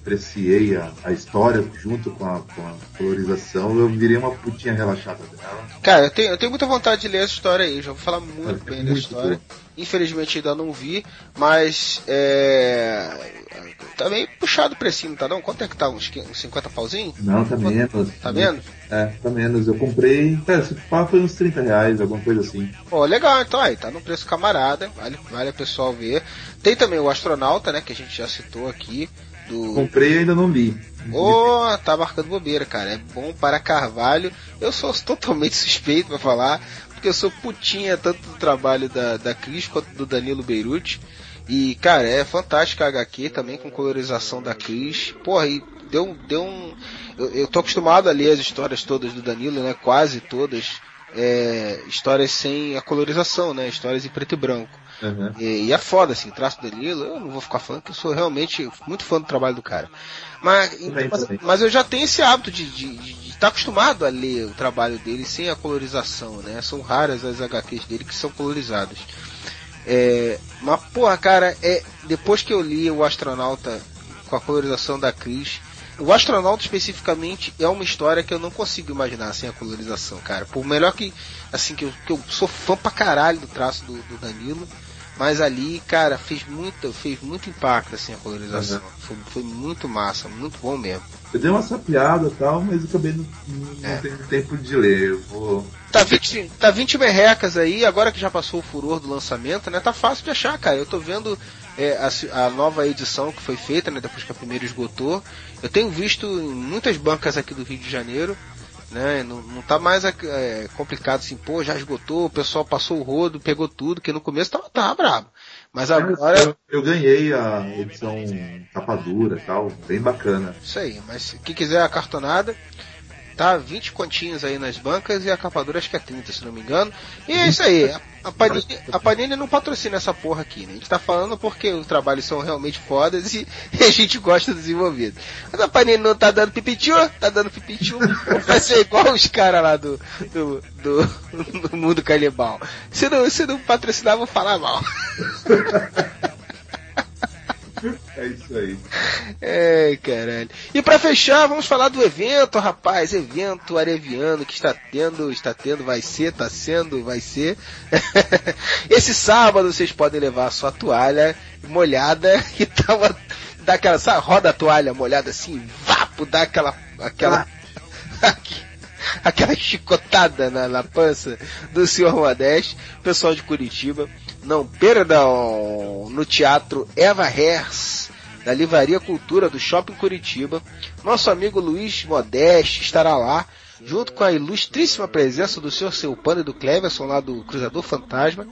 F: apreciei a, a história junto com a, com a, colorização, eu virei uma putinha relaxada dela.
E: Cara, eu tenho, eu tenho muita vontade de ler essa história aí, já vou falar muito é, bem da história. Boa. Infelizmente ainda não vi, mas é. Tá meio puxado o precinho, tá não? Quanto é que tá? Uns, uns 50 pauzinhos?
F: Não, tá
E: Quanto?
F: menos.
E: Tá menos?
F: É, tá menos. Eu comprei, cara, esse pá foi uns 30 reais, alguma coisa assim.
E: Pô, legal, então aí, tá no preço camarada, vale, vale a pessoal ver. Tem também o Astronauta, né, que a gente já citou aqui. Do...
F: Comprei e ainda não li.
E: Ô, oh, tá marcando bobeira, cara. É bom para Carvalho. Eu sou (laughs) totalmente suspeito para falar, porque eu sou putinha tanto do trabalho da, da Cris quanto do Danilo Beirute. E, cara, é fantástico a HQ também com colorização da Cris. Porra, e deu, deu um. Eu, eu tô acostumado a ler as histórias todas do Danilo, né? Quase todas. É, histórias sem a colorização, né? Histórias em preto e branco. Uhum. E, e, é foda, assim, traço do Danilo, eu não vou ficar falando que eu sou realmente muito fã do trabalho do cara. Mas, mas, mas, eu já tenho esse hábito de estar tá acostumado a ler o trabalho dele sem a colorização, né? São raras as HQs dele que são colorizadas. É, mas, porra, cara, é, depois que eu li o Astronauta com a colorização da Cris, o Astronauta especificamente é uma história que eu não consigo imaginar sem a colorização, cara. Por melhor que, assim, que eu, que eu sou fã pra caralho do traço do, do Danilo, mas ali, cara, fez muito, fez muito impacto assim a colorização. Uhum. Foi, foi, muito massa, muito bom mesmo.
F: Eu dei uma sapiada e tal, mas eu acabei não, não é. tendo tempo de ler. Eu vou.
E: Tá 20, tá 20 merrecas aí, agora que já passou o furor do lançamento, né? Tá fácil de achar, cara. Eu tô vendo é, a, a, nova edição que foi feita, né? Depois que a primeira esgotou. Eu tenho visto em muitas bancas aqui do Rio de Janeiro né? Não, não tá mais é, complicado assim, pô, já esgotou, o pessoal passou o rodo, pegou tudo, que no começo tava, tava brabo. Mas agora.
F: Eu, eu ganhei a edição capa dura e tal, bem bacana.
E: Isso aí, mas quem quiser a cartonada, tá? 20 continhos aí nas bancas e a capa dura acho que é 30, se não me engano. E é isso aí. A, a, Panini, a Panini não patrocina essa porra aqui, né? A gente tá falando porque os trabalhos são realmente fodas e, (laughs) e a gente gosta dos envolvidos. Mas a Panini não tá dando pipitiu, tá dando pipitiu. (laughs) Vai ser igual os caras lá do, do, do, (laughs) do mundo canibal. Se não, se não patrocinar, vou falar mal.
F: É isso aí.
E: É, caralho. E pra fechar, vamos falar do evento, rapaz. Evento areviano que está tendo, está tendo, vai ser, tá sendo, vai ser. (laughs) Esse sábado vocês podem levar a sua toalha molhada (laughs) e dar uma, dar aquela, sabe, roda a toalha molhada assim, vapo, dá aquela, aquela, (laughs) aquela chicotada na, na pança do senhor Modeste, pessoal de Curitiba. Não perdam no teatro Eva Hers, da Livraria Cultura do Shopping Curitiba. Nosso amigo Luiz Modeste estará lá, junto com a ilustríssima presença do senhor Selpano e do Cleverson, lá do Cruzador Fantasma,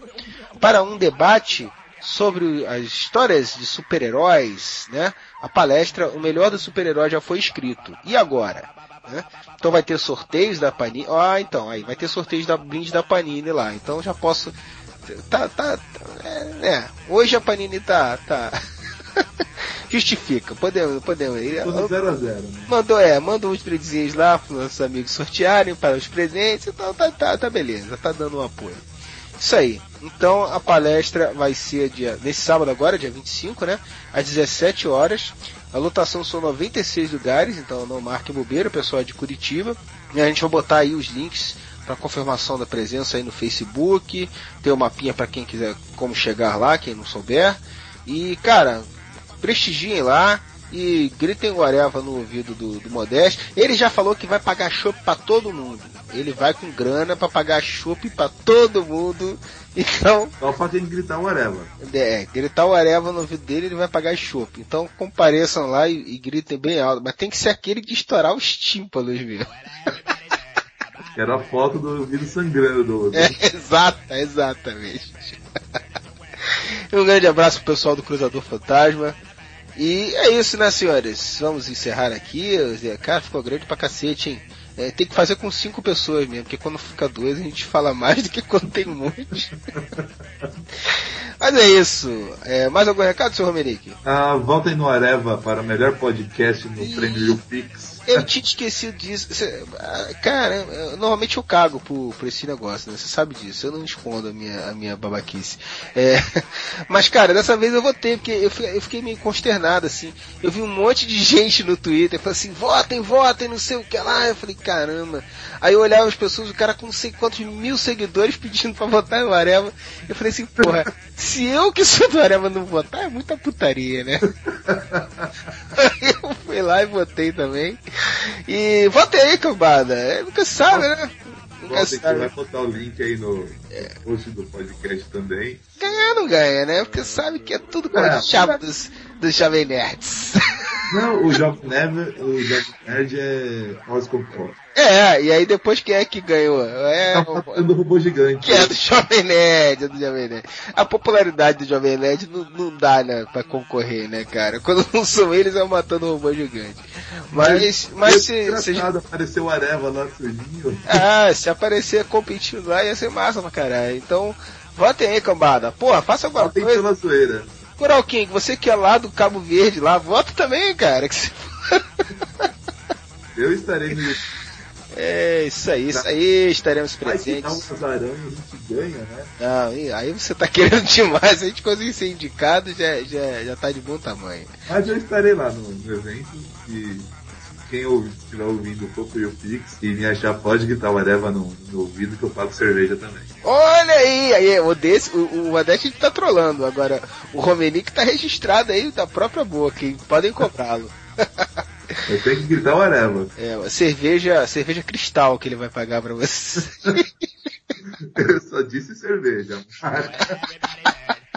E: para um debate sobre as histórias de super-heróis, né? A palestra O Melhor do Super-Herói já foi escrito. E agora? Né? Então vai ter sorteios da Panini. Ah, então, aí vai ter sorteios da brinde da Panini lá. Então já posso tá, tá, é, é, hoje a Panini tá, tá, (laughs) justifica, podemos, podemos ir.
F: Tudo 0 a 0 né?
E: Mandou, é, mandou uns presentinhos lá para nossos amigos sortearem para os presentes, então tá, tá, tá beleza, tá dando um apoio. Isso aí. Então a palestra vai ser dia, nesse sábado agora, dia 25, né? Às 17 horas. A lotação são 96 lugares, então não marque bobeira, pessoal de Curitiba. E a gente vai botar aí os links para confirmação da presença aí no Facebook. Tem o um mapinha para quem quiser como chegar lá, quem não souber. E, cara, prestigiem lá e gritem guareva no ouvido do, do Modeste. Ele já falou que vai pagar chopp para todo mundo. Ele vai com grana para pagar chopp para todo mundo. (laughs) Então.
F: Só pra ele gritar o Areva.
E: É, gritar o Areva no ouvido dele, ele vai pagar chopp. Então compareçam lá e, e, gritem bem alto. Mas tem que ser aquele de estourar os tímpanos mesmo. (laughs)
F: Era a foto do ouvido sangrando do outro.
E: É, exata, exatamente. um grande abraço pro pessoal do Cruzador Fantasma. E é isso, né, senhores? Vamos encerrar aqui. Cara, ficou grande pra cacete, hein? É, tem que fazer com cinco pessoas mesmo, porque quando fica dois a gente fala mais do que quando tem um monte. Mas é isso. É, mais algum recado, seu Romerick?
F: Ah, voltem no Areva para o melhor podcast no e... Prêmio Pix.
E: Eu tinha esquecido disso. Cara, eu, normalmente eu cago por, por esse negócio, né? Você sabe disso. Eu não escondo a minha, a minha babaquice. É, (laughs) mas, cara, dessa vez eu votei, porque eu, eu fiquei meio consternado, assim. Eu vi um monte de (laughs) gente no Twitter falando assim, votem, votem, não sei o que lá. Eu falei, caramba. Aí eu olhava as pessoas, o cara com não sei quantos mil seguidores (laughs) pedindo pra votar no Areva. Eu falei assim, porra, se eu que sou do Areva não votar, é muita putaria, né? Eu (laughs) fui lá e votei também. E votem aí, cambada. É, nunca sabe, né? Nunca
F: sabe. vai botar o link aí no, é. post do podcast também.
E: Ganhar não ganha, né? Porque sabe que é tudo com é, chave dos, dos Jovem Nerds.
F: Não, o Jovem Nerd, o Jovem Nerd é Oscopó.
E: É, e aí depois quem é que ganhou? É
F: tá o do robô gigante.
E: Que é do Jovem Nerd, é do Jovem Nerd. A popularidade do Jovem Nerd não, não dá, né, pra concorrer, né, cara? Quando (laughs) não são eles, é matando o robô gigante. Mas, mas, mas se,
F: se... apareceu o Areva lá sozinho.
E: Ah, se aparecer competindo lá, ia ser massa pra caralho. Então, votem aí, cambada. Porra, faça alguma
F: votem
E: coisa.
F: pela zoeira.
E: Coral King, você que é lá do Cabo Verde lá, vota também, cara. Que se...
F: Eu estarei no
E: é, isso aí, isso aí, estaremos presentes.
F: Um aranhas, a gente ganha, né?
E: Não, aí você tá querendo (laughs) demais, a gente conseguir ser indicado já, já, já tá de bom tamanho.
F: Mas eu estarei lá no, no evento e quem estiver ouvindo o Coco e o Pix e me achar pode gritar o Areva no, no ouvido que eu pago cerveja também.
E: Olha aí, aí o desse, o, o Adeste tá trolando, agora o Romenick tá registrado aí da própria boca, hein? Podem comprá-lo. (laughs)
F: Eu tenho que gritar o Areva.
E: É, cerveja, cerveja cristal que ele vai pagar pra você. (laughs)
F: Eu só disse cerveja. (laughs)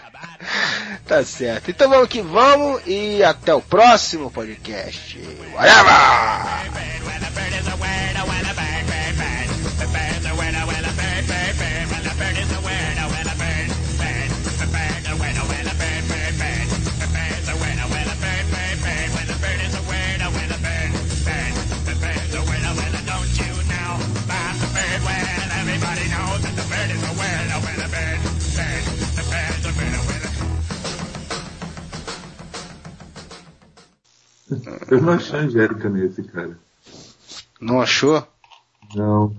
F: (laughs)
E: tá certo. Então vamos que vamos e até o próximo podcast. Whatever!
F: Eu não achei a Angélica nesse, cara.
E: Não achou?
F: Não.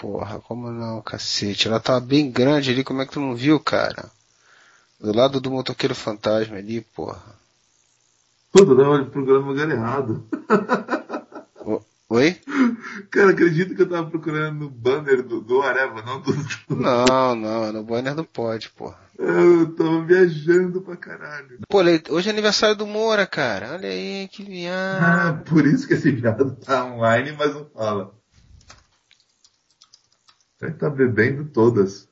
E: Porra, como não, cacete? Ela tava bem grande ali, como é que tu não viu, cara? Do lado do motoqueiro fantasma ali, porra.
F: Puta, eu tava procurando no lugar errado.
E: O- Oi?
F: Cara, acredito que eu tava procurando no banner do, do Areva, não do.
E: Não, não, no banner não pode, porra.
F: Eu tava viajando pra caralho.
E: Pô, hoje é aniversário do Moura, cara. Olha aí, que viado.
F: Ah, por isso que esse viado tá online, mas não fala. Ele tá bebendo todas.